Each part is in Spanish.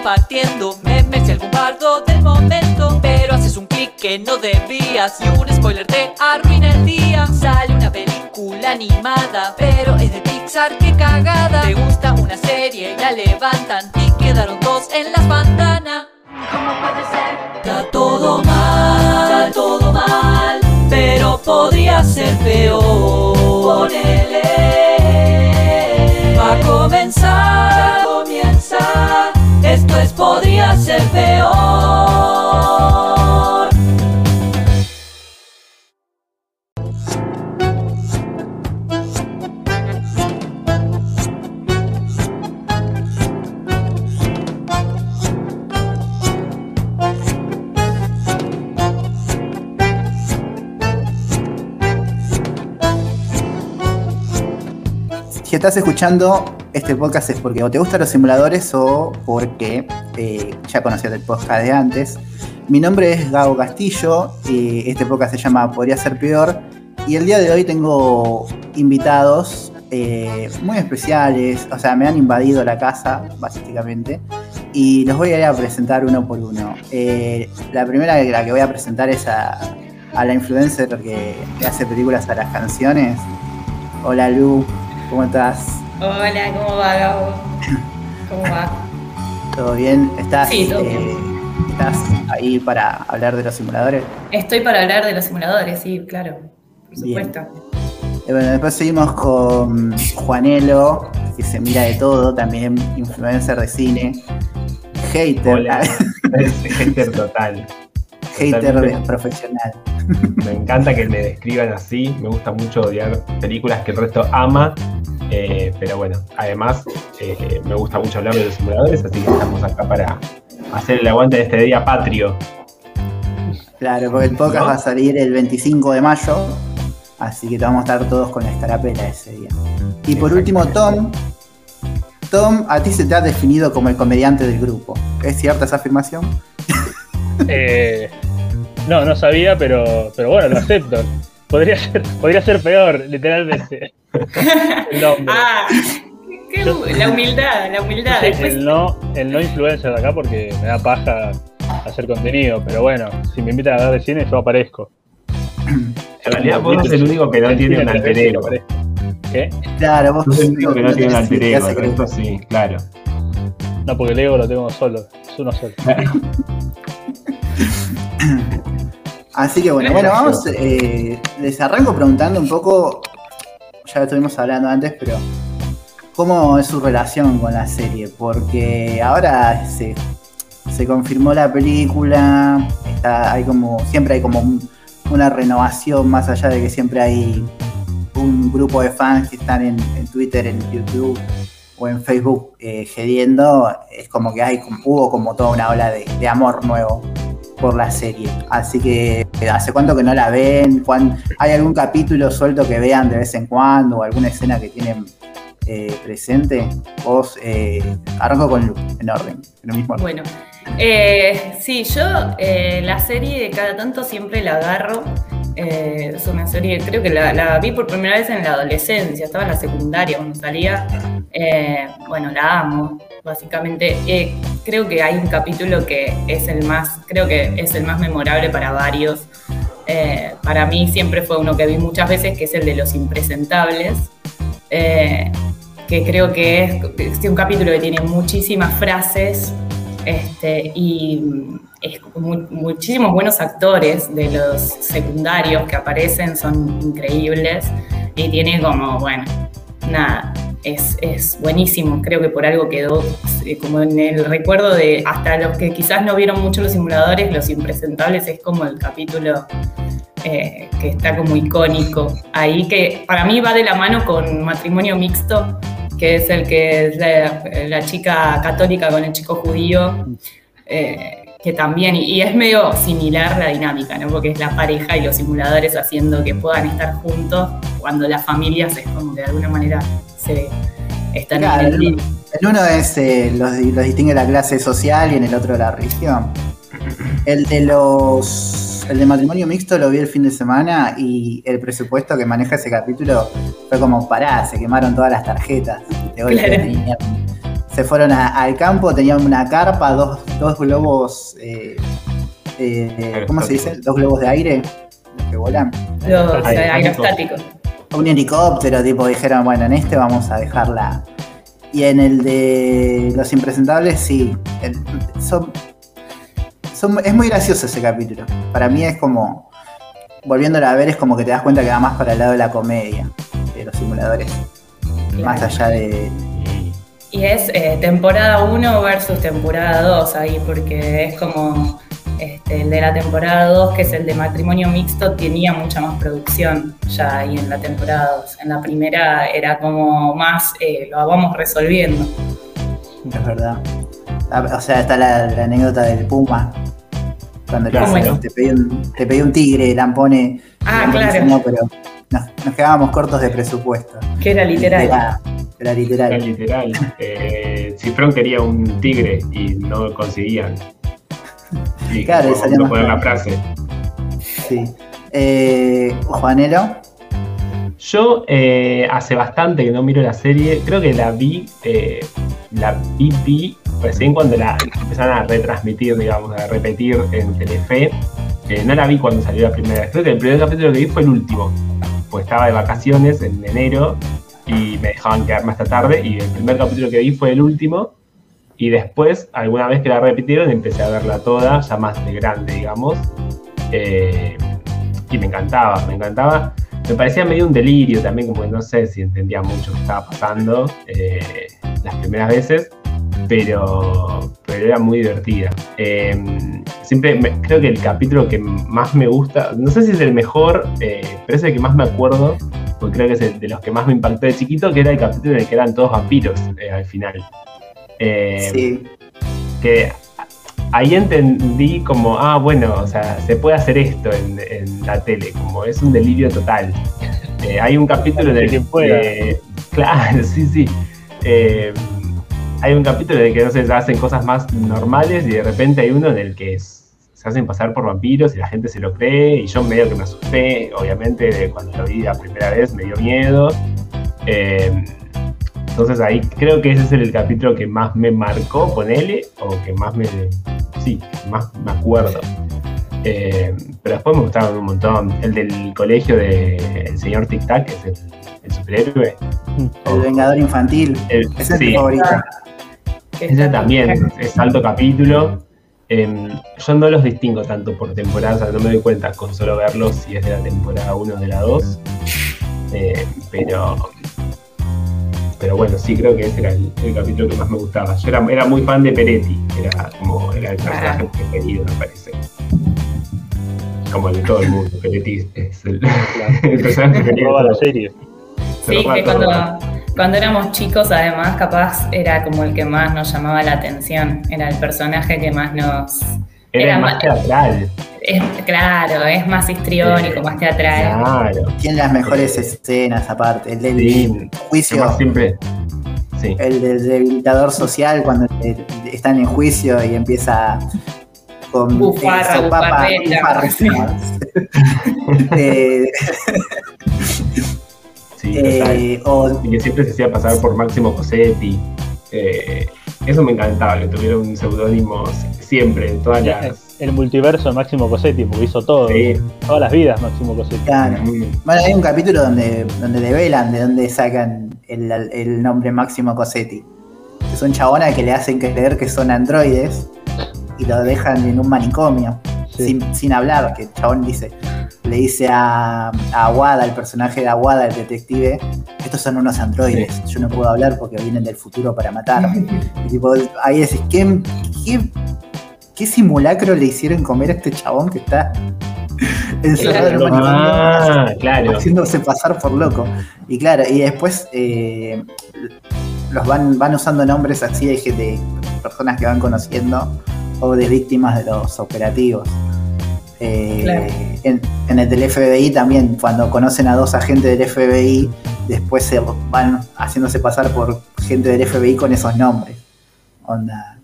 compartiendo memes y algún bardo del momento. Pero haces un clic que no debías y un spoiler te arruina el día. Sale una película animada, pero es de Pixar, qué cagada. Te gusta una serie y la levantan y quedaron dos en las bandanas. ¿Cómo puede ser? Está todo mal, está todo mal, pero podría ser peor. Ponele. Va a comenzar, ser peor. Si estás escuchando este podcast es porque o te gustan los simuladores o porque eh, ya conocías el podcast de antes. Mi nombre es Gabo Castillo y este podcast se llama Podría ser peor. Y el día de hoy tengo invitados eh, muy especiales, o sea, me han invadido la casa, básicamente, y los voy a presentar uno por uno. Eh, la primera que voy a presentar es a, a la influencer que hace películas a las canciones. Hola Lu, ¿cómo estás? Hola, ¿cómo va, Gabo? ¿Cómo va? ¿Todo bien? ¿Estás, Sí, todo eh, bien. ¿Estás ahí para hablar de los simuladores? Estoy para hablar de los simuladores, sí, claro. Por supuesto. Eh, bueno, después seguimos con Juanelo, que se mira de todo, también influencer de cine. Hater, Hola. Hater total. hater Totalmente. profesional. Me encanta que me describan así. Me gusta mucho odiar películas que el resto ama. Eh, pero bueno, además eh, me gusta mucho hablar de los simuladores, así que estamos acá para hacer el aguante de este día patrio. Claro, porque el podcast ¿No? va a salir el 25 de mayo, así que vamos a estar todos con la escarapela ese día. Y por último, Tom. Tom, a ti se te ha definido como el comediante del grupo. ¿Es cierta esa afirmación? Eh, no, no sabía, pero, pero bueno, lo acepto. Podría ser, podría ser peor, literalmente. El nombre. Ah, qué Yo- la humildad, la humildad. Soy Después, el no, el no influencer de acá porque me da paja hacer contenido, pero bueno, si me invitan a hablar de cine, yo aparezco. En realidad vos sos el único que no tiene un alter ego. ¿Qué? Claro, vos Sos el único que no tiene un alter te ego. El resto sí, claro. No, porque el ego lo tengo solo, es uno solo. Así que bueno, bueno, vamos, eh, les arranco preguntando un poco, ya lo estuvimos hablando antes, pero ¿cómo es su relación con la serie? Porque ahora se, se confirmó la película, está, hay como, siempre hay como un- una renovación más allá de que siempre hay un grupo de fans que están en, en Twitter, en YouTube o en Facebook eh, gediendo, es como que hay, hubo como toda una ola de, de amor nuevo por la serie. Así que, ¿hace cuánto que no la ven? ¿Cuán- ¿Hay algún capítulo suelto que vean de vez en cuando o alguna escena que tienen eh, presente? Vos, eh, arranco con Lu, en orden, en lo mismo bueno. Eh, sí, yo eh, la serie de cada tanto siempre la agarro. Eh, es una serie, creo que la, la vi por primera vez en la adolescencia, estaba en la secundaria cuando salía. Eh, bueno, la amo, básicamente. Eh, creo que hay un capítulo que es el más, creo que es el más memorable para varios. Eh, para mí siempre fue uno que vi muchas veces, que es el de los impresentables. Eh, que creo que es, es un capítulo que tiene muchísimas frases este, y es mu- muchísimos buenos actores de los secundarios que aparecen, son increíbles. Y tiene como, bueno, nada, es, es buenísimo, creo que por algo quedó eh, como en el recuerdo de hasta los que quizás no vieron mucho los simuladores, los impresentables es como el capítulo eh, que está como icónico ahí, que para mí va de la mano con matrimonio mixto, que es el que es la, la chica católica con el chico judío, eh, que también, y, y es medio similar la dinámica, ¿no? Porque es la pareja y los simuladores haciendo que puedan estar juntos cuando las familias es como que de alguna manera se están Claro, en el el, uno es eh, los, los distingue la clase social y en el otro la religión. El de los el de matrimonio mixto lo vi el fin de semana y el presupuesto que maneja ese capítulo fue como pará, se quemaron todas las tarjetas. De golpe Claro. tenían- se fueron a- al campo, tenían una carpa, dos, dos globos, eh, eh, ¿cómo se dice? Dos globos de aire los que volan. Los eh, aerostáticos. Un helicóptero, tipo, dijeron, bueno, en este vamos a dejarla. Y en el de Los Impresentables, sí. el- son, son- es muy gracioso ese capítulo. Para mí es como, volviéndolo a ver, es como que te das cuenta que va más para el lado de la comedia, de los simuladores. Más allá de... Y es eh, temporada 1 versus temporada 2 ahí, porque es como este, el de la temporada 2, que es el de matrimonio mixto, tenía mucha más producción ya ahí en la temporada 2. En la primera era como más, eh, lo vamos resolviendo. Es verdad. Ah, O sea, está la, la anécdota del Puma. Cuando te pedí un, te pedí un tigre, Lampone. Ah, Lampone claro. No, pero nos, nos quedábamos cortos de presupuesto. Que era literal. Era, era Era literal. literal. Eh, Cifrón quería un tigre y no lo conseguían. Y Claro, a más poner la frase. Sí. Eh, Juanelo, Yo eh, hace bastante que no miro la serie, creo que la vi, eh, la vi, vi recién cuando la empezaron a retransmitir, digamos, a repetir en Telefe. Eh, no la vi cuando salió la primera vez, creo que el primer capítulo que vi fue el último, pues estaba de vacaciones en enero y me dejaban quedarme hasta tarde y el primer capítulo que vi fue el último y después, alguna vez que la repitieron, empecé a verla toda, ya más de grande, digamos. Eh, y me encantaba, me encantaba. Me parecía medio un delirio también, como que no sé si entendía mucho qué estaba pasando eh, las primeras veces, pero, pero era muy divertida. Eh, siempre me- creo que el capítulo que más me gusta, no sé si es el mejor, eh, pero es el que más me acuerdo, porque creo que es el de los que más me impactó de chiquito, que era el capítulo en el que eran todos vampiros eh, al final. Eh, sí. que ahí entendí como, ah, bueno, o sea, se puede hacer esto en, en la tele, como es un delirio total. Eh, hay un capítulo en el que- claro, sí, sí. Hay un capítulo en el que no sé, se hacen cosas más normales y de repente hay uno en el que es- se hacen pasar por vampiros y la gente se lo cree y yo medio que me asusté, obviamente de cuando lo vi la primera vez me dio miedo. Eh, entonces ahí creo que ese es el capítulo que más me marcó, ponele, o que más me. Sí, más me acuerdo. Eh, pero después me gustaron un montón. El del colegio del señor Tic Tac, que es el, el superhéroe. El Vengador Infantil. El- es sí, mi favorito. Ese también es alto capítulo. Em, yo no los distingo tanto por temporadas, o sea, no me doy cuenta con solo verlos si es de la temporada 1 o de la 2. Eh, pero. Pero bueno, sí creo que ese era el, el capítulo que más me gustaba. Yo era, era muy fan de Peretti, era como era el personaje preferido, me parece. Como el de todo el mundo, Peretti es el, el personaje preferido. Roba de la serie. Se Sí, roba que todo. cuando, cuando éramos chicos, además, capaz era como el que más nos llamaba la atención. Era el personaje que más nos. Era más teatral. Es, claro, es más histriónico, Sí. más teatral. Claro. Tiene las mejores escenas aparte. El del Sí. Juicio, más siempre. Sí. el del debilitador social cuando están en juicio y empieza con Bufarra, eh, sopapa, bufarreta, bufarra. sí. Eh, Sí, eh, o y que siempre se hacía pasar por Máximo Cosetti. Eh, eso me encantaba, que tuviera un seudónimo siempre, en todas las. El multiverso de Máximo Cosetti, porque hizo todo. Sí. Todas las vidas Máximo Cosetti. claro. Bueno, hay un capítulo donde, donde develan de dónde sacan el, el nombre Máximo Cosetti. Que son chabonas que le hacen creer que son androides y lo dejan en un manicomio, Sí. sin, sin hablar, que el chabón dice, le dice a, a Aguada, el personaje de Aguada, el detective, estos son unos androides, yo no puedo hablar porque vienen del futuro para matarme. Y tipo, ahí decís, ¿qué, qué, qué simulacro le hicieron comer a este chabón que está encerrado en un? Ah, claro. haciéndose pasar por loco. Y claro, y después eh, los van, van usando nombres así de, de personas que van conociendo o de víctimas de los operativos. Eh, Claro. en, en el del FBI también, cuando conocen a dos agentes del FBI, después se van haciéndose pasar por gente del FBI con esos nombres. Onda.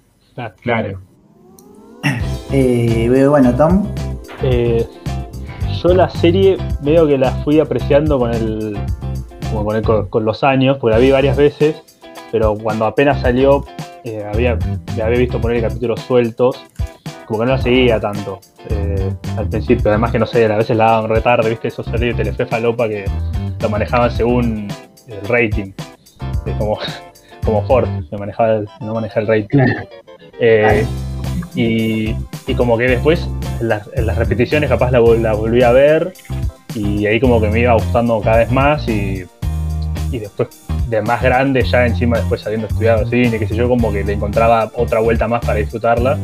Claro. Eh, bueno, Tom, Eh, yo la serie veo que la fui apreciando con el, como con, el- con- con los años, porque la vi varias veces, pero cuando apenas salió eh, había, había visto poner capítulos sueltos, como que no la seguía tanto eh, al principio. Además que no sé, a veces la daban retarde, viste, esos servicios de Telefe Falopa que lo manejaban según el rating. como, como Ford, que manejaba no maneja el rating. Eh, y, y, como que después en las, las repeticiones capaz la, la, volví a ver y ahí como que me iba gustando cada vez más y, y después de más grande ya encima después habiendo estudiado cine, qué sé yo, como que le encontraba otra vuelta más para disfrutarla.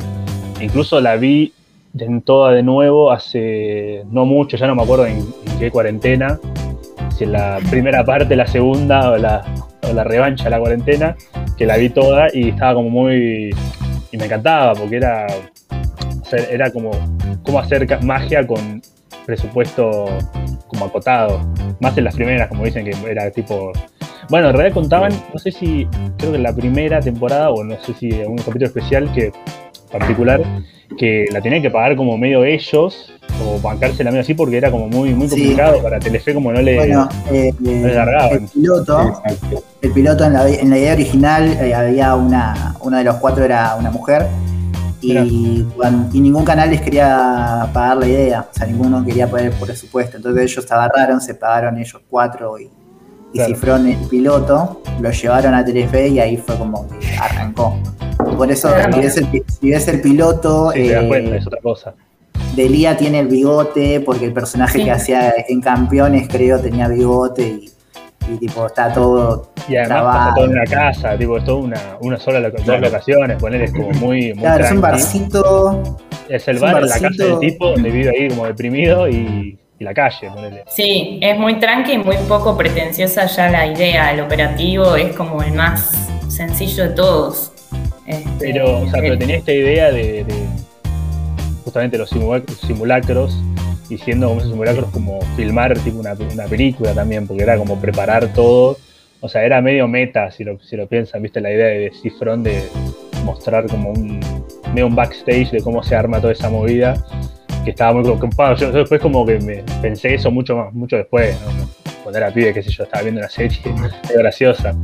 Incluso la vi en toda de nuevo hace no mucho, ya no me acuerdo en, qué cuarentena, si en la primera parte, la segunda o la, la revancha de la cuarentena, que la vi toda y estaba como muy... y me encantaba porque era, era como, como hacer magia con presupuesto como acotado, más en las primeras, como dicen que era tipo bueno, en realidad contaban, no sé si, creo que en la primera temporada, o no sé si en un capítulo especial que particular, que la tenían que pagar como medio ellos, o bancarse la medio así, porque era como muy, muy complicado sí. para Telefe, como no le, bueno, eh, no le largaban. El piloto, el piloto en la, en la idea original eh, había una, uno de los cuatro era una mujer. Y, y, ningún canal les quería pagar la idea, o sea, ninguno quería poner por presupuesto. Entonces ellos se agarraron, se pagaron ellos cuatro y y claro. cifrón el piloto, lo llevaron a Telefe y ahí fue como que arrancó. Por eso, claro. si, ves el, si, ves el, piloto. Sí, eh, cuenta, es otra cosa. Delía tiene el bigote, porque el personaje sí. que hacía en Campeones, creo, tenía bigote y, y tipo, está todo. Y además trabado. pasa todo en una casa, tipo, es toda una, una sola loca, dos locaciones, poner es como muy. muy claro, tranqui. es un barcito. Es el bar, la casa del tipo, donde vive ahí como deprimido y la calle, ponele. Sí, es muy tranqui y muy poco pretenciosa ya la idea. El operativo es como el más sencillo de todos. Este, pero, o sea, pero tenía esta idea de, de justamente los simulacros y siendo como esos simulacros como filmar tipo una, una, película también, porque era como preparar todo. O sea, era medio meta, si lo, si lo piensan, viste la idea de Cifrón de mostrar como un medio un backstage de cómo se arma toda esa movida que estaba muy preocupado. Yo, yo, después como que me pensé eso mucho más, mucho después, ¿no? cuando era pibe, qué sé yo, estaba viendo una serie graciosa.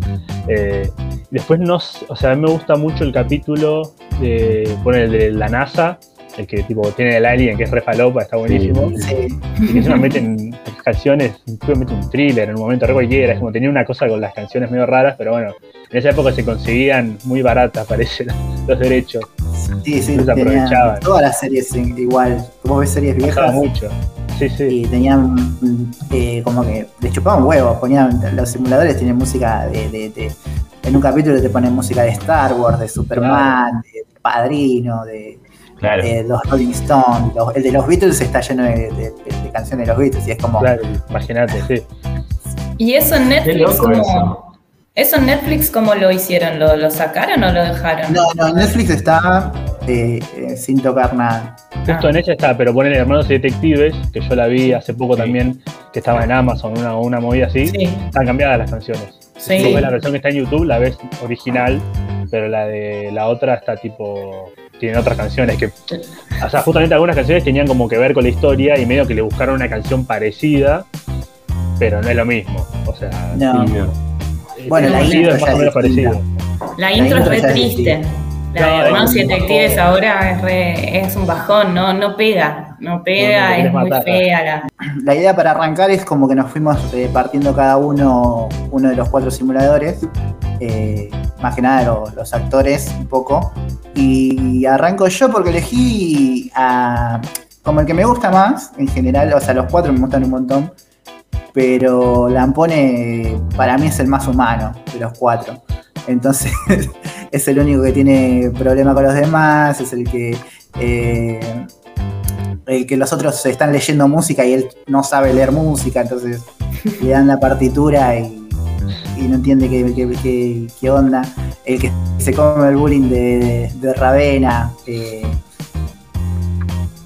Eh, después no, o sea, a mí me gusta mucho el capítulo de, bueno, el de la NASA, el que tipo tiene el alien que es refalopa, está buenísimo. Sí. Y que se nos canciones, incluso un thriller en un momento re cualquiera, es como tenía una cosa con las canciones medio raras, pero bueno, en esa época se conseguían muy baratas, parece, los derechos. Sí, sí, se aprovechaban. Todas las series igual, como ves series viejas. Pasaba mucho. Sí, sí. Y tenían eh, como que les chupaban huevos, ponían, los simuladores tienen música de, de, de, en un capítulo te ponen música de Star Wars, de Superman, claro. de Padrino, de, claro. de, los Rolling Stones, los, el de los Beatles está lleno de, de, canciones de los Beatles y es como. Claro, imagínate, sí. Y eso en Netflix como. Eso. ¿Eso en Netflix cómo lo hicieron? ¿Lo, ¿Lo, sacaron o lo dejaron? No, no, en Netflix está eh, eh, sin tocar nada. Justo ah. en ella está, pero ponen Hermanos y Detectives, que yo la vi hace poco sí. también, que estaba en Amazon, una, una movida así. Sí. Están cambiadas las canciones. Sí. Si ves la versión que está en YouTube, la ves original, pero la de la otra está tipo. Tienen otras canciones que. O sea, justamente algunas canciones tenían como que ver con la historia y medio que le buscaron una canción parecida, pero no es lo mismo. O sea, no. Sí, bueno, la intro es más o menos parecido. La intro, es re triste. La de Hermanos y Detectives ahora es, re, es, un bajón, no, no pega, no pega, no, no, es muy matar. fea. La... la... idea para arrancar es como que nos fuimos eh, partiendo cada uno uno de los cuatro simuladores, eh, más que nada los, los, actores un poco, y arranco yo porque elegí a, como el que me gusta más en general, o sea, los cuatro me gustan un montón, pero Lampone para mí es el más humano de los cuatro. Entonces es el único que tiene problema con los demás, es el que, eh, el que los otros están leyendo música y él no sabe leer música, entonces le dan la partitura y, no entiende qué, qué, qué, onda. El que se come el bullying de Ravena. Eh,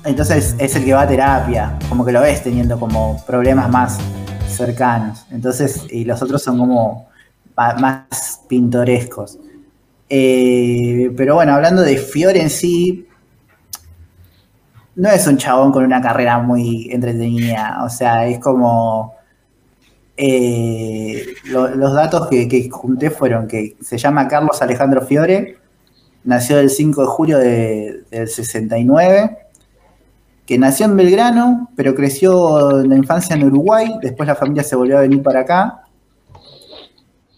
entonces es el que va a terapia, como que lo ves teniendo como problemas más cercanos. Entonces, y los otros son como más pintorescos. Eh, pero bueno, hablando de Fiore en sí, no es un chabón con una carrera muy entretenida. O sea, es como. Eh, lo, los datos que, que, junté fueron que se llama Carlos Alejandro Fiore, nació el 5 de julio de- del 69, que nació en Belgrano, pero creció en la infancia en Uruguay, después la familia se volvió a venir para acá.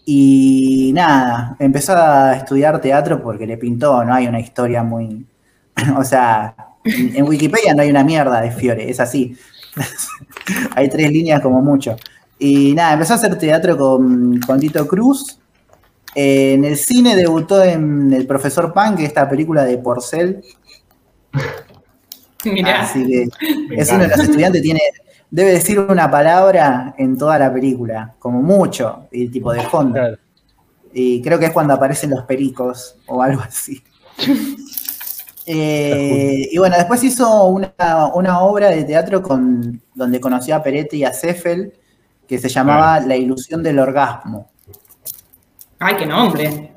Y nada, empezó a estudiar teatro porque le pintó, no hay una historia muy... O sea, en, en Wikipedia no hay una mierda de Fiore, es así. hay tres líneas como mucho. Y nada, empezó a hacer teatro con, con Tito Cruz. Eh, en el cine debutó en El Profesor Pan, que es esta película de Porcel. Mirá. Así que Me es uno de los estudiantes, tiene, debe decir una palabra en toda la película, como mucho, y tipo de fondo. Claro. Y creo que es cuando aparecen los pericos o algo así. Eh, y bueno, después hizo una, una obra de teatro con, donde conoció a Peretti y a Seffel, que se llamaba La ilusión del orgasmo. Ay, qué nombre.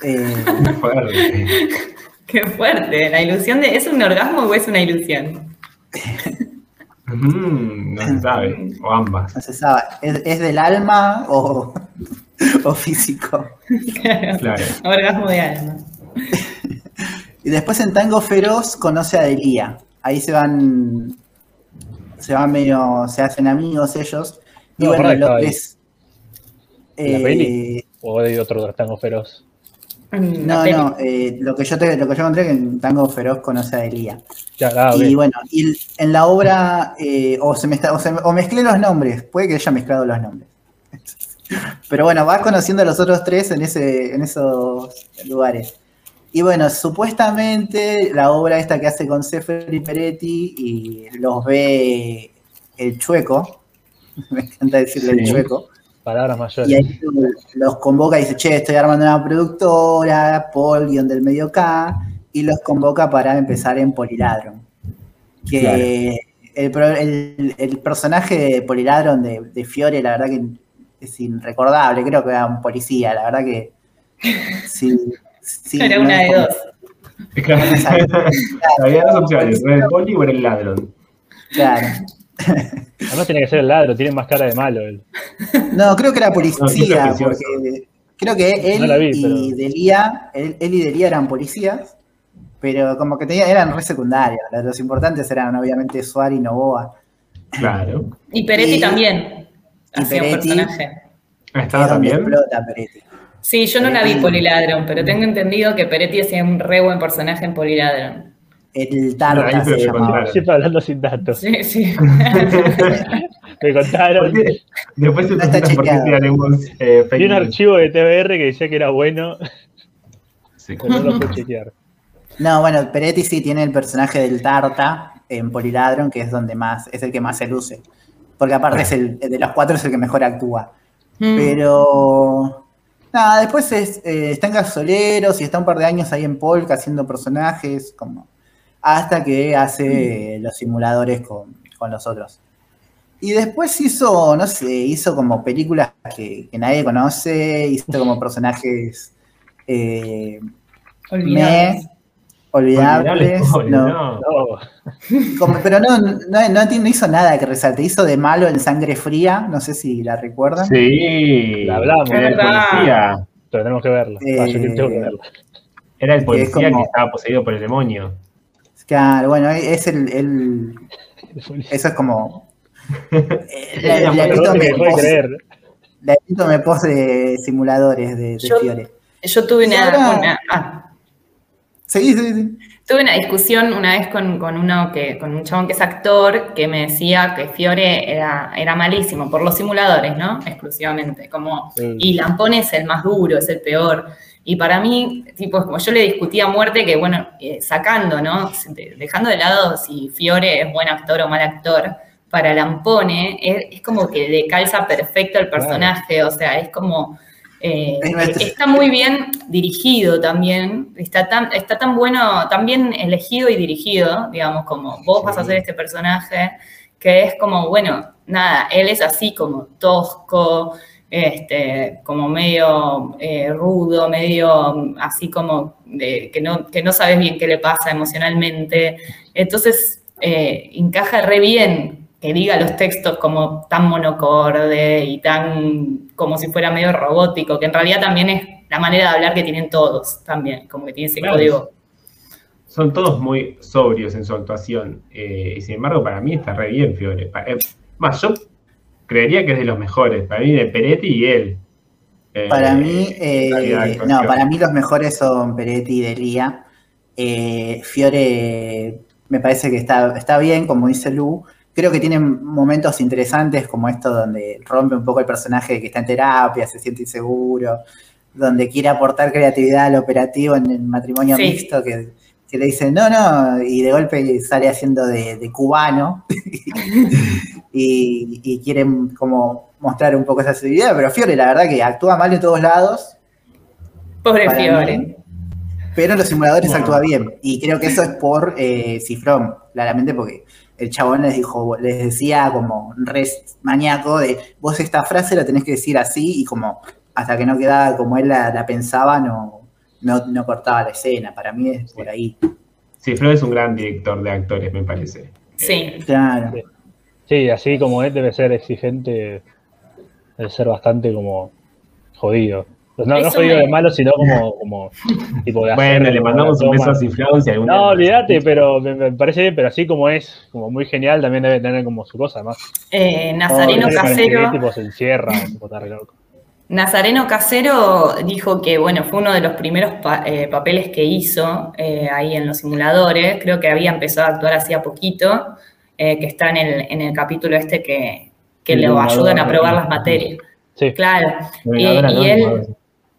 Eh, Fuerte. Qué fuerte. La ilusión de. ¿Es un orgasmo o es una ilusión? Mm, no se sabe. O ambas. no se sabe, ¿es, es del alma o, o físico? Claro. orgasmo de alma. Y después en Tango Feroz conoce a Delia. Ahí se van, se van medio, se hacen amigos ellos. Y No, bueno, lo que es. ¿En la eh, peli? ¿O hay otro tango feroz? La no, no, eh, lo que yo te, lo que yo encontré que en Tango Feroz conoce a Delia. Ya, ah. Y bueno, y en la obra, eh, o, se me está, o, se me- o mezclé los nombres, puede que haya mezclado los nombres. Pero bueno, vas conociendo a los otros tres en, ese, en esos lugares. Y bueno, supuestamente la obra esta que hace con Sefer y Peretti y los ve el chueco, me encanta decirle el chueco, Palabras mayores. y ahí los convoca y dice, che, estoy armando una productora, Paul, guion del medio K, y los convoca para empezar en Poliladron. Que el, el- el personaje de Poliladron de, de Fiore, la verdad que es irrecordable, creo que era un policía, la verdad que... Sí, sí, Era no una de dos. Claro. Había dos opciones, o era el poli o era el ladrón. Claro. Además tiene que ser el ladro, tiene más cara de malo él. No, creo que era policía, porque creo que él No la vi, y pero- Delia, él, él y Delia eran policías, pero como que tenían, eran re secundarios. Los, los importantes eran obviamente Suárez y Novoa. Claro. Y Peretti Y- también. y Hacía un Peretti. personaje. ¿Estaba es también? explota Peretti. Sí, yo no la vi. Poliladron, pero tengo entendido que Peretti hacía un re buen personaje en Poliladron. El Tarta se se llamaba. Siempre hablando sin datos. Sí, sí. Me contaron. Porque Después se No está por qué eh, un archivo de TBR que decía que era bueno, Sí. pero no lo chequear. No, bueno, Peretti sí tiene el personaje del Tarta en Poliladron, que es donde más, es el que más se luce. Porque aparte es el, de los cuatro es el que mejor actúa. Mm. Pero nada, después es, eh, está en Gasoleros y está un par de años ahí en Polka haciendo personajes, como hasta que hace los simuladores con, con los otros. Y después hizo, no sé, hizo como películas que, que nadie conoce, hizo como personajes eh, Olvidables. me, olvidables. Olvidables, no, no. No, como- pero no, no, no, no hizo nada que resalte. Hizo de malo en Sangre Fría, no sé si la recuerdan. Sí. La hablamos. Era el verdad. policía. pero tenemos que verla. Eh, Ah, yo tengo que verla. Era el es policía como- que estaba poseído por el demonio. Claro, bueno, es el, el- eso es como la, la epítome post- creer. la epítome post de simuladores de, de Yo- Fiore. Yo tuve una, ahora- una- ah, Sí, sí, sí. tuve una discusión una vez con, con uno que, con un chabón que es actor, que me decía que Fiore era, era malísimo por los simuladores, ¿no? Exclusivamente. Como, Sí. y Lampone es el más duro, es el peor. Y para mí, tipo, como yo le discutía a muerte que, bueno, eh, sacando, ¿no? De- dejando de lado si Fiore es buen actor o mal actor, para Lampone es, es como que le calza perfecto el personaje, o sea, es como... eh, está muy bien dirigido también, está tan, está tan bueno, tan bien elegido y dirigido, digamos, como vos vas a hacer este personaje, que es como, bueno, nada, él es así como tosco, este, como medio eh, rudo, medio así como de, que, no, que no sabes bien qué le pasa emocionalmente. Entonces, eh, encaja re bien que diga los textos como tan monocorde y tan como si fuera medio robótico, que en realidad también es la manera de hablar que tienen todos también, como que tiene ese Claro. código. Son todos muy sobrios en su actuación. eh, y sin embargo, para mí está re bien Fiore. Más, yo creería que es de los mejores. Para mí, de Peretti y él. Eh, Para mí, eh, no, para mí los mejores son Peretti y Delia. Eh, Fiore me parece que está, está bien, como dice Lu. Creo que tiene momentos interesantes como esto donde rompe un poco el personaje que está en terapia, se siente inseguro, donde quiere aportar creatividad al operativo en el matrimonio Sí. mixto, que, que le dice no, no, y de golpe sale haciendo de, de cubano y, y quiere como mostrar un poco esa seguridad, pero Fiore la verdad que actúa mal de todos lados, Pobre Fiore. mí, pero en los simuladores No. actúa bien. Y creo que eso es por eh, Cifrón, claramente, porque el chabón les dijo, les decía como re maníaco de vos esta frase la tenés que decir así, y como hasta que no quedaba como él la, la pensaba, no, no, no cortaba la escena. Para mí es por ahí. Cifrón es un gran director de actores, me parece. Sí. Claro. Sí, así como él debe ser exigente, debe ser bastante como jodido. Pues No, no jodido me- de malo, sino como, como tipo de Bueno, le mandamos un beso a Cifrón si alguna No, olvídate, pero me, me parece bien, pero así como es, como muy genial, también debe tener como su cosa, además. Eh, Nazareno que Casero. tipo se encierra, tipo, está re loco. Nazareno Casero dijo que, bueno, fue uno de los primeros pa- eh, papeles que hizo eh, ahí en los simuladores. Creo que había empezado a actuar hacía poquito, eh, que está en el, en el capítulo este que, que le ayudan a probar las materias. Sí, Claro. Y, y él,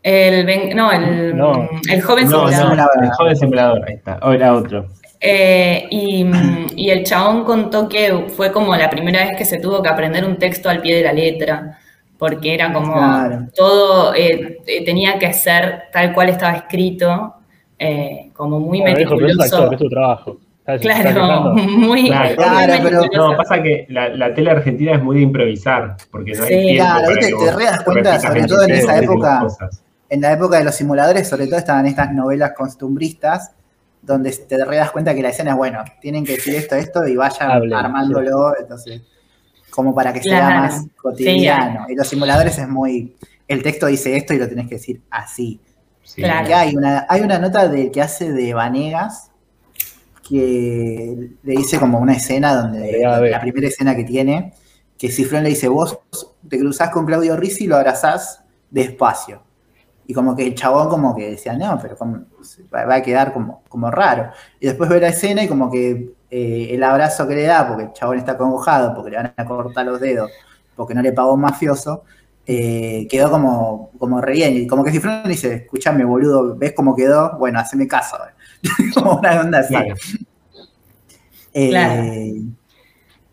el, no, el, No. el joven No, simulador. no, el joven simulador, ahí está. O era otro. Eh, y, y el chabón contó que fue como la primera vez que se tuvo que aprender un texto al pie de la letra, porque era como Claro. todo eh, eh, tenía que ser tal cual estaba escrito, eh, como muy Bueno, dijo, pero es meticuloso. actor, que es tu trabajo. Claro, muy, Claro, pero-. No, pasa que la, la tele argentina es muy de improvisar, porque no hay Sí. tiempo Claro, para viste, que te re das cuenta, sobre 20 todo en esa época. cosas. En la época de los simuladores, sobre todo estaban estas novelas costumbristas, donde te re das cuenta que la escena es, bueno, tienen que decir esto, esto, y vayan Hablen, armándolo, entonces, como para que sea más cotidiano. Y los simuladores es muy, el texto dice esto y lo tenés que decir así. Sí. Claro. Y hay una, hay una nota del que hace de Vanegas, que le dice como una escena donde, Agregada B. la primera escena que tiene, que Cifrón le dice, vos te cruzás con Claudio Rizzi y lo abrazás despacio. Y como que el chabón como que decía, no, pero como- va a quedar como, como raro. Y después ve la escena y como que eh, el abrazo que le da, porque el chabón está acongojado, porque le van a cortar los dedos, porque no le pagó un mafioso, eh, quedó como, como re bien. Y como que Cifrón le dice, escuchame boludo, ¿ves cómo quedó? Bueno, haceme caso. como una onda así. Claro. Eh, Claro.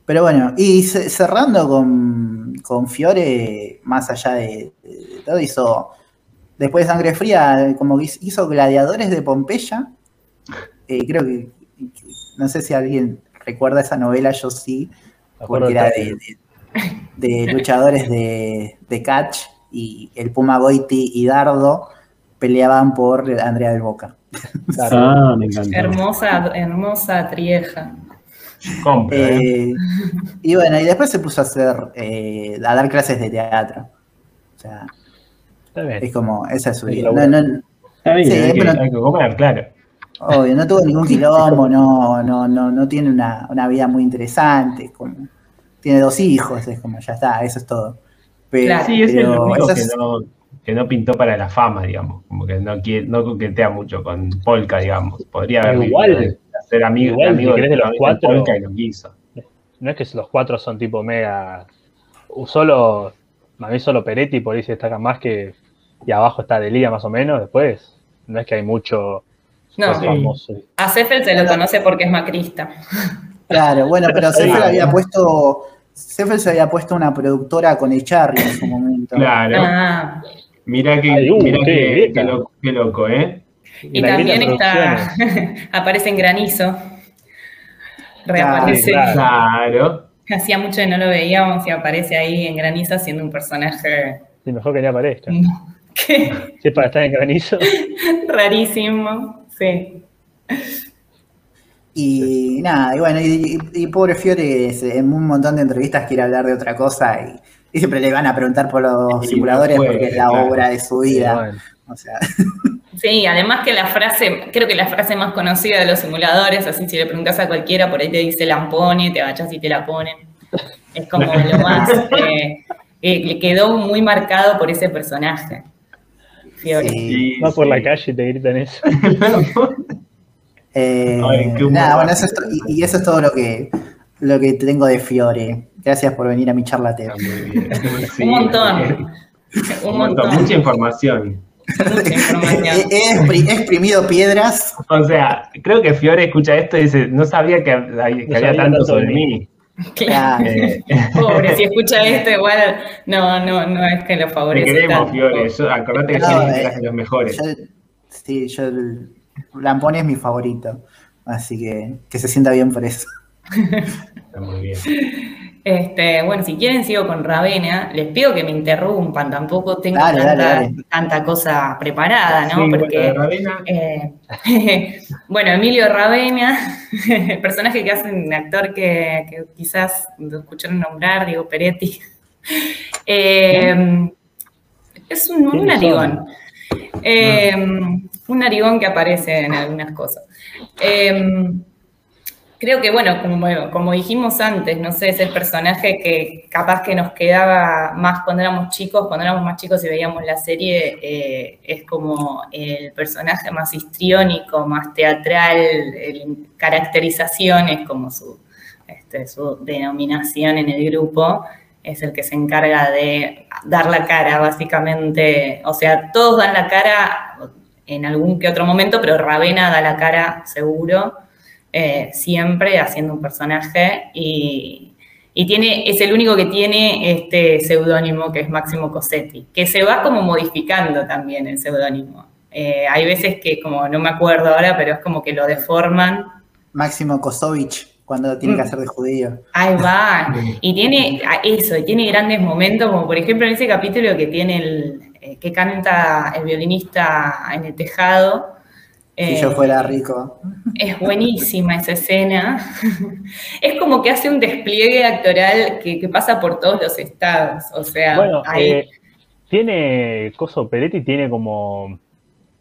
Pero bueno, y ce- cerrando con, con Fiore, más allá de, de todo, hizo, después de Sangre Fría, como que hizo- Gladiadores de Pompeya. Eh, creo que, no sé si alguien recuerda esa novela, yo sí, porque era de- de, de- de luchadores de, de catch y el Puma Goiti y Dardo peleaban por Andrea del Boca. claro. Ah, me encanta. Hermosa, hermosa trieja. Compro, ¿eh? Eh, y bueno, y después se puso a hacer, eh, a dar clases de teatro. O sea, Está bien. es como, esa es su vida. No, no, Está bien, Sí, hay que- pero- Hay que comer, claro. obvio, no tuvo ningún quilombo, no, no, no, no tiene una, una vida muy interesante. es como- tiene dos hijos, es como, ya está, eso es todo. Pero, Claro. Sí, es el pero único esa que es- no, que no pintó para la fama, digamos. Como que no, quiere, no coquetea mucho con Polka, digamos. Podría haber Igual- de ser amigo, igual, amigo si querés, de los cuatro- Polka y no quiso. No es que los cuatro son tipo mega. Solo. A mí solo Peretti por ahí se destaca más que. Y abajo está Delia más o menos. Después. No es que hay mucho. No, Sí. famoso. a Seffel se lo conoce porque es macrista. Claro, bueno, pero. Seffel había puesto, Seffel se había puesto una productora con Echarri en su momento. Claro. Ah, Mirá que, Ay, uh, mirá qué que, qué loco, qué loco, ¿eh? y La también está, aparece en Granizo. Reaparece. Sí, claro. Claro. Hacía mucho que no lo veíamos y aparece ahí en Granizo haciendo un personaje Sí, mejor que ni aparezca. Si es para estar en granizo. rarísimo. Sí. Y nada, y bueno, y, y- y pobre Fiore en un montón de entrevistas quiere hablar de otra cosa y, y siempre le van a preguntar por los simuladores no puede, porque es la claro. obra de su vida. Bueno, O sea, Sí, además que la frase, creo que la frase más conocida de los simuladores, así si le preguntas a cualquiera, por ahí te dice lampone, te agachas y te la ponen. Es como lo más, eh, eh, le quedó muy marcado por ese personaje. Fiore. sí. Vas por sí. la calle y te gritan eso. Eh, nada, bueno, eso es y, y eso es todo lo que, lo que tengo de Fiore. Gracias por venir a mi charla TED. Está muy bien. Sí, un montón. Un montón, montón. mucha información. Mucha He, información. he expri- he exprimido piedras. O sea, creo que Fiore escucha esto y dice, no sabía que, hay- que había tanto sobre mí. Claro. Eh, Pobre, si escucha esto, igual no, no, no es que lo te favorece. queremos, tanto. Fiore. Yo, acordate que No, siempre eh, los mejores. Yo, sí, yo Lampone es mi favorito. Así que que se sienta bien por eso. Está muy bien. Este, bueno, si quieren sigo con Ravena, les pido que me interrumpan, tampoco tengo Dale, tanta, dale, dale. tanta cosa preparada, ¿no? Sí, Porque, bueno, Ravena, eh, bueno, Emilio Ravena, el personaje que hace un actor que, que quizás lo escucharon nombrar, Diego Peretti, eh, es un, un ¿Quiénes narigón. Eh, un narigón que aparece en algunas cosas. Creo que, bueno, como, como dijimos antes, no sé, es el personaje que capaz que nos quedaba más cuando éramos chicos, cuando éramos más chicos y veíamos la serie, eh, es como el personaje más histriónico, más teatral, el- caracterizaciones, como su, este, su denominación en el grupo, es el que se encarga de dar la cara, básicamente. O sea, todos dan la cara en algún que otro momento, pero Ravena da la cara seguro, eh, siempre haciendo un personaje y, y tiene, es el único que tiene este seudónimo que es Máximo Cosetti, que se va como modificando también el seudónimo. Eh, hay veces que como no me acuerdo ahora, pero es como que lo deforman Máximo Kosovich, cuando tiene que Mm. hacer de judío. Ahí va. Y tiene eso, y tiene grandes momentos, como por ejemplo en ese capítulo que tiene el, eh, que canta el violinista en el tejado. Si Eh, yo fuera rico. Es buenísima esa escena. Es como que hace un despliegue actoral que, que pasa por todos los estados. O sea, Bueno, ahí. eh, tiene Coso Peretti, tiene como.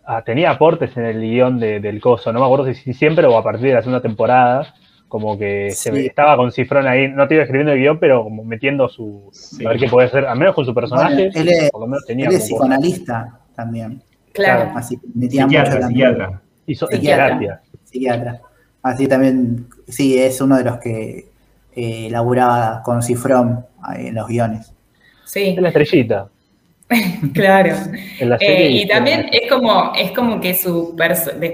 ah, tenía aportes en el guion de- del Coso, no me acuerdo si, si siempre o a partir de la segunda temporada, como que se estaba con Cifrón ahí, no te iba escribiendo el guion, pero como metiendo su. Sí. A ver qué puede hacer, al menos con su personaje, Bueno, él es- por lo menos tenía Él es psicoanalista también. claro. Así metía mucho Psiquiatra, la psiquiatra. Hizo en Psiquiatra. terapia. psiquiatra. Así también, sí, es uno de los que eh, laburaba con Cifrón eh, en los guiones. Sí, Es la estrellita. claro. En la Eh, y también es como, es como que su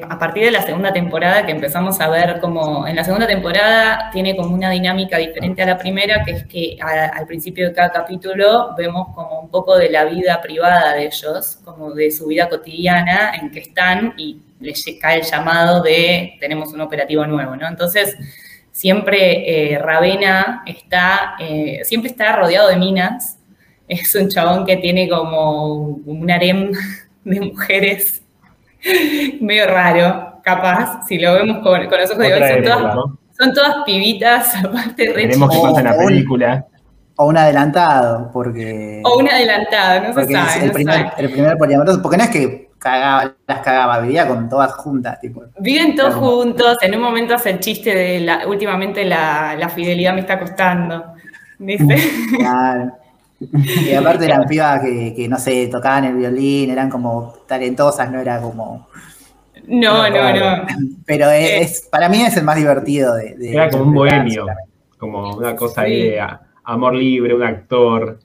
a partir de la segunda temporada que empezamos a ver como en la segunda temporada tiene como una dinámica diferente a la primera, que es que a- al principio de cada capítulo vemos como un poco de la vida privada de ellos, como de su vida cotidiana en que están y les cae el llamado de tenemos un operativo nuevo, ¿no? Entonces siempre eh, Ravena está, eh, siempre está rodeado de minas es un chabón que tiene como un harem de mujeres medio raro, capaz, si lo vemos con, con los ojos de hoy, son época, todas, ¿no? son todas pibitas, aparte re Tenemos que pasa en la película. O un adelantado, porque. O un adelantado, no se sabe, el no primer, sabe. el primer poliamoroso, porque no es que cagaba, las cagaba, vivía con todas juntas, tipo. Viven todos juntos, en un momento hace el chiste de la, últimamente la, la fidelidad me está costando, dice. Claro. Y aparte eran pibas que, que, no sé, tocaban el violín, eran como talentosas, no era como. No, no, no. Pero es, Eh. es- para mí es el más divertido de. de Era como un bohemio. Como una cosa Sí. ahí de amor libre, un actor.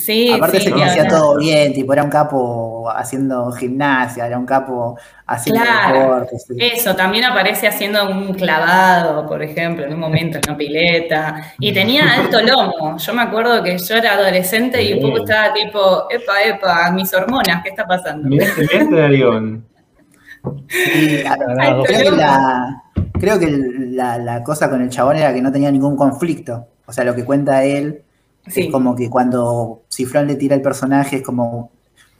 Sí, Aparte sí, se conocía todo bien, tipo, era un capo haciendo gimnasia, era un capo haciendo Claro. deportes. Eso, también aparece haciendo un clavado, por ejemplo, en un momento en una pileta. Y tenía alto lomo. Yo me acuerdo que yo era adolescente y un poco estaba tipo, epa, epa, mis hormonas, ¿qué está pasando? Mirá narigón. Y, a- creo que, la, creo que la, la cosa con el chabón era que no tenía ningún conflicto. O sea, lo que cuenta él Sí, es como que cuando Cifrón le tira el personaje es como,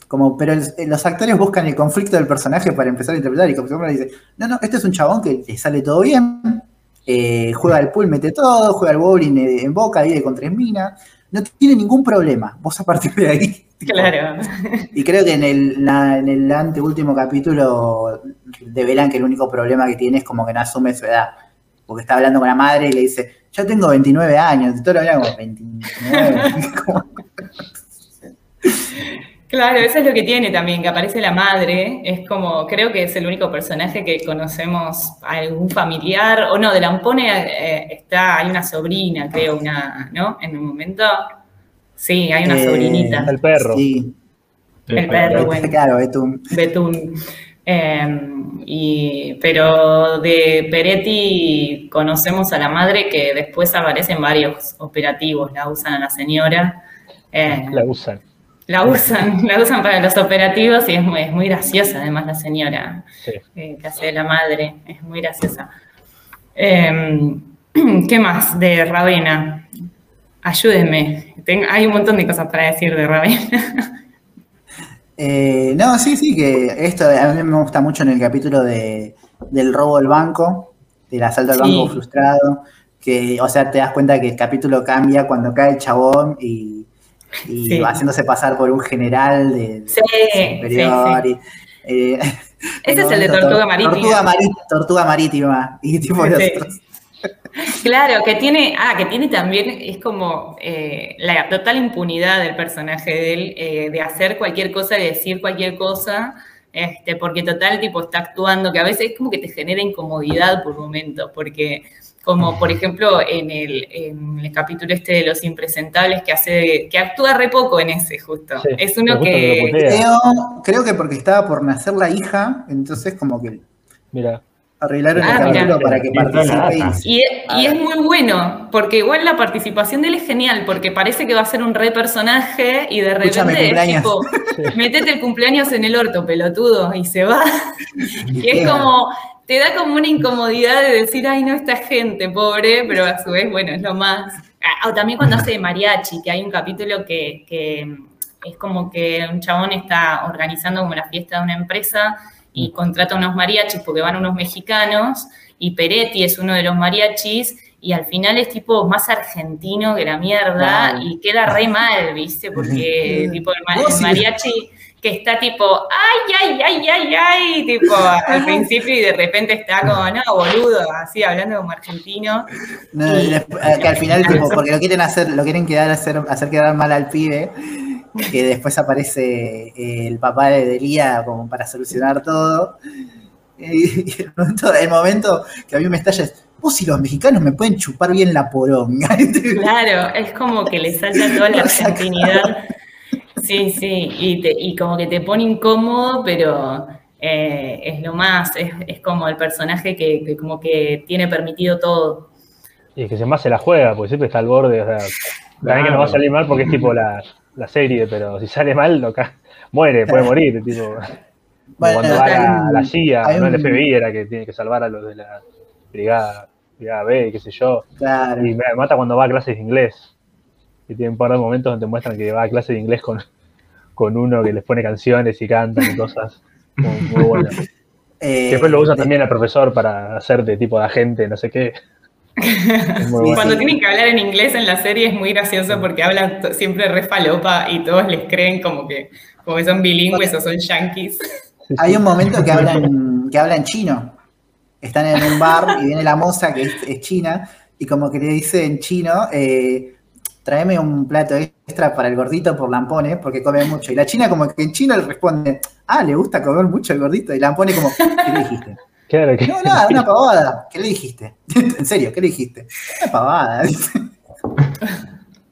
como pero el- los actores buscan el conflicto del personaje para empezar a interpretar y como Cifrón le dice, no, no, este es un chabón que le sale todo bien, eh, juega al pool, mete todo, juega al bowling eh, en boca, vive con tres minas, no tiene ningún problema. Vos a partir de ahí. Claro. Y creo que en el, la- en el anteúltimo capítulo develan que el único problema que tiene es como que no asume su edad. Porque está hablando con la madre y le dice, yo tengo 29 años, y todo lo habla como 29. Como- Claro, eso es lo que tiene también, que aparece la madre, es como, creo que es el único personaje que conocemos, algún familiar, o no, de Lampone eh, está, hay una sobrina, creo, una, ¿no? En un momento, sí, hay una Eh, sobrinita, El perro. Sí, el perro, bueno. claro, Betún. Betún. Eh, y, pero de Peretti conocemos a la madre que después aparece en varios operativos, la usan a la señora. eh, La usan. la usan, la usan para los operativos y es muy, es muy graciosa además la señora Sí. eh, que hace de la madre, es muy graciosa. Eh, ¿Qué más de Ravena? Ayúdenme, Ten- hay un montón de cosas para decir de Ravena. Eh, no, sí, sí, que esto a mí me gusta mucho en el capítulo de, del robo del banco, del asalto al Sí. banco frustrado, que, o sea, te das cuenta que el capítulo cambia cuando cae el chabón y, y Sí. haciéndose pasar por un general de, Sí, superior. y, eh, Ese es el de Tortuga tor- Marítima. Tortuga, Mari- Tortuga Marítima. Y tipo los Sí. otros. Claro, que tiene, ah, que tiene también, es como eh, la total impunidad del personaje de él, eh, de hacer cualquier cosa, de decir cualquier cosa, este, porque total tipo está actuando, que a veces es como que te genera incomodidad por momentos, porque como por ejemplo en el, en el capítulo este de los impresentables que hace, que actúa re poco en ese justo. Sí, es uno que. Creo, creo que porque estaba por nacer la hija, entonces como que Mira. Arreglaron Ah, el capítulo para que participe. y- Y, es muy bueno, porque igual la participación de él es genial, porque parece que va a ser un re personaje y de repente es tipo, metete el cumpleaños en el orto, pelotudo, y se va. Y es como, te da como una incomodidad de decir, ay, no, esta gente, pobre, pero a su vez, bueno, es lo más. Ah, O también cuando hace de mariachi, que hay un capítulo que, que es como que un chabón está organizando como la fiesta de una empresa y contrata unos mariachis porque van unos mexicanos y Peretti es uno de los mariachis y al final es tipo más argentino que la mierda y queda re mal, ¿viste? Porque tipo el, mariachi que está tipo, ay, ay, ay, ay, ay, tipo al principio y de repente está como, no, boludo, así hablando como argentino. No, y después- que al final, tipo, porque lo quieren hacer, lo quieren quedar hacer, hacer quedar mal al pibe, que después aparece eh, el papá de Delia como para solucionar todo. Y, el, momento, el momento que a mí me estalla es, vos si los mexicanos me pueden chupar bien la poronga. Claro, es como que le salta toda la argentinidad. Sí, sí, y, te- y como que te pone incómodo, pero eh, es lo más, es, es como el personaje que, que como que tiene permitido todo. Y que se más se la juega, porque siempre está al borde. O sea, también que no va a salir mal porque es tipo la, la serie, pero si sale mal, lo ca- muere, puede morir. Tipo, Bueno, cuando va la, un- la CIA, no el FBI, era que tiene que salvar a los de la brigada, brigada B, qué sé yo. Claro. Y me mata cuando va a clases de inglés. Y tiene un par de momentos donde muestran que va a clases de inglés con, con uno que les pone canciones y cantan y cosas muy, muy buenas. Eh, Que después lo usa de- también el profesor para hacer de tipo de agente, no sé qué. Cuando tienen que hablar en inglés en la serie es muy gracioso porque hablan siempre re falopa y todos les creen como que, como que son bilingües o son yankees. Hay un momento que hablan, que hablan chino. Están en un bar y viene la moza que es, es china y como que le dice en chino, eh, tráeme un plato extra para el gordito por Lampone porque come mucho. Y la china como que en chino le responde, ah, le gusta comer mucho el gordito. Y Lampone como, ¿qué le dijiste? Claro que- No, nada, una pavada. ¿Qué le dijiste? en serio, ¿qué le dijiste? Una pavada.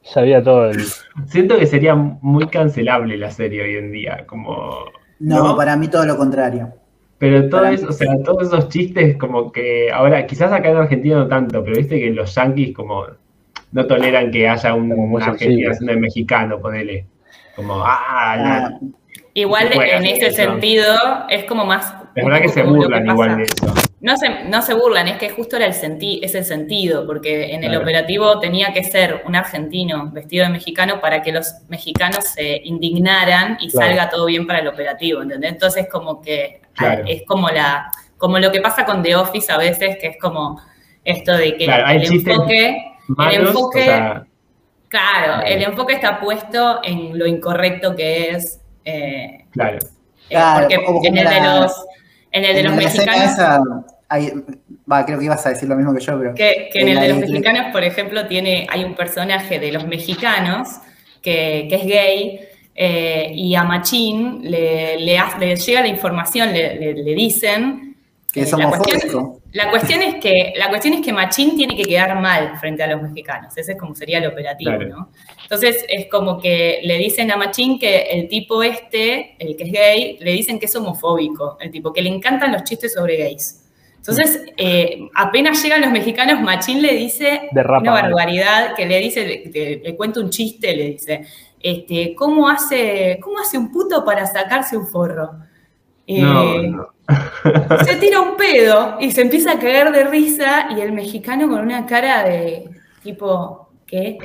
sabía todo el. Siento que sería muy cancelable la serie hoy en día, como... No, ¿No? para mí todo lo contrario. Pero todo Para eso, mí o sea, todos esos chistes como que ahora, quizás acá en Argentina no tanto, pero viste que los yanquis como no toleran que haya un, un argentino haciendo de mexicano, ponele. Como, ah, Ah. Igual en ese eso. sentido es como más... Es verdad que se burlan igual de eso. No se, no se burlan, es que justo era el senti es el sentido, porque en el Claro. operativo tenía que ser un argentino vestido de mexicano para que los mexicanos se indignaran y Claro. salga todo bien para el operativo, ¿entendés? Entonces como que Claro. es como la como lo que pasa con The Office a veces, que es como esto de que el enfoque, el Malos, enfoque o sea, Claro, el enfoque está puesto en lo incorrecto que es. eh, Claro. eh, Claro, porque como en el de la- los, en el de los En escena mexicanos. esa, hay- va, creo que ibas a decir lo mismo que yo, pero. Que, que en En el de los mexicanos, por ejemplo, tiene, hay un personaje de los mexicanos que, que es gay eh, y a Machín le, le, le llega la información, le- le dicen. Que es eh, la, cuestión, homofóbico. la, cuestión es que, la cuestión es que Machín tiene que quedar mal frente a los mexicanos. Ese es como sería el operativo, Claro. ¿no? Entonces es como que le dicen a Machín que el tipo este, el que es gay, le dicen que es homofóbico, el tipo, que le encantan los chistes sobre gays. Entonces, eh, apenas llegan los mexicanos, Machín le dice Derrapa, una barbaridad, que le dice, le, le- le cuenta un chiste, le dice, este, ¿cómo hace, ¿cómo hace un puto para sacarse un forro? Eh, No, no. se tira un pedo y se empieza a caer de risa y el mexicano con una cara de tipo, ¿qué?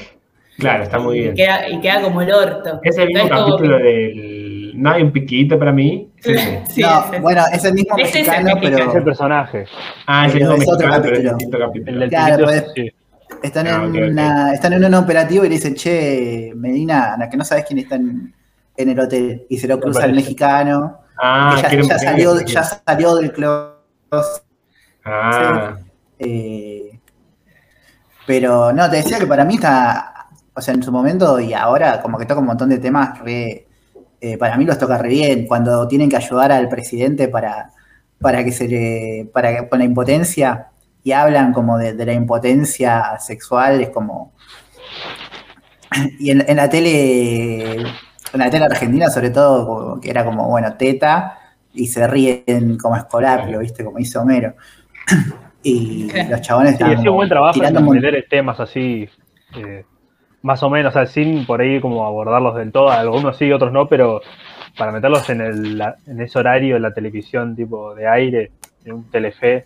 Claro, está muy Y bien. queda, y queda como el orto. Es el mismo capítulo que- del. No hay un piquito para mí. Ese. Sí, no, ese. bueno, es el mismo Ese es el mexicano, mexicano. Es el pero personaje. Ah, es el Pero mismo es otro mexicano, pero es capítulo. distinto capítulo. El del Claro, pues, sí. están, Ah, en ok, ok. una- están en un operativo y le dicen, che, Medina, la que no sabes quién está en, en el hotel. Y se lo cruza el mexicano. Ah, ya, salió, ya salió del closet. Ah, Eh, pero no, te decía que para mí está, o sea, en su momento y ahora como que toca un montón de temas re, eh, para mí los toca re bien, cuando tienen que ayudar al presidente para, para que se le, para que, con la impotencia y hablan como de, de la impotencia sexual, es como, y en, en la tele, en la tele argentina sobre todo, como que era como, bueno, teta, y se ríen como escolapio, ¿viste? Como dice Homero. Y los chabones Sí, un buen trabajo en un meter temas así, eh, más o menos, o sea, sin por ahí como abordarlos del todo, algunos sí, otros no, pero para meterlos en, el, la- en ese horario de la televisión tipo de aire, en un telefe,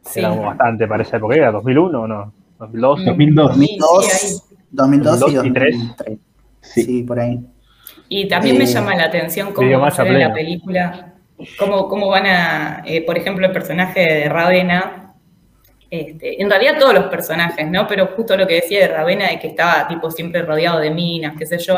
Sí. era como bastante para esa época, ¿era 2001 o no? 2002. Mm. 2002. Sí, sí, 2002, 2002 y 2003. 2003. Sí, por ahí. Y también me llama la atención cómo va a ser la película, cómo, cómo van a, eh, por ejemplo, el personaje de Ravena, este, en realidad todos los personajes, ¿no? Pero justo lo que decía de Ravena, de que estaba tipo siempre rodeado de minas, qué sé yo,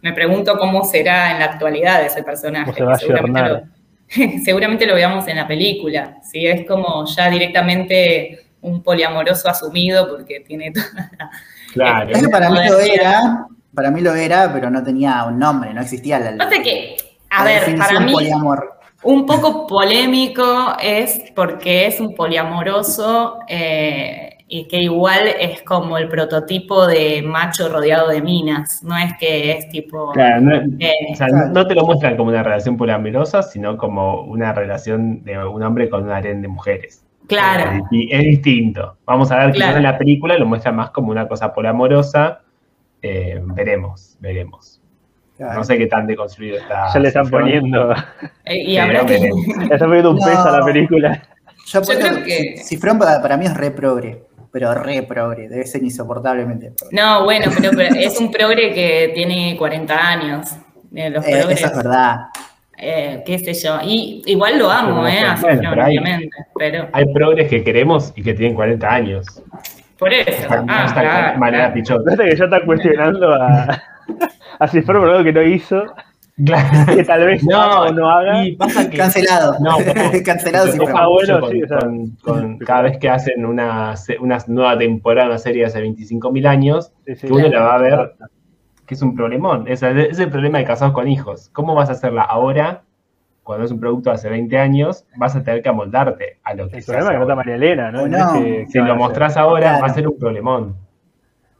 me pregunto cómo será en la actualidad ese personaje. ¿Cómo se va a que seguramente, lo, seguramente lo veamos en la película, ¿sí? Es como ya directamente un poliamoroso asumido porque tiene toda la- Claro. Para mí lo era, para mí lo era, pero no tenía un nombre, no existía la, Pasa que, a la ver, para mí... poliamor. Un poco polémico es porque es un poliamoroso eh, y que igual es como el prototipo de macho rodeado de minas. No es que es tipo. Claro, no, eh, o sea, Claro. no te lo muestran como una relación poliamorosa, sino como una relación de un hombre con un harén de mujeres. claro. Y es distinto. Vamos a ver, Claro. en la película lo muestra más como una cosa poliamorosa. Eh, veremos, veremos. Claro. No sé qué tan deconstruido está. Ya le están poniendo, Eh, y habrá que. le están poniendo un No. peso a la película. Yo, creo que- Cifrón para, para mí es re progre, pero re progre, debe ser insoportablemente. progre. No, bueno, pero, pero es un progre que tiene 40 años. Eh, Los Eh, progres, eso es verdad. eh, qué sé yo. Y igual lo amo, ¿eh? a Bueno, pero hay- obviamente. Pero Hay progres que queremos y que tienen 40 años. Por eso. Ah, Hasta claro, claro. Pichot. Fíjate que ya está cuestionando a, a Cifrón por algo que no hizo, Claro. que tal vez haga o no haga. Y pasa que Cancelado. No, Cancelado enoja Ah, bueno, mucho sí, con- o sea. con- con cada vez que hacen una, una nueva temporada, una serie de hace 25.000 años, Sí, sí. que uno la va a ver, que es un problemón. Es, el- es el problema de casados con hijos. ¿Cómo vas a hacerla ahora, cuando es un producto de hace 20 años? Vas a tener que amoldarte a lo que El problema es que no está ahora. María Elena, ¿no? O No no. es que- Si lo mostrás ahora, Claro. va a ser un problemón.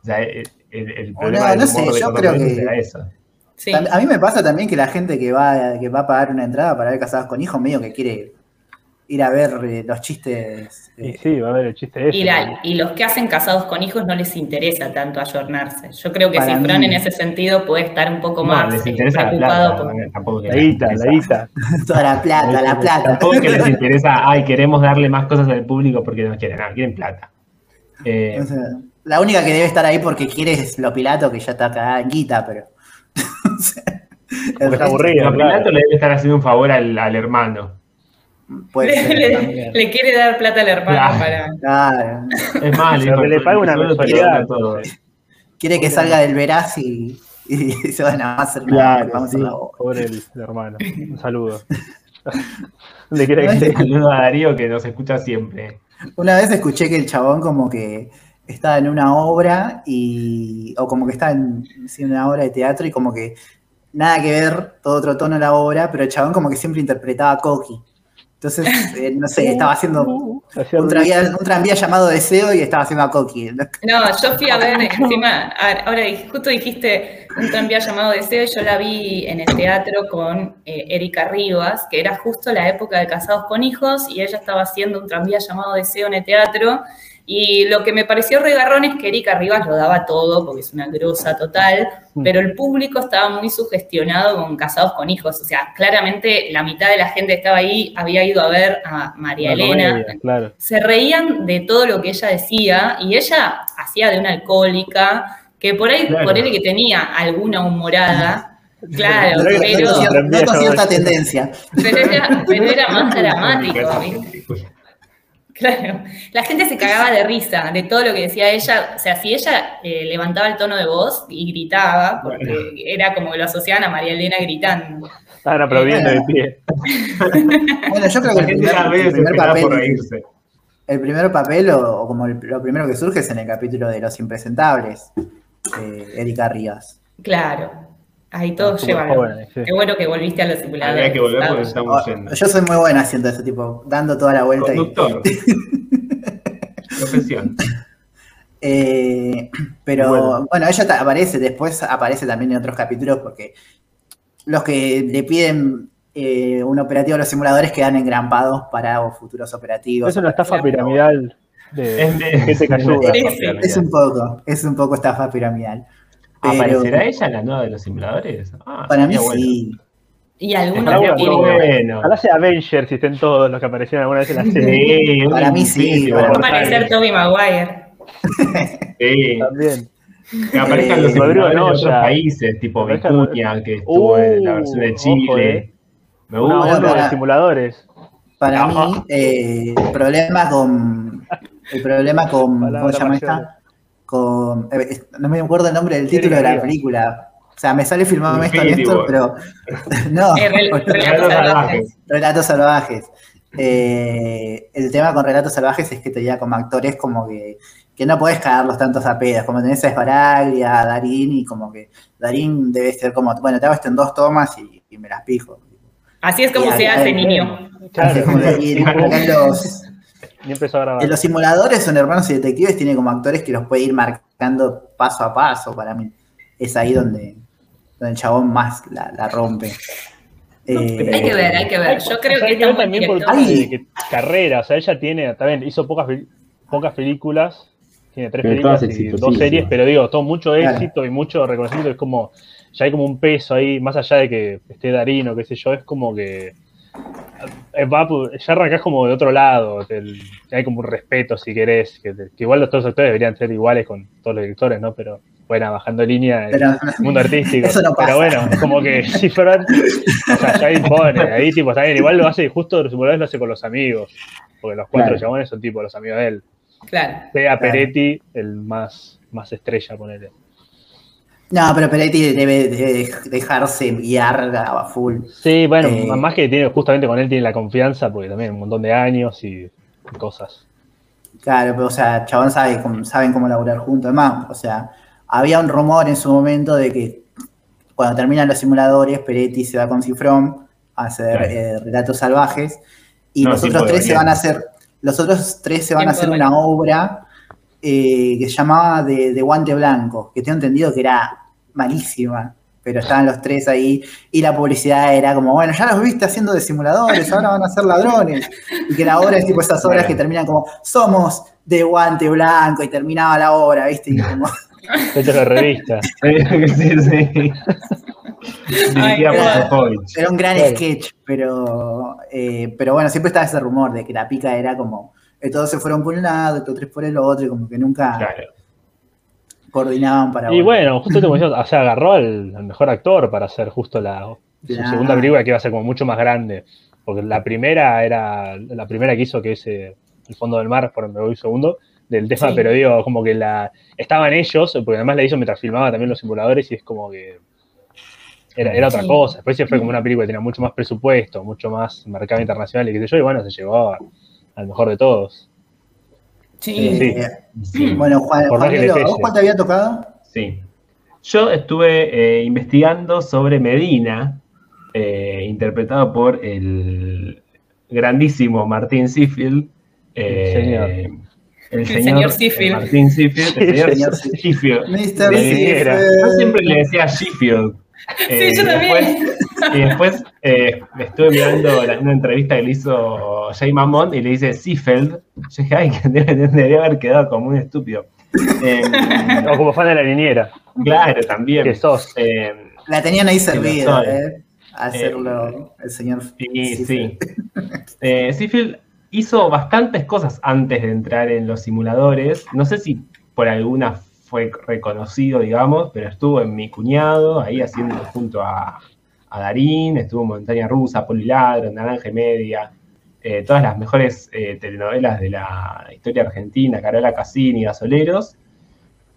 O sea, el, el- problema no, no sé, yo creo que- era eso. Sí. A mí me pasa también que la gente que va, que va a pagar una entrada para ver casados con hijos, medio que quiere ir a ver eh, los chistes. Y eh, sí, va a haber el chiste ese. Y, la- y los que hacen casados con hijos no les interesa tanto ayornarse. Yo creo que Para Cifrón mí- en ese sentido puede estar un poco No, más les eh, interesa la preocupado plata. por- no, tampoco que La guita, la guita. toda la plata, la plata. Tampoco que les interesa, ay, queremos darle más cosas al público porque no quieren nada, quieren plata. Eh, O sea, la única que debe estar ahí porque quiere es lo pilato, que ya está cagada en guita, pero. o sea, el Porque está resto aburrido, claro. Pilato le debe estar haciendo un favor al, al hermano. Puede le, ser le- le quiere dar plata al hermano Claro. para. Claro. Es más, Pero que le pague una quiero mensualidad, quiere que salga del veraz y, y se van a hacer nada, vamos a la. Pobre el, el hermano. Un saludo. ¿Dónde quiere que? Saludo a Darío que nos escucha siempre. Una vez escuché que el chabón como que estaba en una obra y. o como que estaba en sí, una obra de teatro y como que nada que ver, todo otro tono la obra, pero el chabón como que siempre interpretaba a Coqui. Entonces, eh, no sé, estaba haciendo un tranvía, un tranvía llamado Deseo y estaba haciendo a Coqui. No, yo fui a ver encima, a- ahora justo dijiste un tranvía llamado Deseo, y yo la vi en el teatro con eh, Erika Rivas, que era justo la época de Casados con Hijos, y ella estaba haciendo un tranvía llamado Deseo en el teatro, y lo que me pareció regarrón es que Erika Rivas lo daba todo, porque es una grosa total, Mm. pero el público estaba muy sugestionado con Casados con Hijos, o sea, claramente la mitad de la gente que estaba ahí había ido a ver a María Elena, comedia, claro. se reían de todo lo que ella decía y ella hacía de una alcohólica que por ahí, Claro. por él que tenía alguna humorada, claro, Pero- llamado cierta Deseo. tendencia. pero era, pero era más dramático, ¿viste? Claro, la gente se cagaba de risa de todo lo que decía ella, o sea, si ella eh, levantaba el tono de voz y gritaba, porque era como que lo asociaban a María Elena gritando. Estaban aplaudiendo de Bueno. pie. Bueno, yo creo que La el gente primer, el primer desesperada por papel, reírse. el primer papel o, o como el- lo primero que surge es en el capítulo de Los Impresentables, de Erika Rivas. Claro, ahí todos llevan. jóvenes, sí. Qué bueno que volviste a los simuladores. Habría que volver porque estamos yendo. Oh, Yo soy muy buena haciendo eso, tipo, dando toda la vuelta y Conductor. Profesión. Eh, pero Bueno. bueno, ella aparece, después aparece también en otros capítulos porque los que le piden eh, un operativo a los simuladores quedan engrampados para futuros operativos. Es una estafa Claro. piramidal de Es de- que ayuda. Sí. Es un poco, es un poco estafa piramidal. Pero ¿Aparecerá ella en la nueva de los simuladores? Ah, para mí bueno. sí. Y algunos que tienen bueno. Ojalá sea Avengers si estén todos los que aparecieron alguna vez en la serie. Sí, Para mí sí, Va a aparecer Toby Maguire. Sí, También. que aparezcan los Eh, simuladores de otros países, tipo Vicuña, que estuvo en la versión de Uh, Chile. ojo, eh. Me gusta. para- de simuladores. Para Ajá. mí, eh, el problema con. El problema con. ¿Cómo se llama esta? Con. eh, no me acuerdo el nombre del título de la película. O sea, me sale filmado esto, War. pero. No, Eh, relatos Relatos salvajes. Relatos salvajes. Eh, el tema con relatos salvajes es que te lleva como actores como que, que no podés cagarlos tantos a pedos, como tenés a Esparaglia, a Darín, y como que Darín debe ser como, bueno, te hago esto en dos tomas y, y me las pijo. Así es como Y se hace, niño. Así como Claro. que- y los, Y empezó a grabar. en los simuladores son hermanos y detectives, tiene como actores que los puede ir marcando paso a paso para mí. Es ahí donde, donde el chabón más la, la rompe. Eh, Hay que ver, hay que ver. Yo creo que muy también por que carrera, o sea, ella tiene, también hizo pocas, pocas películas, tiene tres Pero películas y dos series, pero digo, todo mucho Claro. éxito y mucho reconocimiento, es como, ya hay como un peso ahí, más allá de que esté Darín o qué sé yo, es como que va, por- ya arrancás como de otro lado, del- hay como un respeto si querés, que, que igual los todos los actores deberían ser iguales con todos los directores, ¿no? Pero bueno, bajando línea, el Pero- mundo artístico. Eso no pasa. Pero bueno, es como que si fueran, o sea, ya impone, ahí tipo, está bien, igual lo hace, justo simuladores lo hace con los amigos, porque los cuatro Claro. chabones son tipo los amigos de él. Claro. Sea Claro. Peretti el más, más estrella, ponele. No, pero Peretti debe, debe dejarse guiar a full. Sí, bueno, Eh. más que tiene, justamente con él tiene la confianza, porque también un montón de años y cosas. Claro, pero o sea, Chabón sabe cómo, saben cómo laburar juntos. Además, o sea, había un rumor en su momento de que cuando terminan los simuladores, Peretti se va con Cifrón a hacer Claro. eh, relatos salvajes y No, los otros tres se van a hacer, los otros tres se van a hacer una obra eh, que se llamaba de, de Guante Blanco, que tengo entendido que era malísima, pero estaban los tres ahí y la publicidad era como, bueno, ya los viste haciendo de simuladores, ahora van a ser ladrones. Y que la obra es tipo esas obras que terminan como, somos de Guante Blanco y terminaba la obra, ¿viste? Y como, Esto es la revista. sí, sí. Dirigida Ay, por claro. Sofovich. era un gran Claro. sketch, pero, eh, pero bueno, siempre estaba ese rumor de que la pica era como, que todos se fueron por un lado, estos tres por el otro, y como que nunca Claro. Coordinaban para Y volver. bueno, justo te decía, o sea, agarró al, al mejor actor para hacer justo la su segunda película que iba a ser como mucho más grande. Porque la primera era, la primera que hizo, que es eh, El fondo del mar, por donde voy segundo, del tema, Sí. pero digo, como que la estaban ellos, porque además la hizo mientras filmaba también los simuladores y es como que era, era otra cosa. Después sí fue como una película que tenía mucho más presupuesto, mucho más mercado internacional y qué sé yo, y bueno, se llevó al mejor de todos. Sí. Sí. Eh, Sí. Bueno, Juan, Por más que Juanelo, le ¿a vos cuál te había tocado? Sí. Yo estuve eh, investigando sobre Medina, eh, interpretado por el grandísimo Martín Seafield. eh, El señor. El señor eh, Seafield. Martín Seafield. El señor señor Seafield. Yo Seafield. siempre le decía Sheffield. Eh, Sí, yo y también. Y después eh, estuve mirando la- una entrevista que le hizo Jay Mamón y le dice Seafeld. Yo dije, ay, que debe- debería haber quedado como un estúpido. Eh, O como fan de la niñera, claro, también. que sos. Eh, La tenían ahí servida, soy. ¿eh? Hacerlo el señor. Sí, Seafield. sí. Eh, Seafield hizo bastantes cosas antes de entrar en los simuladores. No sé si por alguna fue reconocido, digamos, pero estuvo en Mi Cuñado, ahí haciendo junto a, a Darín, estuvo en Montaña Rusa, Poliladro, Naranja y Media, eh, todas las mejores eh, telenovelas de la historia argentina, Carola Cassini, Gasoleros.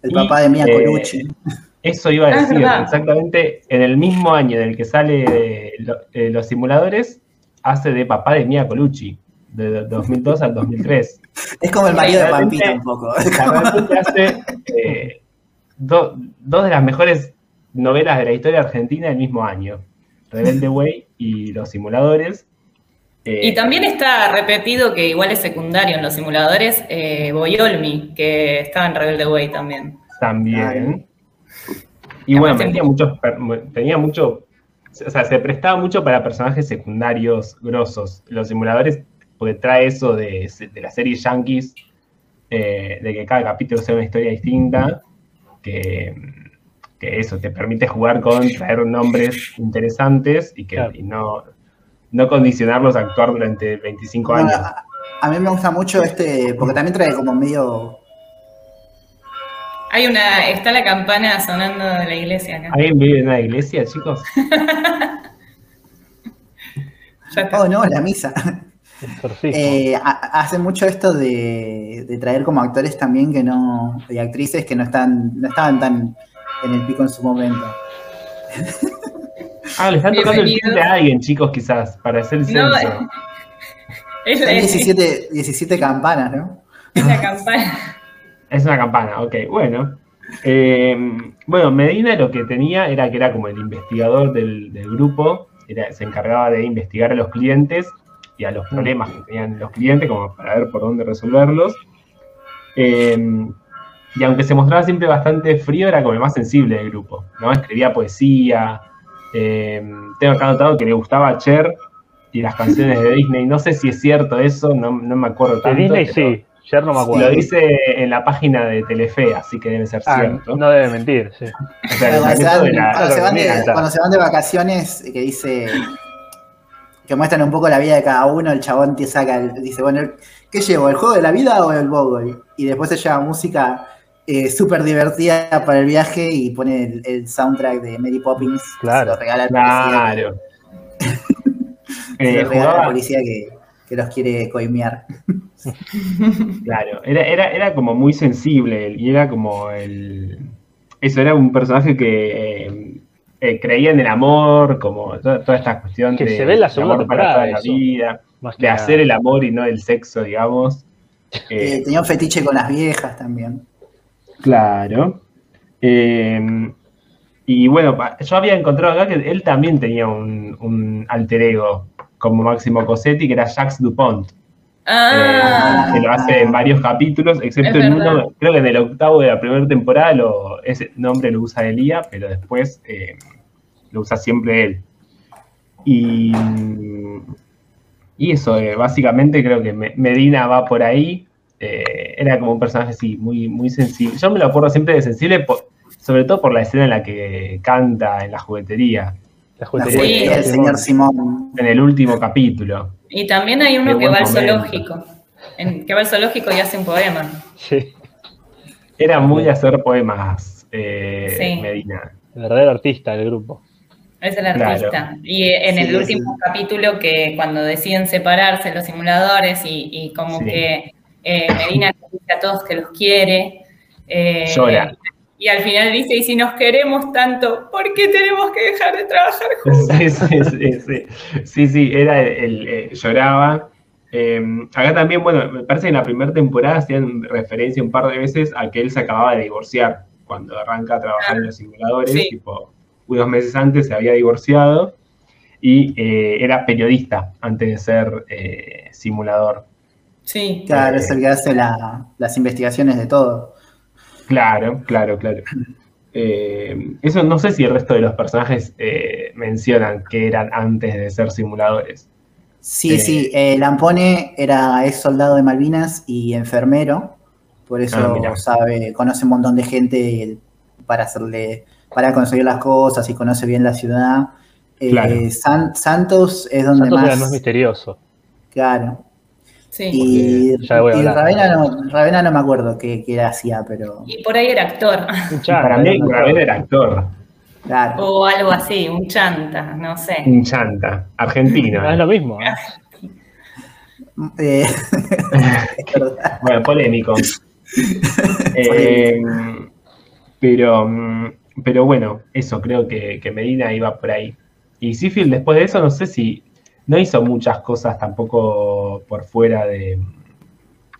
El Y, papá de Mia eh, Colucci. Eso iba a decir, exactamente en el mismo año en el que sale lo- eh, Los Simuladores, hace de papá de Mia Colucci, de 2002 al 2003. Es como el marido de Pampita un poco. Hace eh, do- dos de las mejores novelas de la historia argentina del mismo año, Rebelde Way y Los Simuladores. Eh, Y también está repetido que igual es secundario en los simuladores, eh, Boyolmi, que estaba en Rebelde Way también. También. Y Además bueno, tenía muchos, tenía mucho, o sea, se prestaba mucho para personajes secundarios grosos. Los simuladores, porque trae eso de, de la serie Yankees, eh, de que cada capítulo sea una historia distinta, que, que eso te permite jugar con traer nombres interesantes y que Claro. y no, no condicionarlos a actuar durante 25 Bueno, años. a, a mí me gusta mucho este, porque también trae como medio. Hay una, está la campana sonando de la iglesia acá. ¿Alguien vive en una iglesia, chicos? Oh, no, la misa. Eh, ha- hace mucho esto de, de traer como actores también que no. y actrices que no están, no estaban tan en el pico en su momento. Ah, le están tocando el timbre a alguien, chicos, quizás, para hacer el No, censo. es, la, 17, 17 campanas, ¿no? es la campana. Es una campana, ok, bueno. Eh, bueno, Medina lo que tenía era que era como el investigador del, del grupo, era- se encargaba de investigar a los clientes y a los problemas que tenían los clientes, como para ver por dónde resolverlos. Eh, y aunque se mostraba siempre bastante frío, era como el más sensible del grupo, ¿no? Escribía poesía. eh, tengo acá anotado que le gustaba a Cher y las canciones de Disney. No sé si es cierto eso, no, no me acuerdo de tanto. Disney pero- sí, Cher no me acuerdo. lo dice en la página de Telefe, así que debe ser Ah, cierto. no debe mentir, sí. O sea, el Cuando se, van, de la- cuando se van de, Claro. cuando se van de vacaciones, que dice que muestran un poco la vida de cada uno, el chabón te saca, el- dice, bueno, ¿qué llevo? ¿El juego de la vida o el Bogle? Y después se lleva música eh, súper divertida para el viaje y pone el, el soundtrack de Mary Poppins, Claro. se lo regala al policía, Claro. se Eh, lo regala al jugaba, policía que, que los quiere coimear. claro, era, era, era como muy sensible él, y era como el. Eso, era un personaje que eh, eh, creía en el amor, como toda, toda esta cuestión Que de se ve en la del segunda amor para toda la vida, de nada. hacer el amor y no el sexo, digamos. Eh, Eh, tenía un fetiche con las viejas también. Claro. Eh, y bueno, yo había encontrado acá que él también tenía un, un alter ego como Máximo Cosetti, que era Jacques Dupont, Ah, eh, que lo hace en varios capítulos, excepto en uno, creo que en el octavo de la primera temporada lo, ese nombre lo usa Elía, pero después eh, lo usa siempre él. Y, y eso, eh, básicamente creo que Me- Medina va por ahí. Eh, era como un personaje así, muy, muy sensible. Yo me lo acuerdo siempre de sensible, por- sobre todo por la escena en la que canta en la juguetería, La La juguetería Sí. del señor Simón. en el último capítulo. y también hay uno que va al zoológico. En- que va al zoológico y hace un poema. Sí, Era muy de hacer poemas, eh, Sí. Medina. el verdadero artista del grupo. Es el Claro. artista. Y en Sí, el sí. último capítulo que cuando deciden separarse los simuladores y, y como Sí. que eh, Medina le dice a todos que los quiere. eh, Llora. Y al final dice, y si nos queremos tanto, ¿por qué tenemos que dejar de trabajar juntos? Sí, sí, sí, sí. Sí, sí, era el, el- eh, lloraba. Eh, acá también, bueno, me parece que en la primera temporada hacían referencia un par de veces a que él se acababa de divorciar cuando arranca a trabajar en los simuladores, Sí. tipo, unos meses antes se había divorciado y eh, era periodista antes de ser eh, simulador. Sí, Claro, es el que hace la- las investigaciones de todo. Claro, claro, claro. Eh, eso no sé si el resto de los personajes eh, mencionan que eran antes de ser simuladores. Sí, Eh. sí, eh, Lampone era ex soldado de Malvinas y enfermero, por eso Ah, sabe, conoce un montón de gente para hacerle, para conseguir las cosas y conoce bien la ciudad. Eh, Claro. San- Santos es donde Santos era más, el más misterioso. claro. Sí. Y, ya voy a y hablar. Ravena, no, Ravena no me acuerdo qué, qué hacía, pero Y por ahí era actor. Un chanta, para mí, era actor, claro. O algo así, un chanta, no sé. un chanta, argentino. Ah, es lo mismo. ¿eh? Eh. Bueno, polémico. Eh, pero, mm, pero bueno, eso creo que, que Medina iba por ahí. Y Seafield después de eso, no sé si no hizo muchas cosas tampoco por fuera de,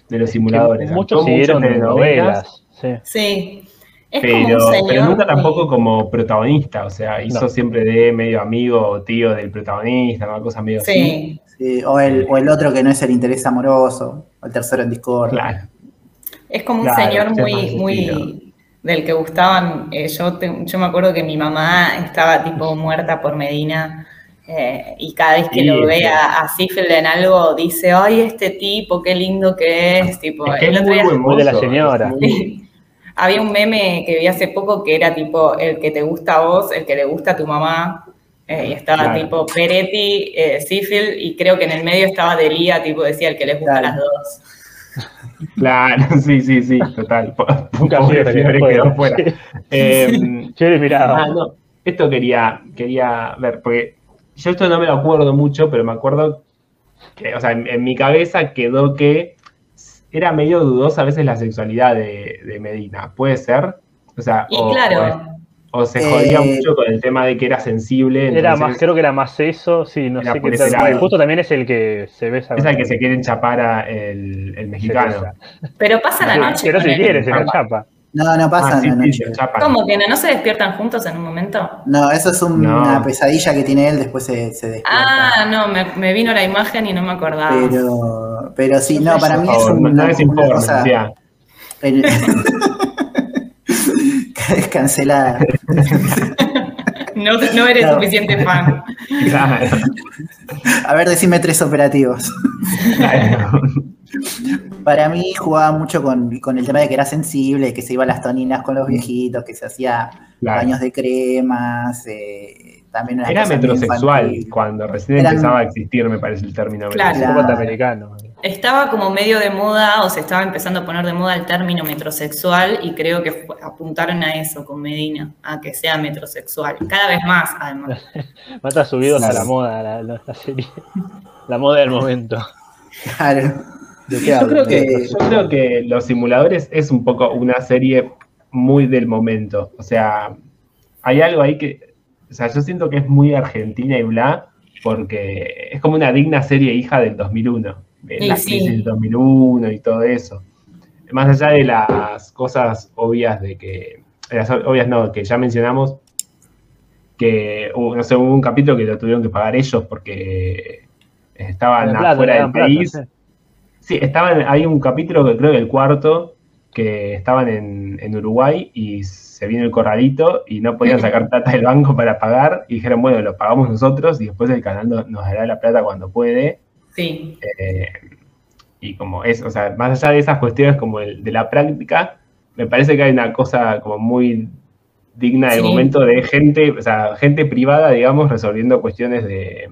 de los simuladores. Muchos siguieron telenovelas, novelas. Sí. Sí. Es como un Pero, señor. pero nunca tampoco como protagonista, o sea, hizo No. siempre de medio amigo o tío del protagonista, una cosa medio así. Sí. Sí, o, el, o el otro que no es el interés amoroso, o el tercero en Discord. Claro. Es como un Claro, señor muy, muy del que gustaban. eh, yo, te- yo me acuerdo que mi mamá estaba tipo muerta por Medina. Eh, y cada vez que Sí, lo ve sí. a, a en algo, dice, ay, este tipo, qué lindo que es. Tipo, Es que el es otro muy día- buen Muy de la señora. Sí. Había un meme que vi hace poco que era tipo el que te gusta a vos, el que le gusta a tu mamá. eh, y estaba Claro. tipo Peretti, eh, y creo que en el medio estaba Delia, tipo decía el que les gusta a las dos. Claro, sí, sí, sí, total. Nunca Pobre Fiore quedó fuera. Fiore miraba. ah, no, esto quería, quería ver, porque yo esto no me lo acuerdo mucho, pero me acuerdo que, o sea, en, en mi cabeza quedó que era medio dudosa a veces la sexualidad de, de Medina. ¿Puede ser? O sea, Y o, claro, o, o se jodía Eh, mucho con el tema de que era sensible. Era más, creo que era más eso, sí, no sé qué tal. lado. Justo también es el que se besa. es el que se quieren chapar a el, el mexicano. pero pasa la noche. Pero si quiere, se la Chapa. No, no pasa Ah, sí, en la sí, noche. se chapan. ¿Cómo que no? ¿No se despiertan juntos en un momento? No, eso es un- No. una pesadilla que tiene él, después se, se despierta. Ah, no, me, me vino la imagen y no me acordaba. Pero, pero sí, no, para mí es favor, una, no, no informe, cosa el- es cancelada. No, no eres suficiente fan. Claro, A ver, decime tres operativos. claro. Para mí jugaba mucho con, con el tema de que era sensible, que se iba a las toninas con los viejitos, que se hacía Claro. baños de cremas, eh, también Era metrosexual cuando recién empezaba a existir, me parece el término. Claro. Un metrosexual. poco americano. Estaba como medio de moda o se estaba empezando a poner de moda el término metrosexual y creo que apuntaron a eso con Medina, a que sea metrosexual. Cada vez más, además. Mata subidos a Claro. la moda, la, la- la serie. La moda del momento. Claro. ¿De qué Yo creo que- Yo creo que Los Simuladores es un poco una serie muy del momento. O sea, hay algo ahí que. O sea, yo siento que es muy argentina y bla, porque es como una digna serie hija del 2001. De la sí. crisis del 2001 y todo eso. Más allá de las cosas obvias de que. Las obvias no, que ya mencionamos, que hubo, no sé, hubo un capítulo que lo tuvieron que pagar ellos porque estaban afuera del plata, país. sí. Sí, estaban, hay un capítulo que creo que el cuarto, que estaban en, en Uruguay y se vino el corralito y no podían sacar plata del banco para pagar y dijeron, bueno, lo pagamos nosotros y después el canal no- nos dará la plata cuando puede. Sí, Eh, y como es, o sea, más allá de esas cuestiones como el, de la práctica, me parece que hay una cosa como muy digna del Sí. momento de gente, o sea, gente privada, digamos, resolviendo cuestiones de,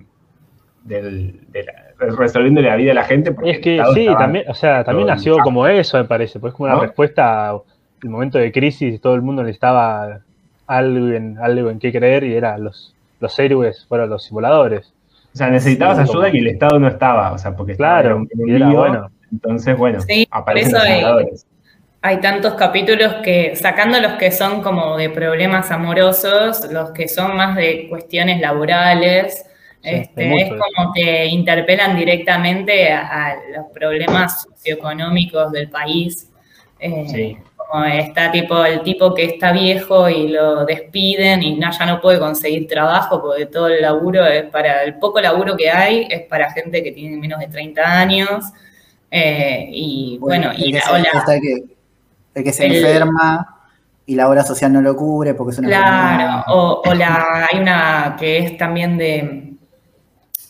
del- de la- resolviendo la vida de la gente. porque Es que sí, estaba- también, o sea, también nació como eso, me parece, pues como una ¿No? respuesta al momento de crisis, todo el mundo necesitaba algo en, algo en qué creer y era los, los héroes fueron los simuladores. O sea, necesitabas Sí, ayuda como- y el Estado no estaba, o sea, porque estaba Claro, en un y era lío, bueno. Entonces, bueno, Sí, por aparecen eso los hay- simuladores. Hay tantos capítulos que, sacando los que son como de problemas amorosos, los que son más de cuestiones laborales, este, es como que interpelan directamente a, a los problemas socioeconómicos del país. Eh, Sí. Como está tipo el tipo que está viejo y lo despiden y no, ya no puede conseguir trabajo porque todo el laburo es para, el poco laburo que hay es para gente que tiene menos de 30 años. Eh, y bueno, el y que la, se, que, el que se el- enferma y la obra social no lo cubre porque es una Claro, o, o la, hay una que es también de,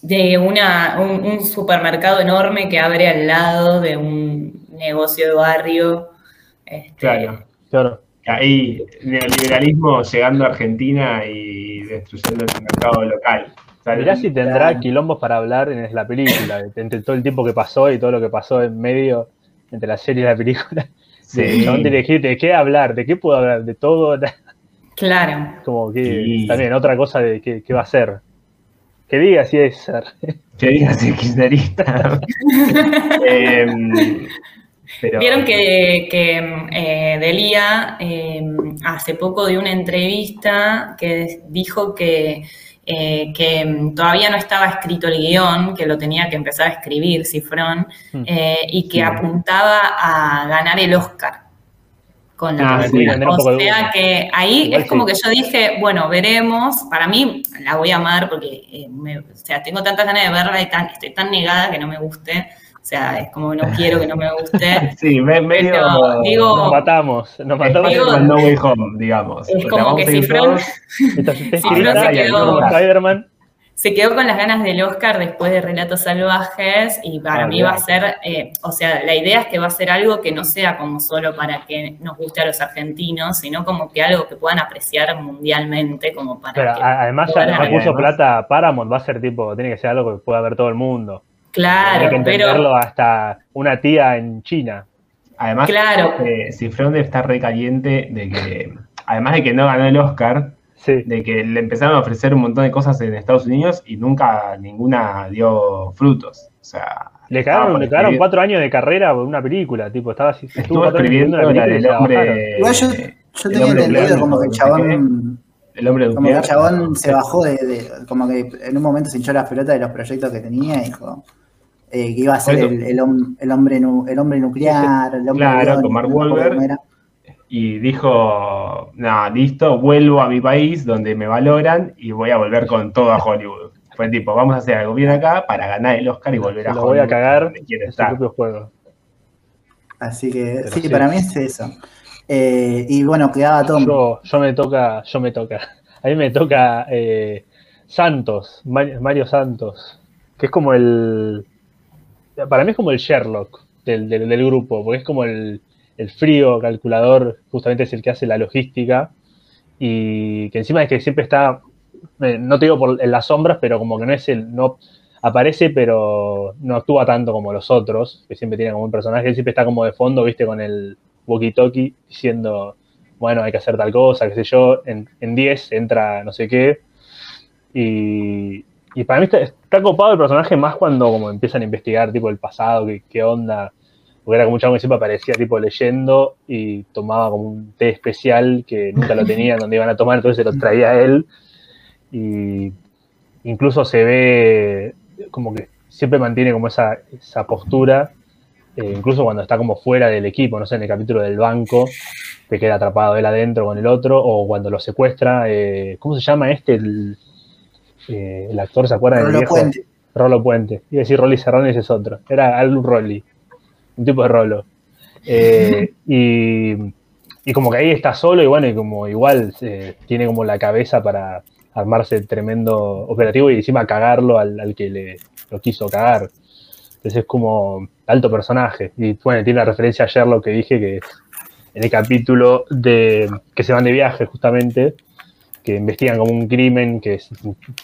de una, un, un supermercado enorme que abre al lado de un negocio de barrio. Este, Claro. Claro. Ahí, neoliberalismo llegando a Argentina y destruyendo el mercado local. Mirá si tendrá quilombos para hablar en la película, entre todo el tiempo que pasó y todo lo que pasó en medio entre la serie y la película. Sí. Que elegir de qué hablar, de qué puedo hablar, de todo. Claro, Como que Sí. también otra cosa de qué, qué va a ser. Que diga si es ser. Que digas el kirchnerista. Em, pero- Vieron que, que eh, Delia eh, hace poco dio una entrevista que dijo que, eh, que todavía no estaba escrito el guion, que lo tenía que empezar a escribir Cifrón, Hmm. eh, y que Sí. apuntaba a ganar el Oscar con la Ah, sí, o sea que ahí Igual es como sí. que yo dije, bueno, veremos. Para mí la voy a amar porque eh, me- o sea, tengo tantas ganas de verla y tan, estoy tan negada que no me guste. O sea, es como que no quiero que no me guste. Sí, me- medio. Pero, digo- Nos matamos, nos matamos. Digo- Spider-Man No Way Home, digamos. Es como que está Sí, escrita pero se quedó- Spider-Man. Se quedó con las ganas del Oscar después de Relatos Salvajes y para Ah, mí va a ser, eh, o sea, la idea es que va a ser algo que no sea como solo para que nos guste a los argentinos, sino como que algo que puedan apreciar mundialmente, como para Pero que además ya además- plata Paramount va a ser tipo, tiene que ser algo que pueda ver todo el mundo. Claro, Tiene que pero entenderlo hasta una tía en China. Además, Claro. eh, Cifrón está recaliente de que, además de que no ganó el Oscar, Sí. de que le empezaron a ofrecer un montón de cosas en Estados Unidos y nunca ninguna dio frutos. O sea, Le cagaron, por le cagaron cuatro años de carrera por una película, tipo, estaba así, estuvo escribiendo la del película hombre. Igual yo, yo el tenía hombre entendido como que el chabón, qué, el hombre de como que el Ujier. chabón se bajó de, de- como que en un momento se hinchó las pelotas de los proyectos que tenía y dijo eh, que iba a ser el, el hom- el hombre el hombre nuclear, el hombre Claro, con Mark Wahlberg. Y dijo, no, listo, vuelvo a mi país donde me valoran y voy a volver con todo a Hollywood. Fue tipo, vamos a hacer algo bien acá para ganar el Oscar y volver a Lo Hollywood. voy a cagar en su propio juego. Así que Pero sí, sí. para mí es eso. Eh, y bueno, quedaba Tom. Yo, yo me toca, yo me toca. A mí me toca eh, Santos, Mario, Mario Santos, que es como el. Para mí es como el Sherlock del, del- del grupo, porque es como el, el frío calculador, justamente es el que hace la logística, y que encima es que siempre está, eh, no te digo por, en las sombras, pero como que no es el. no Aparece, pero no actúa tanto como los otros, que siempre tienen como un personaje, él siempre está como de fondo, viste, con el walkie-talkie, diciendo bueno, hay que hacer tal cosa, qué sé yo, en, en 10 entra no sé qué. Y, y para mí está, está copado el personaje más cuando como empiezan a investigar tipo el pasado, qué, qué onda. Porque era como un chavo que siempre aparecía tipo leyendo y tomaba como un té especial que nunca lo tenían donde iban a tomar, entonces se lo traía a él. Y incluso se ve como que siempre mantiene como esa, esa postura, eh, incluso cuando está como fuera del equipo, no sé, en el capítulo del banco, que queda atrapado él adentro con el otro, o cuando lo secuestra, eh, ¿cómo se llama este? El, eh, el actor, ¿se acuerdan? del Rolo viejo? Puente. Rolo Puente. Iba a decir Rolly Serrano y ese es otro. Era algún Rolly. Un tipo de Rolo. Eh, y, y como que ahí está solo y bueno, y como igual eh, tiene como la cabeza para armarse el tremendo operativo y encima cagarlo al, al que le lo quiso cagar. Entonces es como alto personaje. Y bueno, tiene la referencia a Sherlock que dije que es en el capítulo de que se van de viaje justamente, que investigan como un crimen que,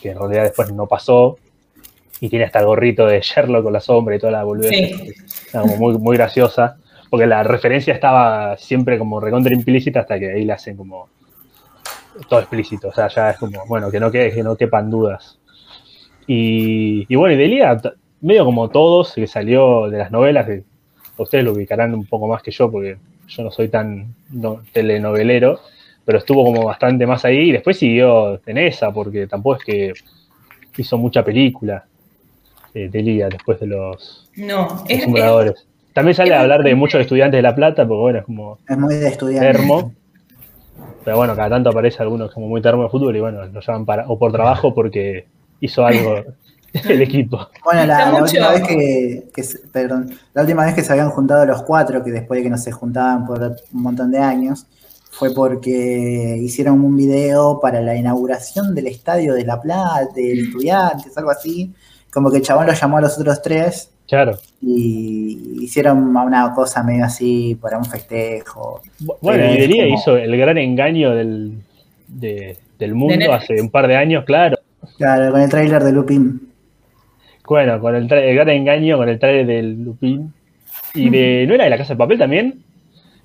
que en realidad después no pasó, y tiene hasta el gorrito de Sherlock con la sombra y toda la boludez. Sí. Como muy, muy graciosa, porque la referencia estaba siempre como recontra implícita hasta que ahí la hacen como todo explícito, o sea, ya es como, bueno, que no, quede, que no quepan dudas. Y, y bueno, y Delia, t- medio como todos, que salió de las novelas, que ustedes lo ubicarán un poco más que yo, porque yo no soy tan no- telenovelero, pero estuvo como bastante más ahí y después siguió en esa, porque tampoco es que hizo mucha película eh, de Lía después de los, No, los es. También sale a hablar de muchos estudiantes de La Plata, porque bueno, es como Es muy de estudiante. termo. Pero bueno, cada tanto aparece alguno como muy termo de fútbol y bueno, lo llaman para, o por trabajo porque hizo algo el equipo. Bueno, la, última vez que, que se- perdón, la última vez que se habían juntado los cuatro, que después de que no se juntaban por un montón de años, fue porque hicieron un video para la inauguración del estadio de La Plata, de estudiantes, algo así. Como que el chabón los llamó a los otros tres Claro. y hicieron una cosa medio así para un festejo. Bueno, Delia como- hizo el gran engaño del, de- del mundo hace un par de años, claro. Claro, con el tráiler de Lupin. Bueno, con el, el gran engaño, con el trailer del Lupin. Y de. ¿No era de la casa de papel también?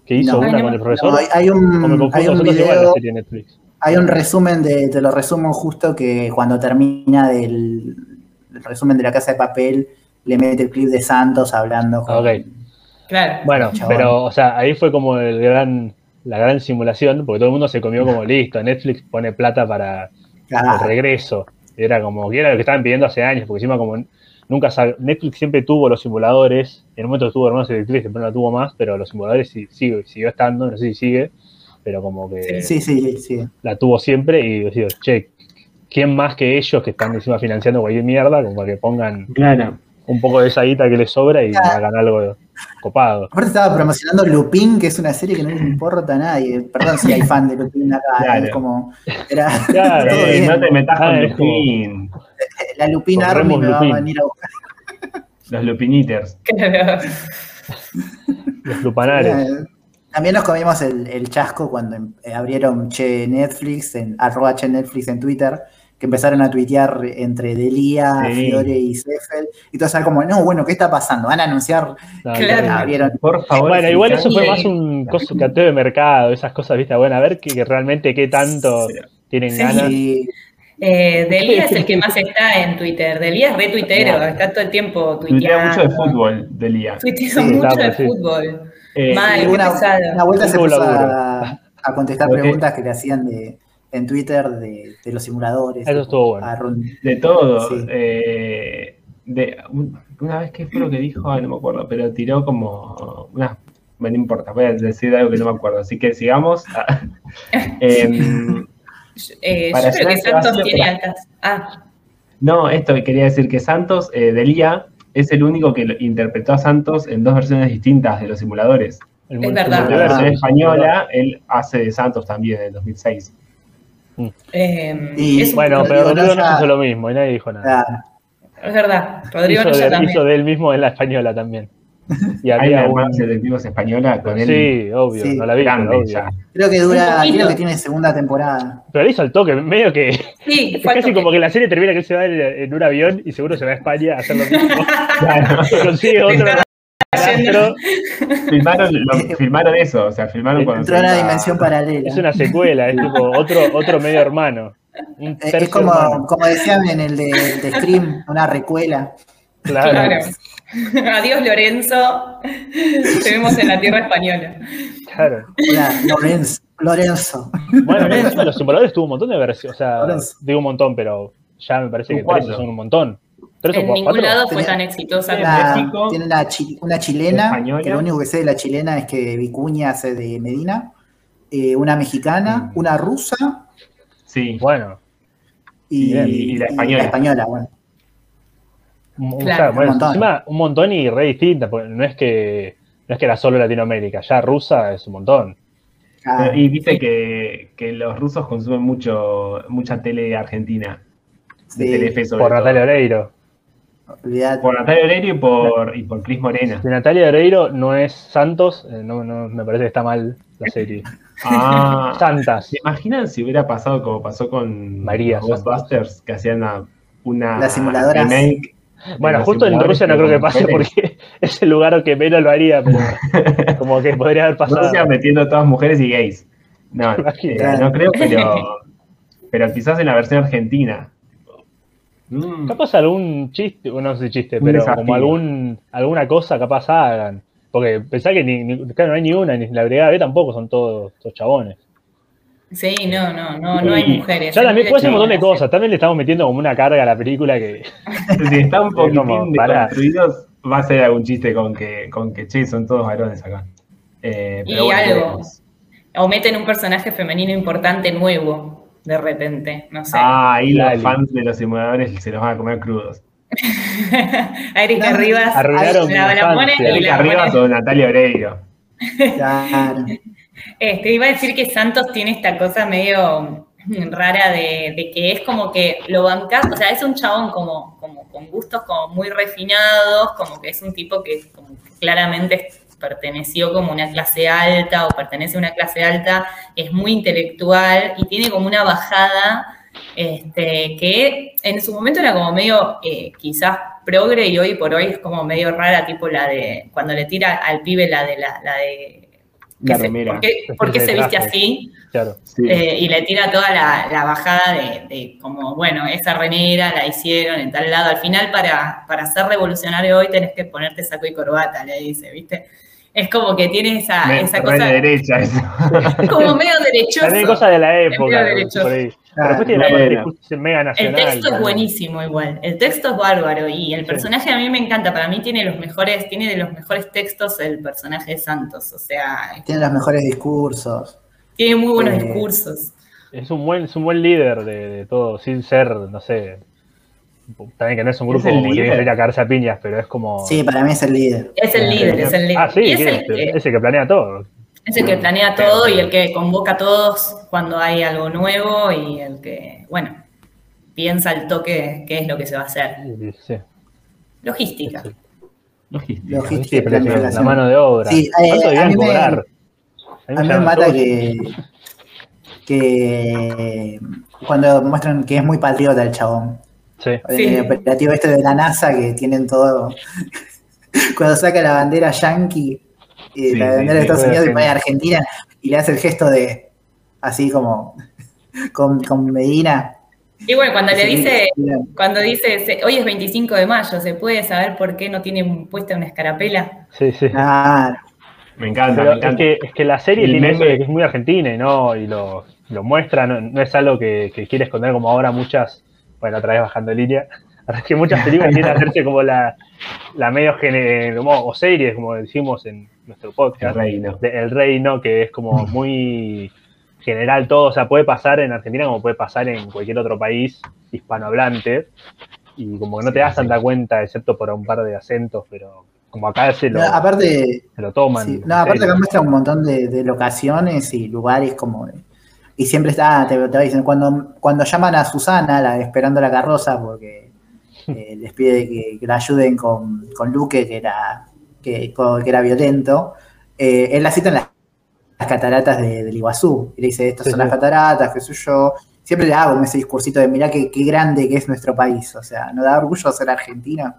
Que hizo No. una no con el profesor. No, hay, un, hay un video serie de Netflix. Hay un resumen de, te lo resumo justo que cuando termina del el resumen de la casa de papel, le mete el clip de Santos hablando con, ok. claro. Bueno, Chabón. pero, o sea, ahí fue como el gran, la gran simulación, porque todo el mundo se comió como listo. Netflix pone plata para Claro. el regreso. Era como que era lo que estaban pidiendo hace años, porque encima como nunca sal- Netflix siempre tuvo los simuladores, en un momento tuvo Hermanos Electric, después no la tuvo más, pero los simuladores sí, sigue, siguió estando, no sé si sigue, pero como que Sí, sí, sí. la tuvo siempre y digo, che, ¿quién más que ellos que están encima financiando cualquier mierda, como para que pongan Claro. un poco de esa guita que les sobra y Claro. hagan algo copado? Aparte estaba promocionando Lupin, que es una serie que no le importa a nadie. Perdón si hay fan de Lupin acá, Claro. es como era Claro, todo Eh, bien. no te metas Ah, con como- Lupin. la Lupin Army me va a venir a buscar. Los Lupiniters. Los lupanares. Eh, También nos comimos el, el chasco cuando em- eh, abrieron Che Netflix, en arroba Che Netflix en Twitter, que empezaron a tuitear entre Delia, Sí. Fiore y Seffel, y todos estaban como, no, bueno, ¿qué está pasando? Van a anunciar, Claro. abrieron, Por favor. Bueno, igual eso fue más un coso, cateo de mercado, esas cosas, viste, bueno, a ver que, que realmente qué tanto tienen Sí. ganas. Eh, Delia es el que más está en Twitter. Delia es re tuitero, está todo el tiempo Tuitea tuiteando. mucho de fútbol, Delia. Tuitea Sí, mucho de sí. fútbol. Eh, Mal, una, vuelta se puso a, a contestar preguntas que le hacían de, en Twitter de, de los simuladores. Eso estuvo bueno. A Ron- De todo. Sí. eh, de, una vez que fue lo que dijo, Ay, no me acuerdo, pero tiró como una. Bueno, no importa, voy a decir algo que no me acuerdo. Así que sigamos. Em, Eh, Para yo creo que Santos tiene para- altas. Ah, no, esto quería decir que Santos, eh, Delia, es el único que interpretó a Santos en dos versiones distintas de los simuladores. Es verdad. En la versión española, él hace de Santos también en el 2006. Eh, Y- es, un- Bueno, pero Rodrigo no hizo lo mismo y nadie dijo nada. Claro. es verdad. Rodrigo hizo, Noya de, también. hizo de él mismo en la española también. Y Hay había una un... española con él. Sí, obvio, Sí. no la vi, grande obvio. Creo que dura, creo que tiene segunda temporada. Pero le hizo al toque, medio que... Sí, Es casi toque. como que la serie termina que él se va en, en un avión y seguro se va a España a hacer lo mismo. Claro. Consigue otro filmaron, lo- filmaron eso, o sea, filmaron cuando Entró una dimensión paralela. Es una secuela, es tipo otro, otro medio hermano. Un Es como, hermano. como decían en el de, de Scream, una recuela. Claro. Claro. Adiós, Lorenzo. Te vemos en la tierra española. claro. Una Lorenzo. Lorenzo. Bueno, no, encima los simuladores tuvo un montón de versiones. O sea, Lorenzo. digo un montón, pero ya me parece que son un montón. ¿Tres o En cuatro? ningún lado fue tan exitosa. Una- México, tiene una, chi- una chilena, española. que lo único que sé de la chilena es que Vicuña hace de Medina. eh, una mexicana, Mm. una rusa sí. Bueno, y, Bien, y la española. bueno. bueno, un montón. encima un montón y re distinta, porque no es que no es que era solo Latinoamérica, ya rusa es un montón. Ah, Y viste que, que los rusos consumen mucho mucha tele argentina. De sí, Telefe sobre Por todo. Natalia Oreiro. Olvidate. Por Natalia Oreiro y por, y por Cris Morena. Si Natalia Oreiro no es Santos, eh, no, no me parece que está mal la serie. Ah, Santas. ¿Se imaginan si hubiera pasado como pasó con María los Ghostbusters? Que hacían una, remake Bueno, justo en Rusia no creo que pase porque es el lugar que menos lo haría, pero como que podría haber pasado. Rusia metiendo todas mujeres y gays. No, eh, no creo, pero, pero quizás en la versión argentina. Mm, Capaz algún chiste, no sé si chiste, pero como algún alguna cosa capaz hagan. Porque pensá que ni, ni- claro, no hay ni una, ni la Brigada B tampoco son todos, todos chabones. Sí, no, no, no, no hay mujeres. Ya también puede ser un montón de cosas. También le estamos metiendo como una carga a la película que. Si está un poquitín deconstruidos, va a ser algún chiste con que, con que che, son todos varones acá. Eh, Y bueno, algo. veremos. O meten un personaje femenino importante nuevo, de repente, no sé. Ah, ahí los fans de los simuladores se los van a comer crudos. a Erika No, Rivas arruinaron la, la y Erika la Rivas pone- o Natalia Oreiro. Claro. Este, iba a decir que Santos tiene esta cosa medio rara de, de que es como que lo bancás, o sea, es un chabón como, como con gustos como muy refinados, como que es un tipo que como que claramente perteneció como una clase alta o pertenece a una clase alta, es muy intelectual y tiene como una bajada este, que en su momento era como medio eh, quizás progre y hoy por hoy es como medio rara, tipo la de cuando le tira al pibe la de la, la de La se- remera. ¿Por qué, por qué De se viste así? Claro. Sí. Eh, y le tira toda la, la bajada de, de como, bueno, esa remera la hicieron en tal lado. Al final, para, para ser revolucionario hoy tenés que ponerte saco y corbata, le dice, ¿viste? Es como que tiene esa, Me- esa cosa de derecha eso. como medio derechoso. También cosas de la época. por ahí. Pero después tiene la El texto es buenísimo igual, el texto es bárbaro y el Sí. personaje a mí me encanta, para mí tiene los mejores, tiene de los mejores textos el personaje de Santos, o sea, Tiene los mejores discursos. tiene muy buenos Eh, discursos. Es un buen, es un buen líder de, de todo, sin ser, no sé. También que no es un grupo el como que viene a ir a cagarse a piñas, pero es como. Sí, para mí es el líder. Es el líder, es el líder. Ah, sí, es el que- es el que planea todo. Es el que planea todo y el que convoca a todos cuando hay algo nuevo y el que, bueno, piensa el toque qué es lo que se va a hacer. Sí, sí. Logística. Sí. Logística. Logística. Sí, pero la, mano de obra. Sí, eh, ¿Cuánto a debían mí me- cobrar? A mí me mata que, que cuando muestran que es muy patriota el chabón. Sí. El operativo este de la NASA que tienen todo. Cuando saca la bandera yankee, y Sí, la sí, bandera de Estados Unidos y pone Argentina y le hace el gesto de así como con, con Medina. Y bueno, cuando le dice, cuando dice, hoy es 25 de mayo, ¿se puede saber por qué no tiene puesta una escarapela? Sí, sí. Me encanta, Pero me es que, es que la serie El tiene eso de que es muy argentina y no, y lo, lo muestra, no, no es algo que, que quiere esconder como ahora muchas, bueno, otra vez bajando línea, es que muchas películas quieren hacerse como la, la medio como, o series, como decimos en nuestro El podcast, reino. de El Reino, que es como muy general todo, o sea, puede pasar en Argentina como puede pasar en cualquier otro país hispanohablante, y como que no te das sí. tanta cuenta, excepto por un par de acentos, pero como acá se lo, No, aparte, se lo toman. sí, no, aparte acá muestra un montón de, de locaciones y lugares como de- y siempre está, te, te va diciendo, cuando, cuando llaman a Susana, la de esperando la carroza, porque eh, les pide que, que la ayuden con, con Luque, que era, que, era violento, eh, él la cita en las, las cataratas de- del Iguazú, y le dice, estas Sí, son sí. las cataratas, qué sé yo, siempre le hago ese discursito de mirá qué, qué grande que es nuestro país, o sea, nos da orgullo ser argentino,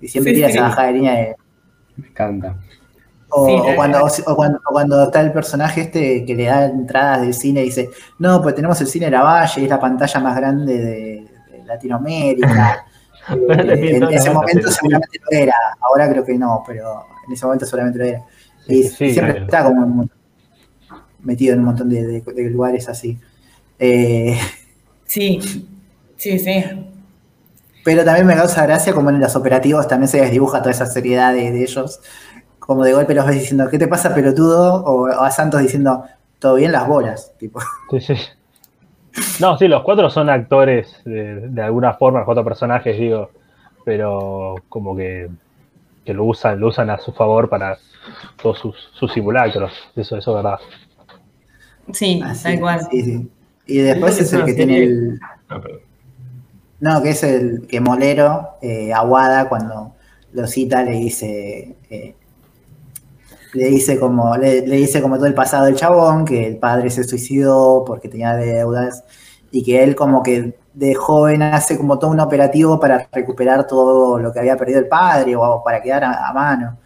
y siempre Sí, tira sí. esa bajada de línea de Me encanta. O, Sí, o tal cuando, o, cuando, o cuando está el personaje este que le da entradas del cine y dice, no, pues tenemos el cine de la Valle, es la pantalla más grande de, de Latinoamérica. Eh, en ese momento seguramente lo era, ahora creo que no, pero en ese momento seguramente lo era. Y Sí, siempre claro. está como metido en un montón de, de- de lugares así. Eh, Sí, sí, sí. pero también me causa gracia como en los operativos también se desdibuja toda esa seriedad de, de ellos. Como de golpe los ves diciendo, ¿qué te pasa, pelotudo? O, o a Santos diciendo, todo bien las bolas. Tipo, Sí, sí. No, sí, los cuatro son actores de, de alguna forma, los cuatro personajes, digo, pero como que, que lo usan, lo usan a su favor para todos sus, sus simulacros. Eso, eso es verdad. Sí, así, tal cual. sí, sí. Y después es es el que serie- tiene el. Ah. No, que es el que Molero, eh, Aguada, cuando lo cita, le dice. eh, le dice como le, le dice como todo el pasado del chabón, que el padre se suicidó porque tenía deudas y que él como que de joven hace como todo un operativo para recuperar todo lo que había perdido el padre o para quedar a, a mano.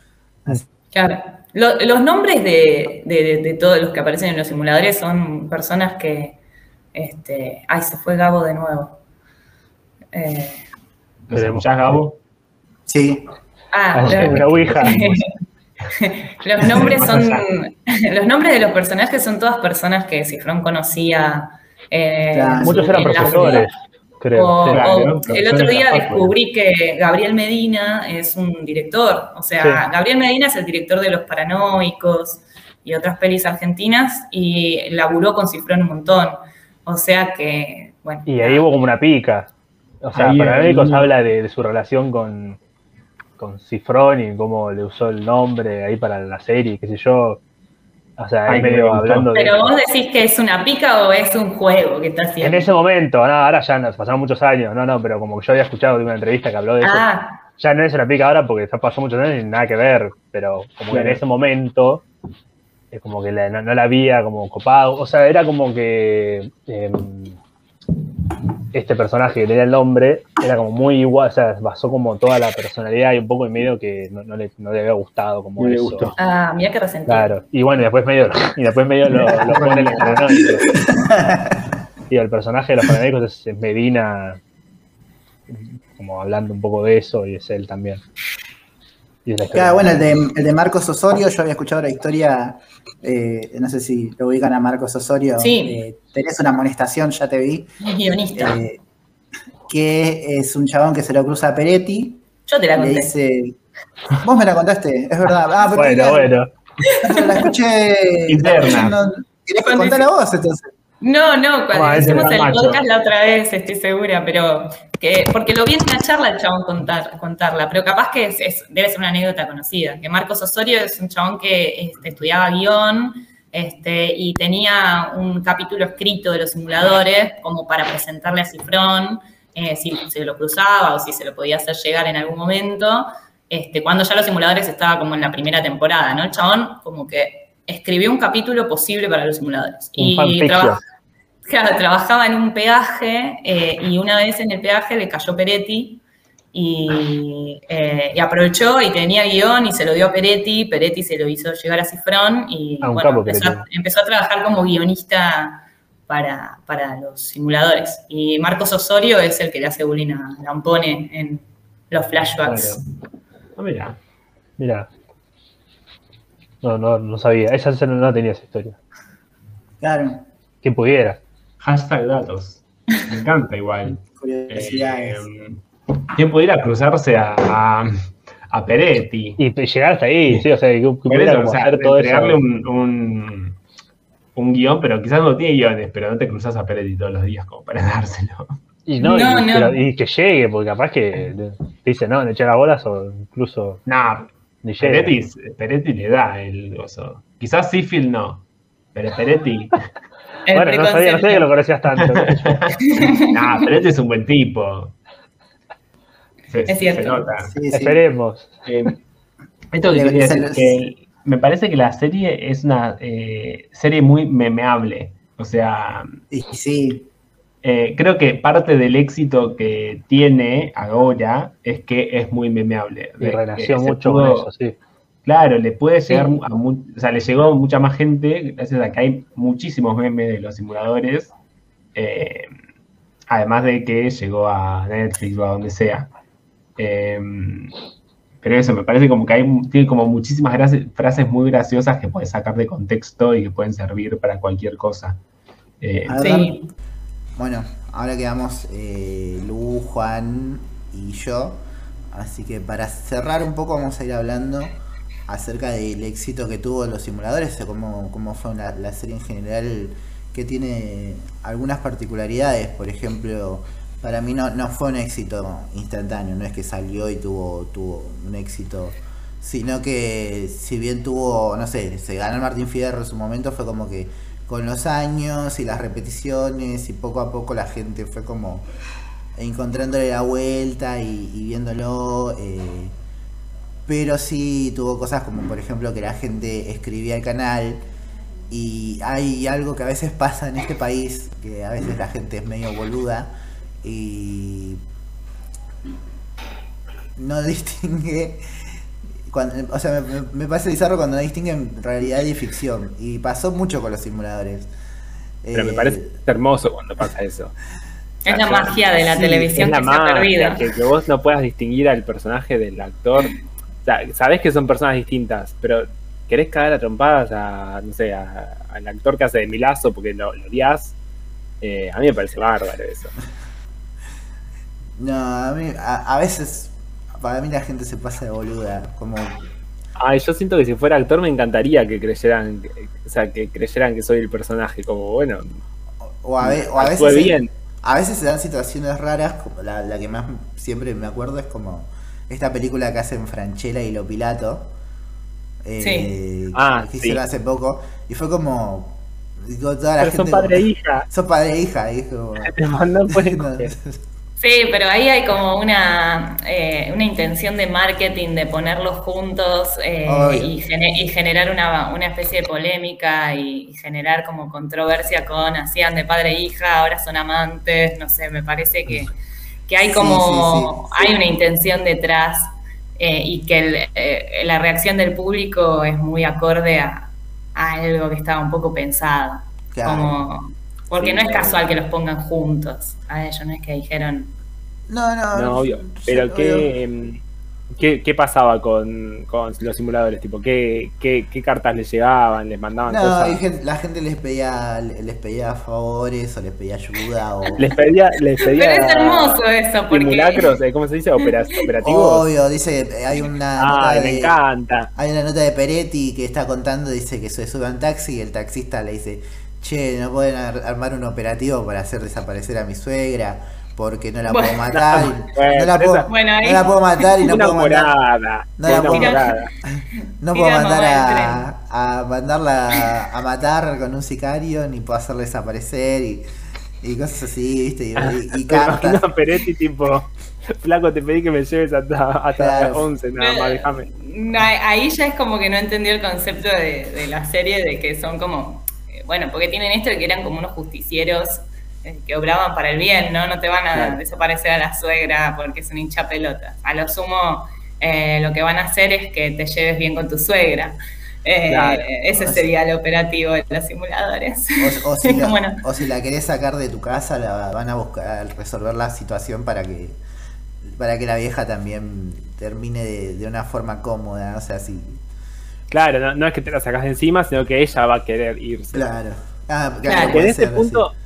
Claro. Lo- los nombres de, de- de- de todos los que aparecen en los simuladores son personas que. Este, ay, se fue Gabo de nuevo. Eh, ¿Los escuchás, Gabo? Sí, ah, una ouija. los nombres son. los nombres de los personajes son todas personas que Cifrón conocía. eh, Claro. Muchos eran profesores, creo. O- sí. o Claro, el otro día descubrí que Gabriel Medina es un director. O sea, Sí. Gabriel Medina es el director de Los Paranoicos y otras pelis argentinas y laburó con Cifrón un montón. O sea que, bueno. Y ahí hubo como una pica. O sea, Paranoicos habla de, de su relación con, con Cifrón y cómo le usó el nombre ahí para la serie, qué sé yo. O sea, Ay, medio hablando de. Pero vos decís que es una pica o es un juego que está En haciendo. ese momento, no, ahora ya nos pasaron muchos años, no, no, pero como que yo había escuchado de una entrevista que habló de eso. Ah, Ya no es una pica ahora porque ya pasó muchos años y nada que ver, pero como que en ese momento es como que la- no, no la había como copado, o sea, era como que em, este personaje que tenía el nombre era como muy igual, o sea, basó como toda la personalidad y un poco en medio que no, no le, no le había gustado como No le eso. gustó. ah, mira que resentido. Claro, y bueno, y después medio, y después medio lo, lo pone en el paranoico. Y el personaje de los paranoicos es, es Medina, como hablando un poco de eso, y es él también. Y es la historia. Claro, bueno, el de, el de Marcos Osorio, yo había escuchado la historia, eh, no sé si lo ubican a Marcos Osorio. Sí. eh, tenés una amonestación, ya te vi, Es guionista. eh, que es un chabón que se lo cruza a Peretti, Yo te la le conté. dice... Vos me la contaste, es verdad. Ah, Bueno, la- bueno. la escuché... Interna. la escuché, no- ¿Querés contarla vos entonces? No, no, cuando Ah, hicimos el macho. podcast la otra vez, estoy segura, pero que, porque lo vi en una charla el chabón contar, contarla, pero capaz que es, es- debe ser una anécdota conocida, que Marcos Osorio es un chabón que este, estudiaba guion este, y tenía un capítulo escrito de los simuladores como para presentarle a Cifrón, eh, si se lo cruzaba o si se lo podía hacer llegar en algún momento, este, cuando ya los simuladores estaba como en la primera temporada, ¿no? El chabón como que escribió un capítulo posible para los simuladores. Un y fanfiction. Claro, trabajaba en un peaje eh, y una vez en el peaje le cayó Peretti y, eh, y aprovechó y tenía guion y se lo dio a Peretti, Peretti se lo hizo llegar a Cifrón y Ah, bueno, empezó, a, Peretti. empezó a trabajar como guionista para, para los simuladores. Y Marcos Osorio es el que le hace bullying a Lampone en los flashbacks. Ah, mira. Mira. No, no, no sabía. Esa esa no, no tenía esa historia. Claro, Quien pudiera. Hashtag datos. Me encanta igual. curiosidades. Eh, ¿Quién pudiera cruzarse a, a, a Peretti? Y llegar hasta ahí, sí, o sea, que, pudiera o sea, hacer todo eso. entregarle un, un, un guion, pero quizás no tiene guiones, pero no te cruzas a Peretti todos los días como para dárselo. Y, no, No, y, no. pero- y que llegue, porque capaz que te dice, no, le echa las bolas o incluso Nah, ni. Peretti, Peretti le da el gozo. Quizás Sifil no, pero Peretti. El Bueno, no sabía, no sabía que lo conocías tanto. nah, Peretti es un buen tipo. Se, Es cierto. se nota. Sí, sí. Esperemos. Eh, esto que quería decir, los- que me parece que la serie es una eh, serie muy memeable. O sea, sí, eh, creo que parte del éxito que tiene ahora es que es muy memeable. Y se mucho pudo- con eso, sí. Claro, le puede llegar Sí. a mu- o sea, le llegó a mucha más gente gracias a que hay muchísimos memes de los simuladores. eh, además de que llegó a Netflix o a donde sea. Eh, pero eso, me parece como que hay, tiene como muchísimas frases muy graciosas que puedes sacar de contexto y que pueden servir para cualquier cosa. Eh, Sí. Bueno, ahora quedamos eh, Lu, Juan y yo. Así que para cerrar un poco vamos a ir hablando acerca del éxito que tuvo los simuladores, o cómo, cómo fue la, serie en general, que tiene algunas particularidades. Por ejemplo, para mí no, no fue un éxito instantáneo, no es que salió y tuvo, tuvo un éxito, sino que si bien tuvo, no sé, se ganó el Martín Fierro en su momento, fue como que con los años y las repeticiones y poco a poco la gente fue como encontrándole la vuelta y, y viéndolo. eh, pero sí tuvo cosas como por ejemplo que la gente escribía al canal y hay algo que a veces pasa en este país, que a veces la gente es medio boluda y no distingue, cuando- o sea, me, me parece bizarro cuando no distinguen realidad y ficción y pasó mucho con los simuladores. Pero me Eh, parece hermoso cuando pasa eso. Es la magia de la Sí, televisión es la que se ha perdido. que, que vos no puedas distinguir al personaje del actor O sea, sabés que son personas distintas, pero querés cagar a trompadas a, no sé, a- al actor que hace de Milazo porque lo, lo odias. Eh, a mí me parece bárbaro eso. No, a mí, a, a veces, para mí la gente se pasa de boluda. Como, Ay, yo siento que si fuera actor me encantaría que creyeran, que- o sea, que creyeran que soy el personaje, como bueno, o a, ve- o a actúe veces. bien. A veces se dan situaciones raras, como la, la que más siempre me acuerdo es como esta película que hacen Franchella y Lo Pilato. eh, Sí. que- Ah, que sí. hicieron hace poco. Y fue como. digo, toda la Pero son gente padre e hija. Son padre e hija, y como- Te mandan por el No, coger. Sí, pero ahí hay como una, eh, una intención de marketing de ponerlos juntos eh, y, gene- y generar una, una especie de polémica y, y generar como controversia con hacían de padre e hija, ahora son amantes, no sé, me parece que, que hay como, sí, sí, sí. hay una intención detrás eh, y que el, eh, la reacción del público es muy acorde a, a algo que estaba un poco pensado. Claro. Como, porque Sí, no es claro. casual que los pongan juntos a ellos, no es que dijeron, No, no, No, obvio. Pero ¿qué, em, qué, qué pasaba con, con los simuladores? Tipo, ¿qué, qué, qué cartas les llegaban? ¿Les mandaban No, cosas? y gen- la gente les pedía, les pedía favores o les pedía ayuda o... Les pedía, les pedía Pero es hermoso eso, porque. simulacros, eh, ¿cómo se dice? Opera- operativos. Obvio, dice, eh, hay una Ay, nota me de, encanta. hay una nota de Peretti que está contando, dice que se sube a un taxi y el taxista le dice, che, no pueden ar- armar un operativo para hacer desaparecer a mi suegra porque no la Bueno. puedo matar, y- Bueno, no, la puedo, esa- Bueno, ahí- no la puedo matar y no puedo mandar, morada. no la puedo- morada. no puedo mandar a, a mandarla a matar con un sicario ni puedo hacerla desaparecer y, y cosas así, viste, y, y- y cartas. a Peretti tipo, flaco, te pedí que me lleves hasta, hasta Claro. las 11, nada más, déjame. No, Ahí ya es como que no entendió el concepto de, de la serie, de que son como. eh, Bueno, porque tienen esto de que eran como unos justicieros que obraban para el bien, ¿no? No te van a Claro. desaparecer a la suegra porque es un hincha pelota. A lo sumo, eh, lo que van a hacer es que te lleves bien con tu suegra. Eh, Claro. Ese sería el operativo de los simuladores. O, o si la, Bueno. o si la querés sacar de tu casa, la van a buscar resolver la situación para que para que la vieja también termine de, de una forma cómoda, o sea, sí, Claro, no, no es que te la sacas de encima, sino que ella va a querer irse. claro. Ah, Claro. claro, Que puede en ese ser, punto, sí.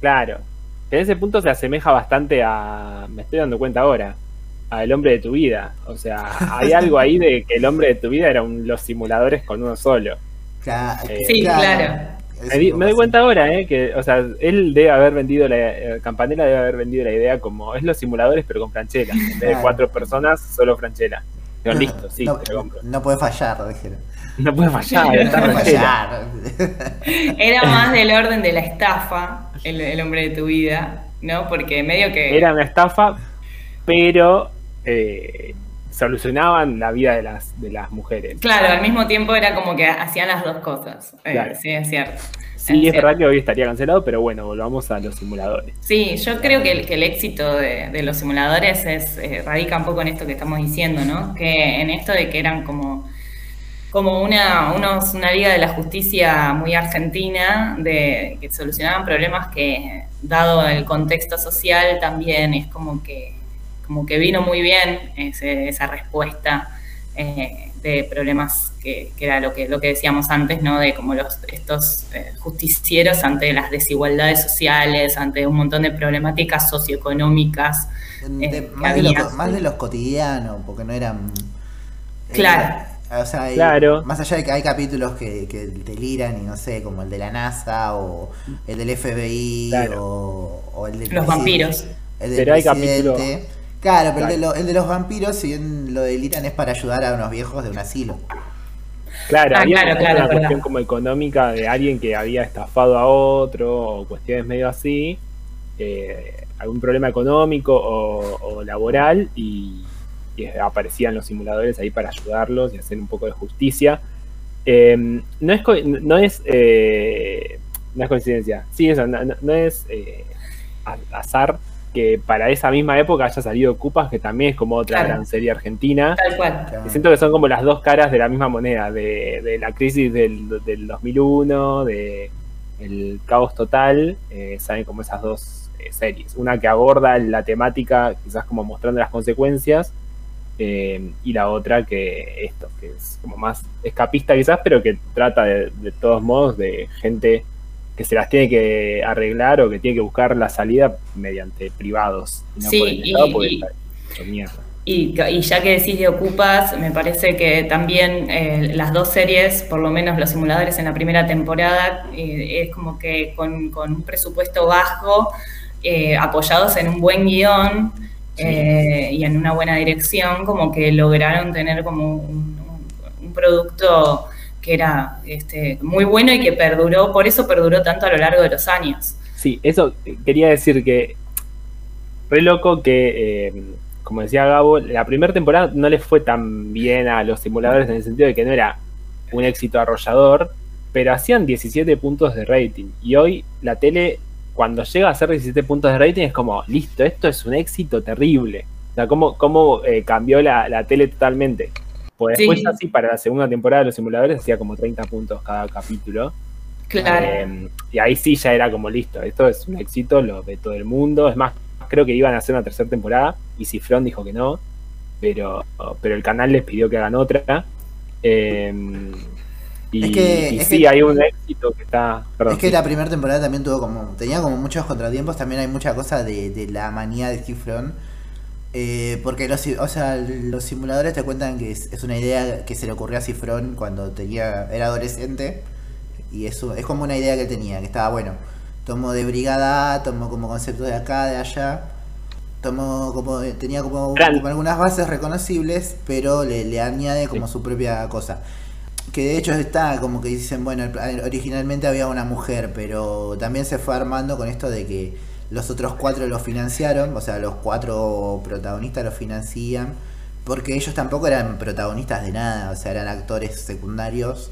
Claro, que en ese punto se asemeja bastante a, me estoy dando cuenta ahora, al hombre de tu vida. O sea, hay algo ahí de que el hombre de tu vida era un, los simuladores con uno solo. Cla- Eh, Sí, claro. Me, di- me doy cuenta ahora, ¿eh? Que, o sea, él debe haber vendido, la, eh, Campanella debe haber vendido la idea como es los simuladores, pero con Franchella. En vez de Claro. cuatro personas, solo Franchella. Pero listo, sí, no, te lo compro. no puede fallar, dijeron. No puede fallar, No puede fallar. Era más del orden de la estafa, el, el hombre de tu vida, ¿no? Porque medio que. Era una estafa, pero eh, solucionaban la vida de las, de las mujeres. Claro, al mismo tiempo era como que hacían las dos cosas. Eh, Claro. Sí, es cierto. Sí, es cierto. verdad que hoy estaría cancelado, pero bueno, volvamos a los simuladores. Sí, yo creo que el, que el éxito de, de los simuladores es, eh, radica un poco en esto que estamos diciendo, ¿no? Que en esto de que eran como, como una, unos, una liga de la justicia muy argentina, de que solucionaban problemas que, dado el contexto social, también es como que, como que vino muy bien ese- esa respuesta eh, de problemas que, que era lo que, lo que decíamos antes, ¿no? De como los, estos eh, justicieros ante las desigualdades sociales, ante un montón de problemáticas socioeconómicas. De- Eh, más, de lo, más de los cotidianos, porque no eran. Claro. O sea, hay- Claro. más allá de que hay capítulos que, que deliran y no sé, como el de la NASA o el del FBI Claro. o, o el del Los vampiros. El del Pero hay presidente. capítulos- Claro, pero el, de lo- el de los vampiros, si bien lo deliran, es para ayudar a unos viejos de un asilo. Claro, Ah, había claro, una cuestión como económica de alguien que había estafado a otro o cuestiones medio así, eh, algún problema económico o, o laboral y, aparecían los simuladores ahí para ayudarlos y hacer un poco de justicia. Eh, no es, no es, eh, no es coincidencia, sí, eso, no, es eh, azar que para esa misma época haya salido Cupas, que también es como otra Claro. gran serie argentina. Tal cual. Claro. Y siento que son como las dos caras de la misma moneda, de, de la crisis del, del 2001, de el caos total, eh, salen como esas dos eh, series. Una que aborda la temática, quizás como mostrando las consecuencias, eh, y la otra que esto, que es como más escapista quizás, pero que trata de, de todos modos de gente que se las tiene que arreglar o que tiene que buscar la salida mediante privados. Y no Sí, por el Estado, y- porque y- está hecho mierda. Y, y ya que decís de Ocupas, me parece que también eh, las dos series, por lo menos los simuladores en la primera temporada, eh, es como que con, con un presupuesto bajo, eh, apoyados en un buen guion eh, y en una buena dirección, como que lograron tener como un, un- un producto que era este, muy bueno y que perduró, por eso perduró tanto a lo largo de los años. Sí, eso eh, quería decir que re loco que, eh, como decía Gabo, la primera temporada no le fue tan bien a los simuladores en el sentido de que no era un éxito arrollador, pero hacían 17 puntos de rating. Y hoy la tele, cuando llega a hacer 17 puntos de rating, es como, listo, esto es un éxito terrible. O sea, cómo, cómo eh, cambió la, la tele totalmente. Pues Sí. después así para la segunda temporada de los simuladores hacía como 30 puntos cada capítulo. Claro. Eh, y ahí sí ya era como listo, esto es un éxito, lo ve todo el mundo. Es más, creo que iban a hacer una tercera temporada y Cifrón dijo que no, pero, pero el canal les pidió que hagan otra. Eh, y, Es que- y es sí, que- hay un éxito que está. Perdón, Es que sí. la primera temporada también tuvo como. Tenía como muchos contratiempos. También hay mucha cosa de, de la manía de Cifrón. Eh, porque los, o sea, los simuladores te cuentan que es, es una idea que se le ocurrió a Cifrón cuando tenía, era adolescente. Y eso es como una idea que él tenía, que estaba bueno. Tomó de brigada A, tomó como conceptos de acá, de allá. Tomó como. Tenía como, Eran- como algunas bases reconocibles, pero le, le añade como su propia cosa. Que de hecho está como que dicen, bueno, el- originalmente había una mujer, pero también se fue armando con esto de que los otros cuatro lo financiaron, o sea, los cuatro protagonistas lo financian, porque ellos tampoco eran protagonistas de nada, o sea, eran actores secundarios,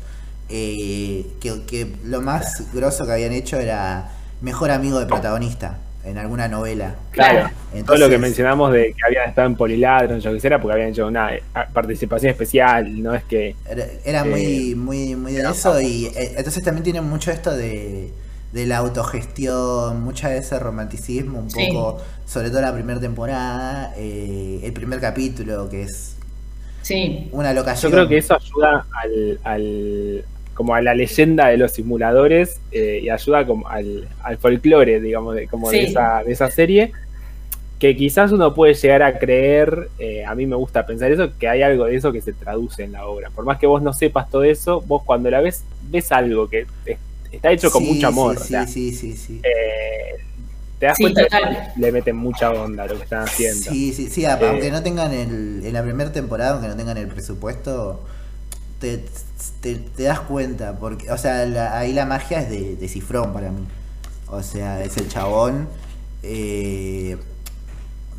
eh, que lo más grosso que habían hecho era mejor amigo de protagonista en alguna novela. Claro, todo lo que mencionamos de que habían estado en Poliladron, yo que sé, era porque habían hecho una eh, participación especial, no es que. Era, era Eh, muy, muy, muy de eso y eh, entonces también tiene mucho esto de, de la autogestión, mucha de ese romanticismo, un Sí. poco, sobre todo la primera temporada, eh, el primer capítulo que es Sí, una Yo locación. creo que eso ayuda al, al- como a la leyenda de los simuladores eh, y ayuda como al, al folclore, digamos, de, como de, esa, de esa serie, que quizás uno puede llegar a creer, eh, a mí me gusta pensar eso, que hay algo de eso que se traduce en la obra. Por más que vos no sepas todo eso, vos cuando la ves, ves algo que es- está hecho con Sí, mucho amor. Sí, o sea, sí, sí, sí. eh, te das Sí, cuenta total. que le meten mucha onda a lo que están haciendo. Sí, sí, sí, Eh, aunque no tengan el, en la primera temporada, aunque no tengan el presupuesto, te, te, te das cuenta, porque, o sea, la- ahí la magia es de, de Cifrón para mí. O sea, es el chabón eh,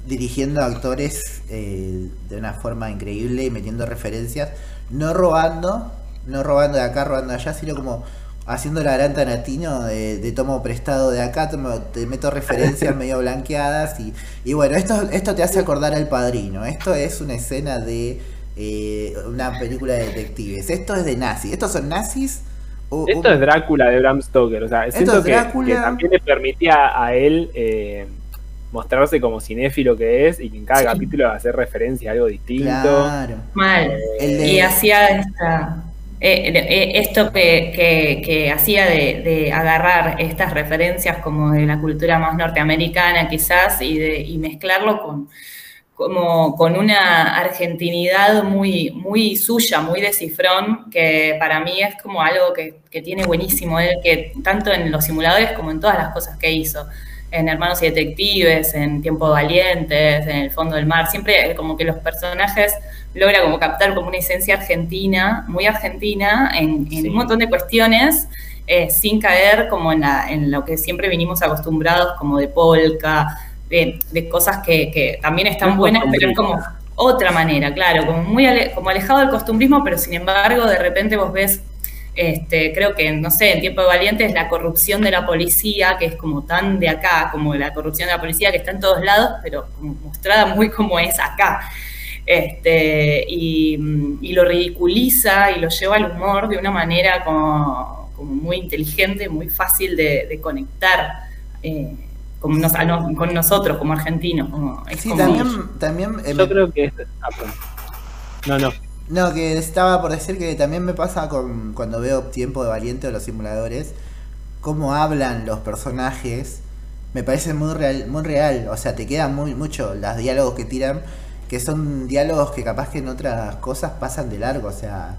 dirigiendo a actores eh, de una forma increíble y metiendo referencias, no robando, no robando de acá, robando de allá, sino como haciendo la gran Tarantino de, de tomo prestado de acá, tomo- te meto referencias medio blanqueadas y, y bueno, esto, esto te hace acordar al padrino, esto es una escena de eh, una película de detectives, esto es de nazis, estos son nazis. o- Esto o- es Drácula de Bram Stoker, o sea, Esto siento es que, Drácula. que también le permitía a él eh, mostrarse como cinéfilo que es y que en cada Sí. capítulo hacer referencia a algo distinto. Claro. mal. El de- Y hacía esta, eh, eh, esto que, que- que hacía de, de agarrar estas referencias como de la cultura más norteamericana quizás y, de, y mezclarlo con, como, con una argentinidad muy, muy suya, muy de cifrón, que para mí es como algo que, que tiene buenísimo él, que tanto en los simuladores como en todas las cosas que hizo. En Hermanos y Detectives, en Tiempo Valientes, en El Fondo del Mar, siempre como que los personajes logra como captar como una esencia argentina, muy argentina, en, en Sí. un montón de cuestiones, eh, sin caer como en, la- en lo que siempre vinimos acostumbrados, como de polka, de, de cosas que, que también están buenas, pero es como otra manera, claro, como muy ale- como alejado del costumbrismo, pero sin embargo, de repente vos ves, este, creo que, no sé, en Tiempo de Valientes, la corrupción de la policía, que es como tan de acá, como la corrupción de la policía que está en todos lados, pero mostrada muy como es acá. Este, y, y lo ridiculiza y lo lleva al humor de una manera como, como muy inteligente, muy fácil de, de conectar eh, con, nos- nosotros como argentinos. Como, es Sí, como- también, también eh, Yo me- creo que es. ah. No, no. No, que estaba por decir que también me pasa con cuando veo Tiempo de Valiente o los simuladores, cómo hablan los personajes, me parece muy real, muy real, o sea, te quedan muy mucho los diálogos que tiran, que son diálogos que capaz que en otras cosas pasan de largo, o sea,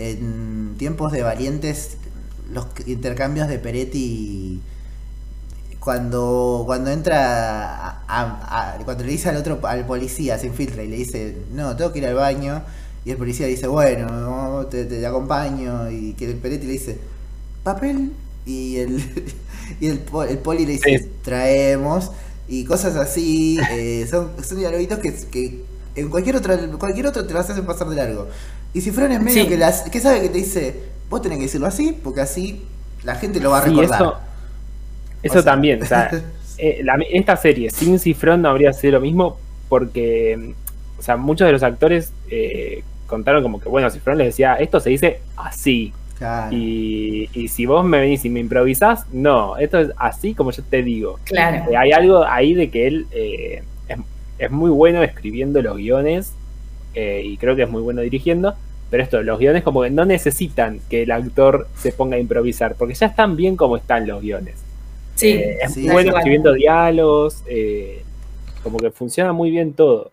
en tiempos de Valientes los intercambios de Peretti cuando cuando entra a- a- cuando le dice al otro al policía se infiltra y le dice no tengo que ir al baño y el policía dice bueno no, te, te acompaño y que el Peretti le dice papel y el y el, el poli le dice Sí. traemos y cosas así eh, son son dialoguitos que, que en cualquier otro cualquier otro te vas a hacer pasar de largo y si Fran es medio Sí. que las que sabe que te dice vos tenés que decirlo así porque así la gente lo va a Sí, recordar eso, eso O sea- también. O sea, eh, la- esta serie sin Cifrón no habría sido lo mismo porque, o sea, muchos de los actores eh, contaron como que, bueno, Cifrón les decía, esto se dice así. Claro. Y, y si vos me venís y me improvisás, no, esto es así como yo te digo. Claro. Eh, hay algo ahí de que él eh, es, es muy bueno escribiendo los guiones eh, y creo que es muy bueno dirigiendo, pero esto, los guiones como que no necesitan que el actor se ponga a improvisar, porque ya están bien como están los guiones. Sí. Eh, es Sí. muy bueno escribiendo diálogos, eh, como que funciona muy bien todo.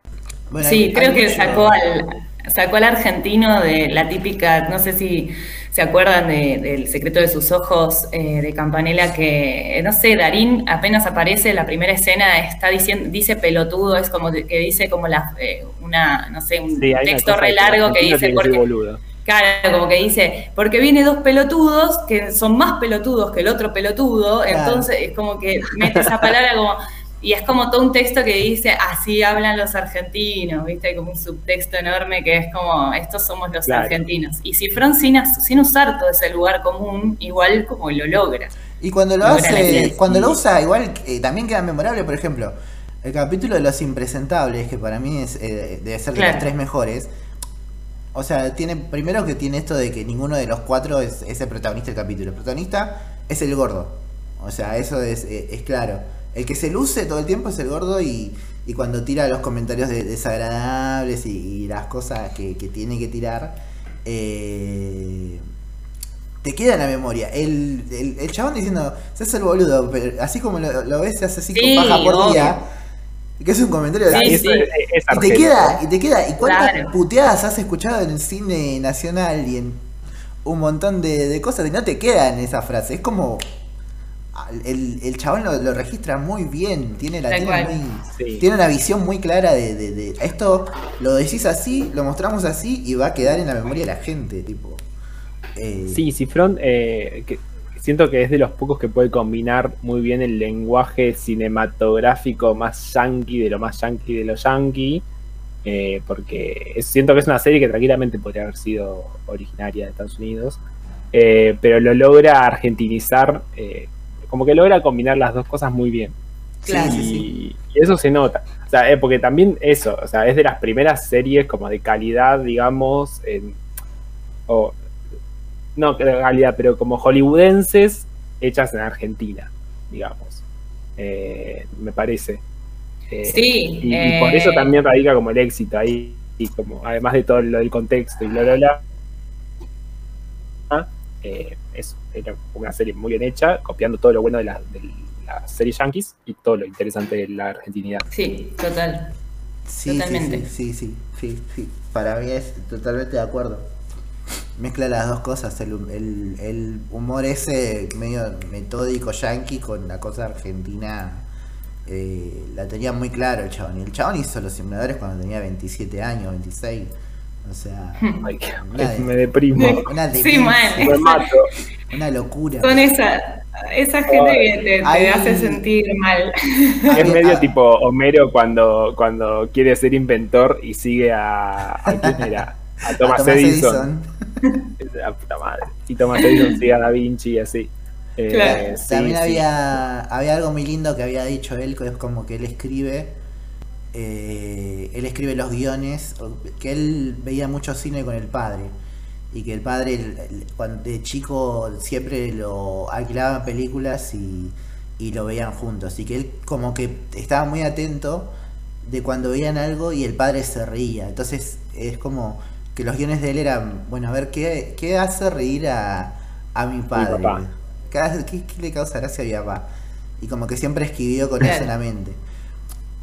Bueno, Sí, hay- creo hay que mucho- sacó al, sacó al argentino de la típica, no sé si se acuerdan de- del secreto de sus ojos eh, de Campanella, que no sé, Darín apenas aparece en la primera escena, está diciendo, dice pelotudo, es como de- que dice como la, eh, una, no sé, un Sí, texto re de largo que dice que porque boludo. Claro, como que dice, porque viene dos pelotudos que son más pelotudos que el otro pelotudo, Claro. entonces es como que mete esa palabra como, y es como todo un texto que dice, así hablan los argentinos, ¿viste? Hay como un subtexto enorme que es como, estos somos los Claro. argentinos. Y Cifrón sin, sin usar todo ese lugar común, igual como lo logra. Y cuando lo hace, cuando lo usa, igual eh, también queda memorable, por ejemplo, el capítulo de los impresentables, que para mí es, eh, debe ser de Claro. los tres mejores. O sea, tiene primero que tiene esto de que ninguno de los cuatro es, es el protagonista del capítulo. El protagonista es el gordo. O sea, eso es, eh, es claro. El que se luce todo el tiempo es el gordo y, y cuando tira los comentarios de- desagradables y, y las cosas que, que tiene que tirar, eh, te queda en la memoria. El, el, el chabón diciendo, se hace el boludo, pero así como lo, lo ves, se hace así Sí, con paja por obvio. día. Que es un comentario de Sí, Y "Ay, eso sí. es- es y te queda, y te queda. ¿Y cuántas Claro. puteadas has escuchado en el cine nacional y en un montón de, de cosas y no te quedan esa frase? Es como. El, el chabón lo, lo registra muy bien, tiene, la, tiene, cual. muy- Sí. tiene una visión muy clara de, de- de- esto lo decís así, lo mostramos así y va a quedar en la memoria de la gente, tipo. eh, Sí, Cifrón, eh, que siento que es de los pocos que puede combinar muy bien el lenguaje cinematográfico más yankee de lo más yankee de lo yankee, eh, porque siento que es una serie que tranquilamente podría haber sido originaria de Estados Unidos, eh, pero lo logra argentinizar, eh, como que logra combinar las dos cosas muy bien. Claro. y, sí. y eso se nota. O sea, eh, porque también eso, o sea, es de las primeras series como de calidad, digamos, en, o no de calidad, pero como hollywoodenses hechas en Argentina, digamos. Eh, me parece. Eh, Sí, y, y por eso eh, también radica como el éxito ahí, y como además de todo lo del contexto y bla bla bla. Eh, eso, era una serie muy bien hecha, copiando todo lo bueno de la, de la serie Yankees y todo lo interesante de la argentinidad. Sí, total. Sí, sí, Totalmente. Sí, sí, sí, sí, sí. Para mí es totalmente de acuerdo. Mezcla las dos cosas, el, el, el humor ese medio metódico yankee con la cosa argentina. eh, la tenía muy claro el chabón. Y el chabón hizo los simuladores cuando tenía 27 años, 26. O sea, Ay, Una de- me deprimo. una, Sí, demencia, man. me mato. una locura. Son esa, esa gente que te, hace sentir mal. Es medio ah, tipo Homero cuando, cuando quiere ser inventor y sigue a. ¿A quién era? A a Thomas, Edison. La puta madre. Y Thomas Edison sigue a Da Vinci y así. Eh, Claro. sí, También sí. había, había algo muy lindo que había dicho él, que es como que él escribe, eh, él escribe los guiones, que él veía mucho cine con el padre, y que el padre el- el- cuando de chico siempre lo alquilaba películas y, y lo veían juntos, y que él como que estaba muy atento de cuando veían algo y el padre se reía, entonces es como que los guiones de él eran, bueno, a ver, ¿qué, qué hace reír a, a mi padre? papá. Cada- ¿Qué, qué le causa gracia a mi papá? Y como que siempre escribió con Claro. eso en la mente.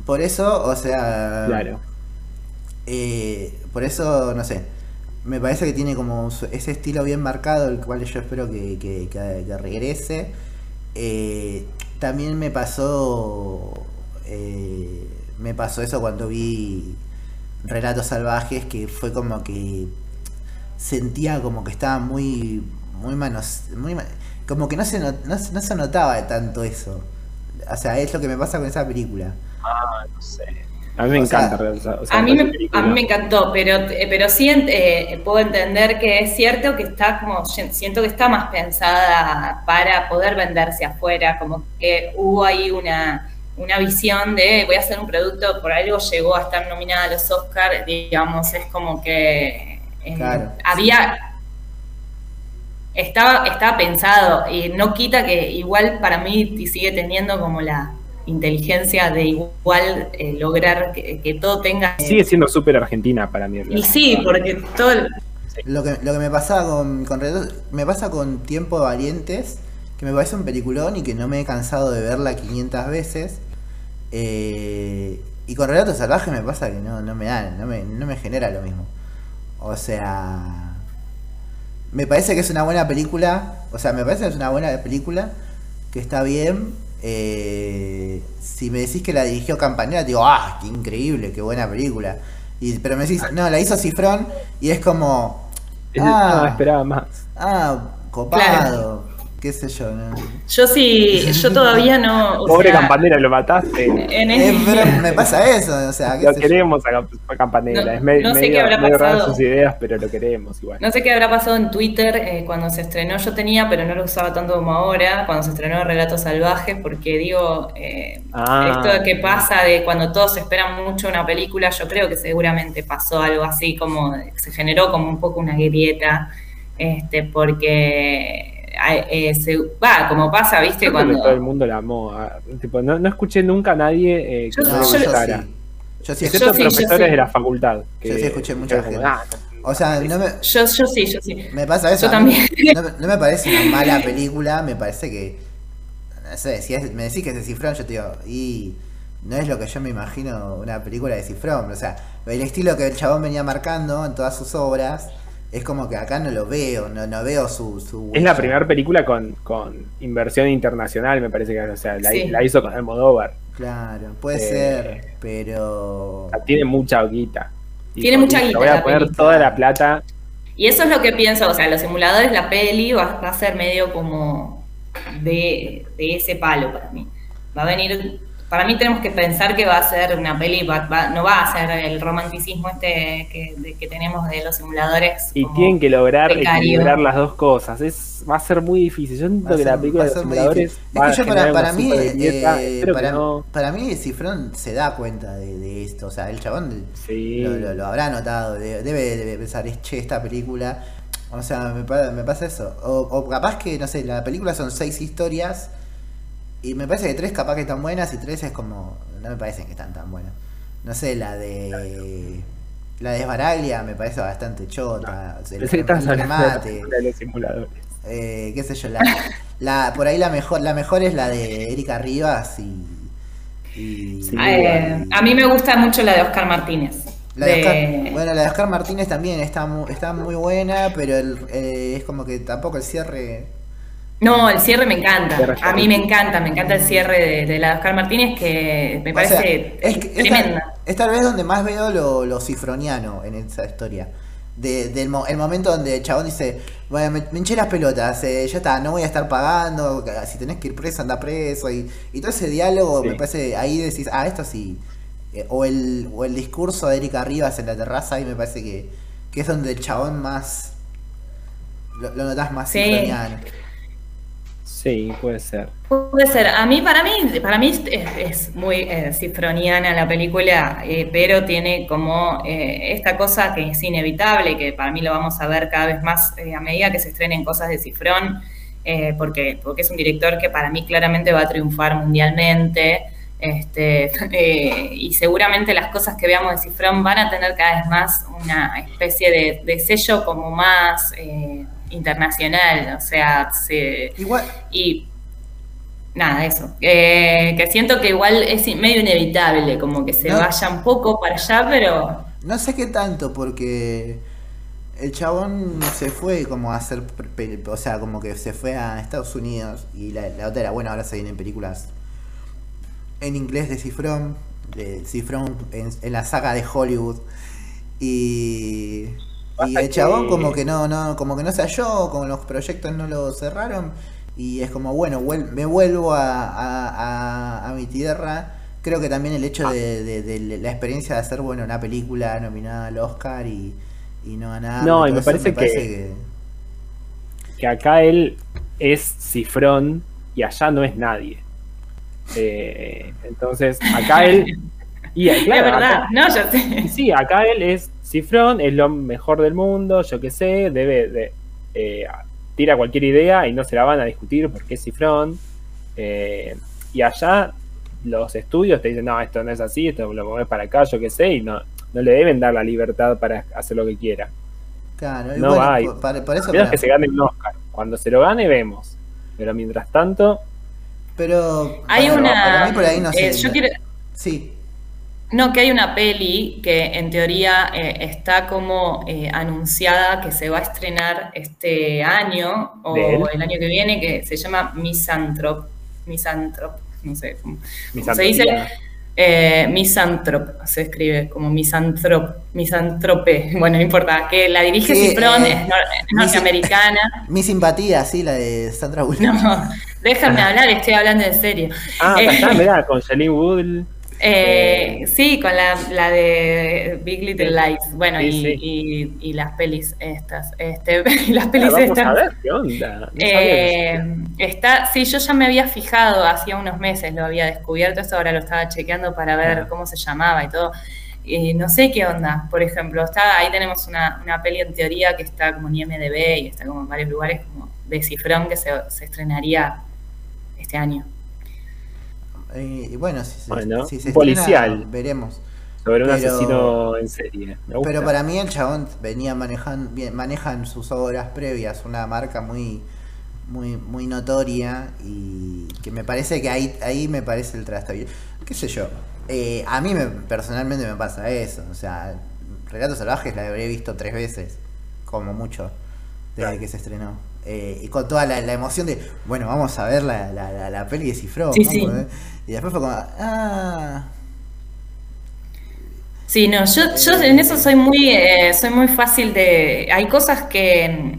Por eso, o sea, Claro. eh, por eso, no sé, me parece que tiene como ese estilo bien marcado, el cual yo espero que, que- que- que regrese. Eh, también me pasó, eh, me pasó eso cuando vi Relatos Salvajes, que fue como que sentía como que estaba muy, muy manos, muy ma- como que no se, not- no, se- no se notaba tanto eso. O sea, es lo que me pasa con esa película. Ah, no sé. A mí me O encanta. sea, o sea, A mí, me, a mí me encantó, pero, pero sí eh, puedo entender que es cierto que está como, siento que está más pensada para poder venderse afuera, como que hubo ahí una, una visión de voy a hacer un producto, por algo llegó a estar nominada a los Oscars, digamos, es como que eh, Claro. había... Estaba, estaba pensado y no quita que igual para mí sigue teniendo como la inteligencia de igual eh, lograr que, que todo tenga... Sigue siendo súper argentina para mí. Y sí, porque todo el- Lo que, lo que me pasaba con, con me pasa con Tiempo de Valientes, que me parece un peliculón y que no me he cansado de verla 500 veces. Eh, y con Relatos Salvajes me pasa que no, no me da, no me, no me genera lo mismo. O sea, me parece que es una buena película, o sea, me parece que es una buena película, que está bien. Eh, si me decís que la dirigió Campanella, digo, ah, qué increíble, qué buena película. Y, pero me decís, no, la hizo Cifrón y es como, Ah, Ah. esperaba más. ah, copado, qué sé yo. ¿no? yo sí, yo todavía no. Pobre sea, Campanera, lo mataste. En Eh, pero me pasa eso, o sea, qué Lo queremos a Camp- a Campanera. No- es me- no sé medio, qué habrá medio pasado. sus ideas, pero lo queremos igual. No sé qué habrá pasado en Twitter eh, cuando se estrenó. Yo tenía, pero no lo usaba tanto como ahora, cuando se estrenó Relatos Salvajes, porque digo, eh, Ah. esto de que pasa de cuando todos esperan mucho una película, yo creo que seguramente pasó algo así, como se generó como un poco una grieta, este, porque eh, se- va, como pasa, viste, Yo cuando... todo el mundo la amó. ah, tipo, no, no escuché nunca a nadie eh, que Yo- no yo gustara. sí. Yo sí, Excepto Yo sí, yo profesores sí. de la facultad. Que, Yo sí escuché mucha como, gente. ah, O sea, no me, Yo, yo sí, yo sí. me pasa eso. Yo también. No, me- no me parece una mala película, me parece que. No sé, si es- me decís que es de Cifrón, yo te digo, y no es lo que yo me imagino una película de Cifrón. O sea, el estilo que el chabón venía marcando en todas sus obras, es como que acá no lo veo, no, no veo su. su Es la primera película con, con inversión internacional, me parece que o sea, la, Sí. la hizo con Almodóvar. Claro, puede Eh, ser, pero. O sea, tiene mucha guita. Tiene mucha guita Voy a poner película. toda la plata. Y eso es lo que pienso, o sea, los simuladores, la peli va, va a ser medio como de, de ese palo para mí. Va a venir, para mí tenemos que pensar que va a ser una peli, va- va- no va a ser el romanticismo este que, de- que tenemos de los simuladores. Y tienen que lograr precario. equilibrar las dos cosas. Es, va a ser muy difícil. Yo siento que la película de los simuladores va Es que yo para, para mí, eh, para, no. para mí Cifrón se da cuenta de, de esto, o sea, el chabón Sí. lo, lo- lo habrá notado, de- debe, debe pensar, es che, esta película, o sea, me, me pasa eso. O, o capaz que, no sé, la película son seis historias y me parece que tres capaz que están buenas y tres es como, no me parecen que están tan buenas. No sé, la de... La de Esbaraglia me parece bastante chota. o sea, el- de la remate. película de los simuladores. Eh, qué sé yo, la, la- por ahí la mejor, la mejor es la de Erika Rivas y, y- Sí. Eh, a mí me gusta mucho la de Oscar Martínez. la de de- Oscar, bueno, la de Oscar Martínez también está muy, está muy buena, pero el- eh, es como que tampoco el cierre. No, el cierre me encanta. Cierre A mí me encanta, me encanta el cierre de, de la de Oscar Martínez, que me o parece sea, es, que- es tremenda. tal, es tal vez donde más veo lo, lo cifroniano en esa historia. De, del mo- el momento donde el chabón dice, bueno, me, me hinché las pelotas, eh, ya está, no voy a estar pagando, si tenés que ir preso, anda preso, y, y todo ese diálogo Sí. me parece, ahí decís, ah, esto sí. Eh, o, el, o el discurso de Erika Rivas en la terraza, ahí me parece que, que es donde el chabón más, lo, lo notás más Sí. cifroniano. Sí, puede ser. Puede ser. A mí, para mí, para mí es, muy eh, cifroniana la película, eh, pero tiene como eh, esta cosa que es inevitable, que para mí lo vamos a ver cada vez más a medida que se estrenen cosas de Cifrón, porque, porque es un director que para mí claramente va a triunfar mundialmente. Este, y seguramente las cosas que veamos de Cifrón van a tener cada vez más una especie de, sello como más internacional, o sea, se, Igual, y nada, eso. Eh, que siento que igual es medio inevitable, como que se No. vaya un poco para allá, pero no sé qué tanto, porque el chabón se fue como a hacer, o sea, como que se fue a Estados Unidos y la, la otra era, bueno, ahora se vienen películas en inglés de Cifrón, de Cifrón en, en la saga de Hollywood y, y el chabón que- como que no, no, como que no se halló, como los proyectos no lo cerraron y es como, bueno, vuel- me vuelvo a, a- a- a mi tierra. Creo que también el hecho de, de- de la experiencia de hacer, bueno, una película nominada al Oscar y, y no ganar. No, y me eso, parece que- que acá él es cifrón y allá no es nadie. Eh, entonces, acá él. Y claro, es verdad, acá- no, ya sé. sí, acá él es cifrón, es lo mejor del mundo, yo qué sé, debe de. eh, tira cualquier idea y no se la van a discutir porque es cifrón. Eh, y allá los estudios te dicen, no, esto no es así, esto lo mueves para acá, yo qué sé, y no, no le deben dar la libertad para hacer lo que quiera. Claro, No bueno, hay. para- eso. Que se gane un Oscar. Cuando se lo gane, vemos. Pero mientras tanto, Pero. Hay para- una. Para mí por ahí no sé. eh, yo quiero, Sí. No, que hay una peli que en teoría eh, está como eh, anunciada que se va a estrenar este año o el año que viene, que se llama Misanthrop. Misanthrop, no sé cómo, se dice. Eh, Misanthrop, se escribe como Misanthrop, Misantrope. Bueno, no importa, que la dirige Sí, Cifrón, eh, es, nor- es Mis- norteamericana. Mi simpatía, sí, la de Sandra Bullock. No, déjame hablar, estoy hablando en serio. Ah, Eh, acá está, mirá, con Shailene Woodley. Eh, sí, con la, la de Big Little. Lies. Bueno, Sí, y, sí. y- y las pelis estas. Este, y las pelis vamos estas. a ver qué onda. No Eh, está, sí, yo ya me había fijado, hacía unos meses lo había descubierto, eso ahora lo estaba chequeando para ver Ah. cómo se llamaba y todo. Y no sé qué onda, por ejemplo, está, ahí tenemos una, una peli en teoría que está como en IMDB y está como en varios lugares como de Cifrón que se, se estrenaría este año. Y bueno, si se, Bueno, si se policial. estrena, veremos. Sobre un pero- asesino en serie. Pero para mí el chabón venía manejando, bien, maneja en sus obras previas una marca muy, muy, muy notoria y que me parece que ahí, ahí me parece el trastabilo. ¿Qué sé yo? Eh, a mí me, personalmente me pasa eso. O sea, Relatos Salvajes la habré visto tres veces, como mucho, desde Claro. que se estrenó. Eh, y con toda la, la emoción de, bueno, vamos a ver la, la, la, peli de. Sí, sí. a ver. Y después fue como, ah, Sí, no, yo, yo en eso soy muy, eh, soy muy fácil de. Hay cosas que,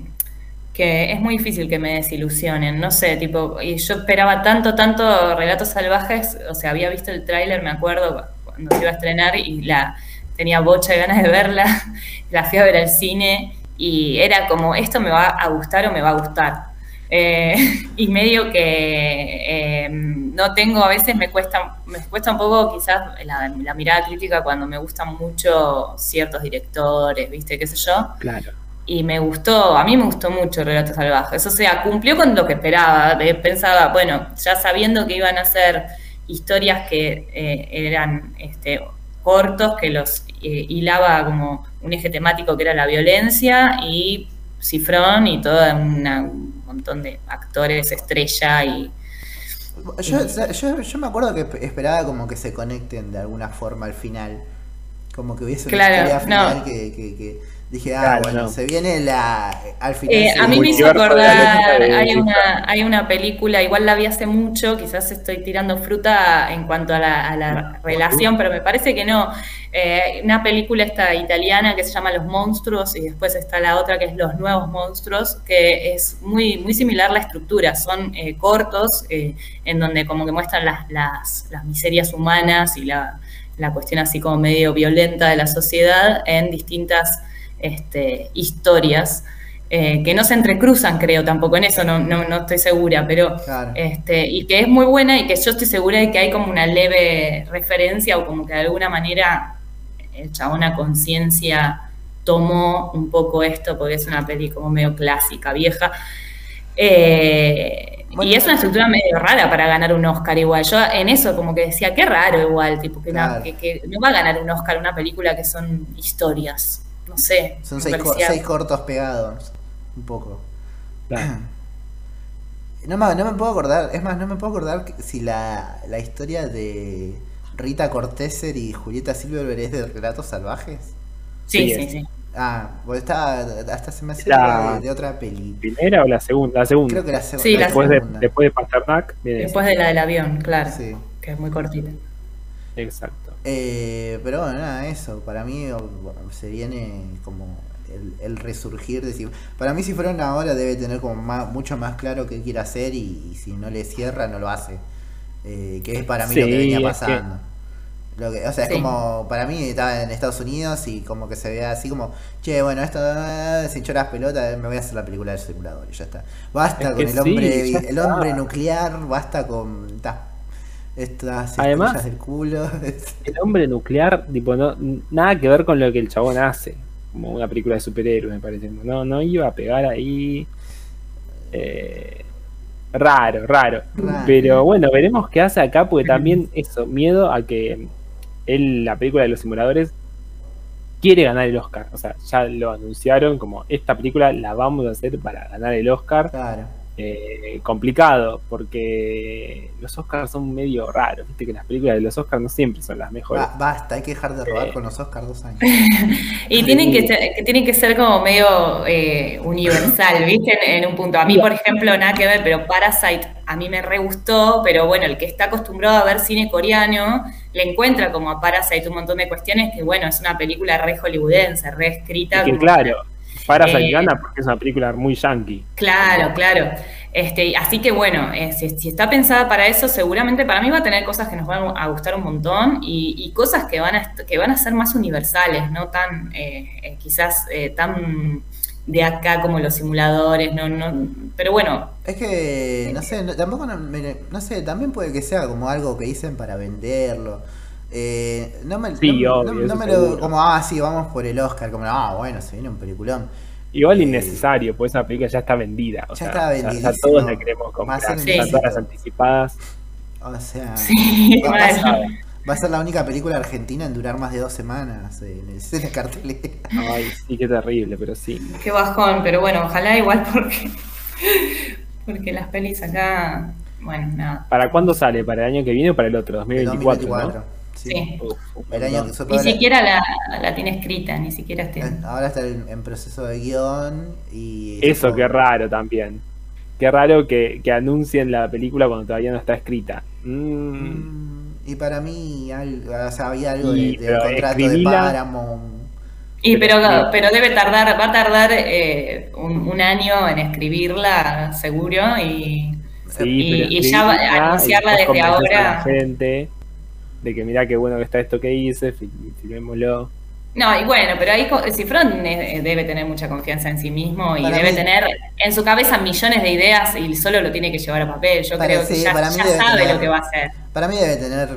que es muy difícil que me desilusionen, no sé, tipo, y yo esperaba tanto, tanto Relatos Salvajes, o sea, había visto el tráiler, me acuerdo, cuando se iba a estrenar y la tenía bocha de ganas de verla, la fui a ver al cine y era como, esto me va a gustar o me va a gustar. Eh, y medio que eh, no tengo, a veces me cuesta, me cuesta un poco quizás la, la mirada crítica cuando me gustan mucho ciertos directores, ¿viste? ¿Qué sé yo? Claro. Y me gustó, a mí me gustó mucho Relatos Salvajes. O sea, cumplió con lo que esperaba. Pensaba, bueno, ya sabiendo que iban a ser historias que eh, eran este, cortos, que los hilaba como un eje temático que era la violencia y Cifrón y todo una- un montón de actores estrella y Yo, yo, yo me acuerdo que esperaba como que se conecten de alguna forma al final. Como que hubiese una historia final no. que, que- que dije, ah, Claro, bueno, no. se viene la. Al final. Eh, a mí me hizo multiverso de la acordar, hay una, hay una película, igual la vi hace mucho, quizás estoy tirando fruta en cuanto a la, a la relación, pero me parece que no. Eh, una película esta italiana que se llama Los Monstruos y después está la otra que es Los Nuevos Monstruos, que es muy, muy similar la estructura, son eh, cortos eh, en donde como que muestran las, las, las miserias humanas y la, la cuestión así como medio violenta de la sociedad en distintas este, historias eh, que no se entrecruzan, creo, tampoco en eso, no, no, no estoy segura, pero Claro. este, y que es muy buena y que yo estoy segura de que hay como una leve referencia o como que de alguna manera el chabón a conciencia tomó un poco esto porque es una peli como medio clásica, vieja. Eh, Bueno, y es una estructura medio rara para ganar un Oscar igual. Yo en eso como que decía, qué raro igual, tipo, que, Claro. no, que, que no va a ganar un Oscar una película que son historias. No sé. Son seis, co- parecía- seis cortos pegados. Un poco. Claro. No me, no me puedo acordar, es más, no me puedo acordar si la, la historia de Rita Cortéser y Julieta Silverberg es de Relatos Salvajes. Sí, Sí, sí. Ah, pues estaba, hasta se me hace La- de, de otra peli. ¿Primera o la segunda? La segunda. Creo que la, seg- Sí, la después, de, segunda. después de Pasternak viene Después de la del avión, claro. Sí. Que es muy cortita. Exacto. Eh, pero bueno, nada, eso. Para mí se viene como el, el resurgir. De, si- para mí, si fuera una hora, debe tener como más- mucho más claro qué quiere hacer y, y si no le cierra, no lo hace. Eh, que es para mí lo que venía pasando. Lo que, o sea, es como, para mí estaba en Estados Unidos y como que se ve así como, che, bueno, esto ah, se hinchó las pelotas, me voy a hacer la película del simulador y ya está. Basta Es con el hombre, el hombre nuclear, basta con estas Además- del culo. El hombre nuclear, tipo, no, nada que ver con lo que el chabón hace. Como una película de superhéroes, me parece. No, no iba a pegar ahí. Eh, raro, raro, Raro. Pero bueno, veremos qué hace acá, porque también eso, miedo a que él, la película de los simuladores, quiere ganar el Oscar. O sea, ya lo anunciaron como esta película la vamos a hacer para ganar el Oscar. Claro. Eh, complicado, porque los Oscars son medio raros. Viste que las películas de los Oscars no siempre son las mejores. Ba- basta, hay que dejar de robar Eh. con los Oscars dos años. Y tienen que, ser- que tienen que ser como medio eh, universal, ¿viste? En, en un punto. A mí, por ejemplo, nada que ver, pero Parasite a mí me re gustó, pero bueno, el que está acostumbrado a ver cine coreano le encuentra como a Parasite un montón de cuestiones que, bueno, es una película re hollywoodense, re escrita. Que como- claro, Parasite Eh, gana porque es una película muy yankee. Claro, claro. Este, así que bueno, eh, si, si está pensada para eso, seguramente para mí va a tener cosas que nos van a gustar un montón y, y cosas que van, a, que van a ser más universales, no tan, eh, eh, quizás eh, tan de acá como los simuladores, no, no, pero bueno, Es que, no sé, no- tampoco, no sé, también puede que sea como algo que dicen para venderlo. Eh, no me, Sí, no, obvio, no- no me lo, como, ah, sí, vamos por el Oscar, como, ah, bueno, se viene un peliculón. Igual Eh, innecesario, pues esa película ya está vendida. O Ya sea, está ya- ya, todos la queremos Va a comprar. ser. Están un todas anticipadas. O sea, sí, va, va a ser, va a ser la única película argentina en durar más de dos semanas en el cine cartelera. Ay, sí, qué terrible, pero sí. qué bajón, pero bueno, ojalá igual porque, porque las pelis acá, bueno, nada. ¿Para cuándo sale? ¿Para el año que viene o para el otro? El 2024, 2024. Sí. Sí. Uf, un El año montón. que se Ni siquiera la, la tiene escrita, ni siquiera este. Ahora está en, en proceso de guion y... Eso, qué raro también. Qué raro que, que anuncien la película cuando todavía no está escrita. Mm, Mm, Y para mí algo, o sea, había algo de- Y, del pero contrato de escribila- Paramount. Y pero, Pero- debe tardar, va a tardar eh, un, un año en escribirla, seguro, y, sí, y- y ya anunciarla y desde ahora. la gente de que mirá qué bueno que está esto que hice, fil- filmémoslo. No, y bueno, pero ahí Cifrón eh, debe tener mucha confianza en sí mismo y Para debe mí- tener en su cabeza millones de ideas y solo lo tiene que llevar a papel. Yo creo que ya, sabe tener- lo que va a hacer. Para mí debe tener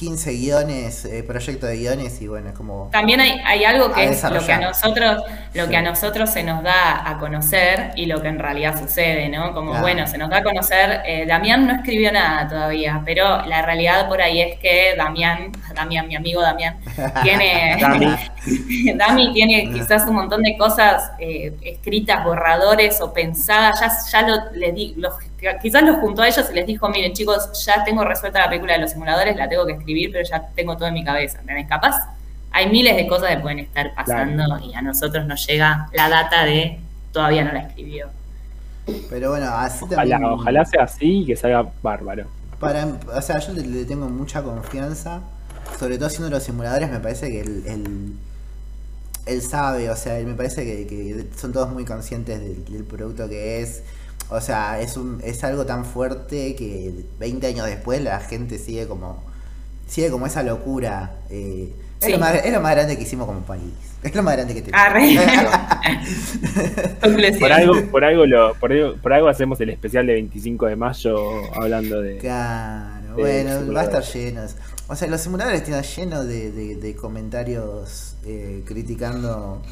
15 guiones, eh, proyecto de guiones y bueno, es como... También hay, hay algo que es lo que a nosotros, lo Sí. que a nosotros se nos da a conocer y lo que en realidad sucede, ¿no? Como Claro. bueno, se nos da a conocer, eh, Damián no escribió nada todavía, pero la realidad por ahí es que Damián, Damián, mi amigo Damián, tiene, Dami. Dami tiene quizás un montón de cosas eh, escritas, borradores o pensadas, ya, ya lo, le di, los, quizás los juntó a ellos y les dijo, miren chicos, ya tengo resuelta la película de los simuladores, la tengo que escribir, pero ya tengo todo en mi cabeza, ¿entendés? Capaz hay miles de cosas que pueden estar pasando y a nosotros nos llega la data de todavía no la escribió. Pero bueno, así Ojalá, también... ojalá sea así y que salga bárbaro. Para, o sea, yo le, le tengo mucha confianza, sobre todo haciendo los simuladores, me parece que él, él, él sabe, o sea, él me parece que, que son todos muy conscientes del, del producto que es. O sea, es, un, es algo tan fuerte que 20 años después la gente sigue como sigue como esa locura. eh, es, lo más, es lo más grande que hicimos como país. Es lo más grande que tenemos. Por algo, por algo lo, por algo, por algo hacemos el especial de 25 de mayo hablando de. Claro, de bueno, va a estar lleno. O sea, los simuladores están llenos de, de- de comentarios eh, criticando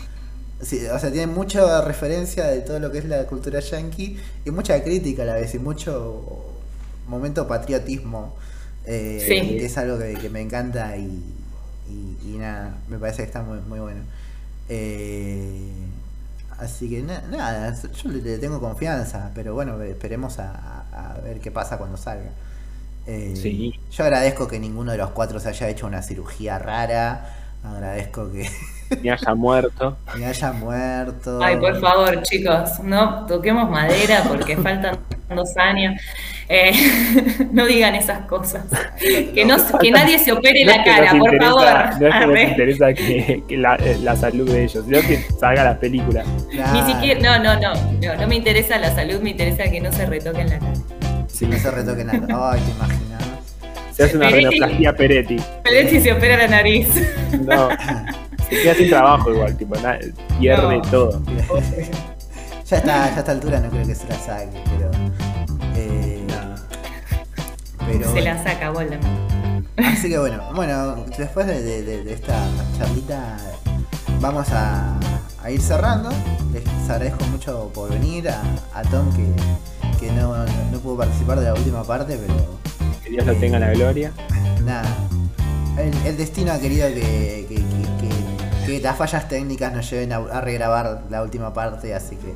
Sí, o sea, tiene mucha referencia de todo lo que es la cultura yankee y mucha crítica a la vez y mucho momento patriotismo. eh, Sí. que es algo que, que me encanta y, y- y nada, me parece que está muy, muy bueno. Eh, así que na- nada, yo le, tengo confianza, pero bueno, esperemos a ver qué pasa cuando salga. Eh, Sí. Yo agradezco que ninguno de los cuatro se haya hecho una cirugía rara. Agradezco que Ni haya muerto. me haya muerto. Ay, por favor, chicos, no toquemos madera porque faltan dos años. Eh, no digan esas cosas. Que, no, que nadie se opere No la cara, por interesa- favor. No es que nos interesa que, que la, eh, la salud de ellos, sino que salga la película. Claro, Ni siquiera, no, no, no, no, no me interesa la salud, me interesa que no se retoquen la cara. Sí. No se retoque nada. Ay, te imaginas. Se hace una Peretti. rinoplastia Peretti. Peretti se opera la nariz. No. Se queda sin trabajo igual, tipo, na- pierde No. todo. Ya está, ya a esta altura no creo que se la saque, pero. eh, pero se bueno. la saca, Voldemort. Así que bueno, bueno, después de, de- de- de esta charlita vamos a, a ir cerrando. Les agradezco mucho por venir, a, a Tom que, que no, no, no pudo participar de la última parte, pero Que Dios lo tenga en la gloria. nada. El, el destino ha querido que, que, que- las fallas técnicas nos lleven a, a regrabar la última parte, así que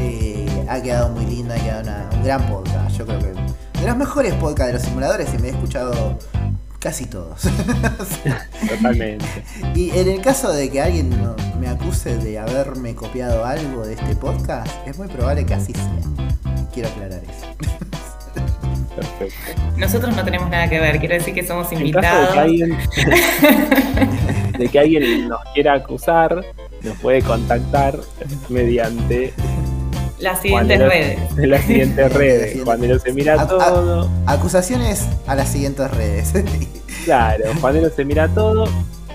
eh, ha quedado muy lindo, ha quedado una- un gran podcast. Yo creo que de los mejores podcasts de los simuladores y me he escuchado casi todos. Totalmente. y en el caso de que alguien me acuse de haberme copiado algo de este podcast, es muy probable que así sea. Quiero aclarar eso. Perfecto. Nosotros no tenemos nada que ver, quiero decir que somos En caso de invitados. que alguien, de que alguien nos quiera acusar, nos puede contactar mediante Las siguientes redes. las siguientes redes. siguiente- Juan de los se mira A- a- todo. Acusaciones a las siguientes redes. Claro, Juan de los se mira todo.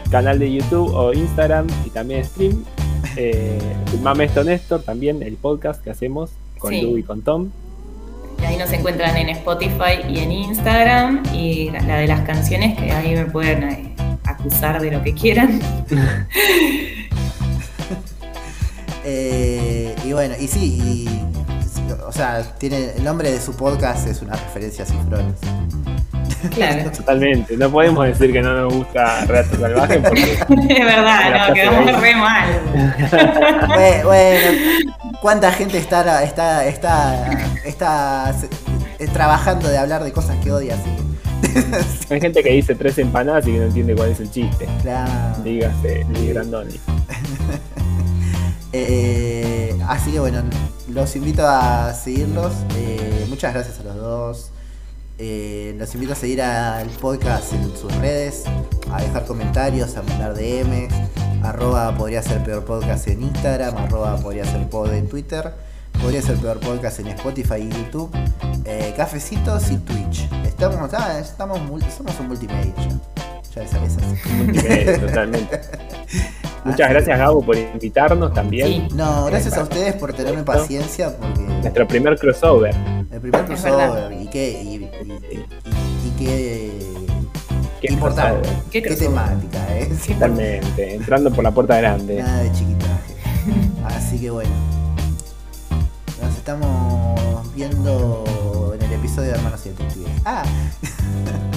Canal de YouTube o Instagram y también stream. Eh, Mamesto Néstor, también el podcast que hacemos con Sí. Lu y con Tom. Y ahí nos encuentran en Spotify y en Instagram. Y la de las canciones, que ahí me pueden eh, acusar de lo que quieran. Eh, y bueno, y sí, y, o sea, tiene el nombre de su podcast es una referencia a cifrones. Claro. Totalmente. No podemos decir que no nos gusta Relato Salvaje porque Es verdad, no, quedamos re mal. Bue- bueno, ¿cuánta gente está está está está eh, trabajando de hablar de cosas que odia así? Hay gente que dice tres empanadas y que no entiende cuál es el chiste. Claro. Dígase Luis Grandoni. Eh, así que bueno, los invito a seguirlos. Eh, muchas gracias a los dos. Eh, los invito a seguir al podcast en sus redes, a dejar comentarios, a mandar DMs, arroba podría ser peor podcast en Instagram, arroba podría ser pod en Twitter, podría ser peor podcast en Spotify y YouTube, eh, cafecitos y Twitch. Estamos, ah, estamos somos un multimedia ya. Ya es, es así. Multimedia, totalmente. Muchas Así gracias, Gabo, por invitarnos también. Sí. No, gracias a ustedes por tenerme paciencia porque Nuestro primer crossover. el primer crossover y qué y, y, y- y qué Qué importante, crossover. Qué qué, temática, eh. Totalmente. Entrando por la puerta grande. Nada de chiquitaje. Así que bueno. Estamos viendo en el episodio de Hermanos y Detectives. Ah,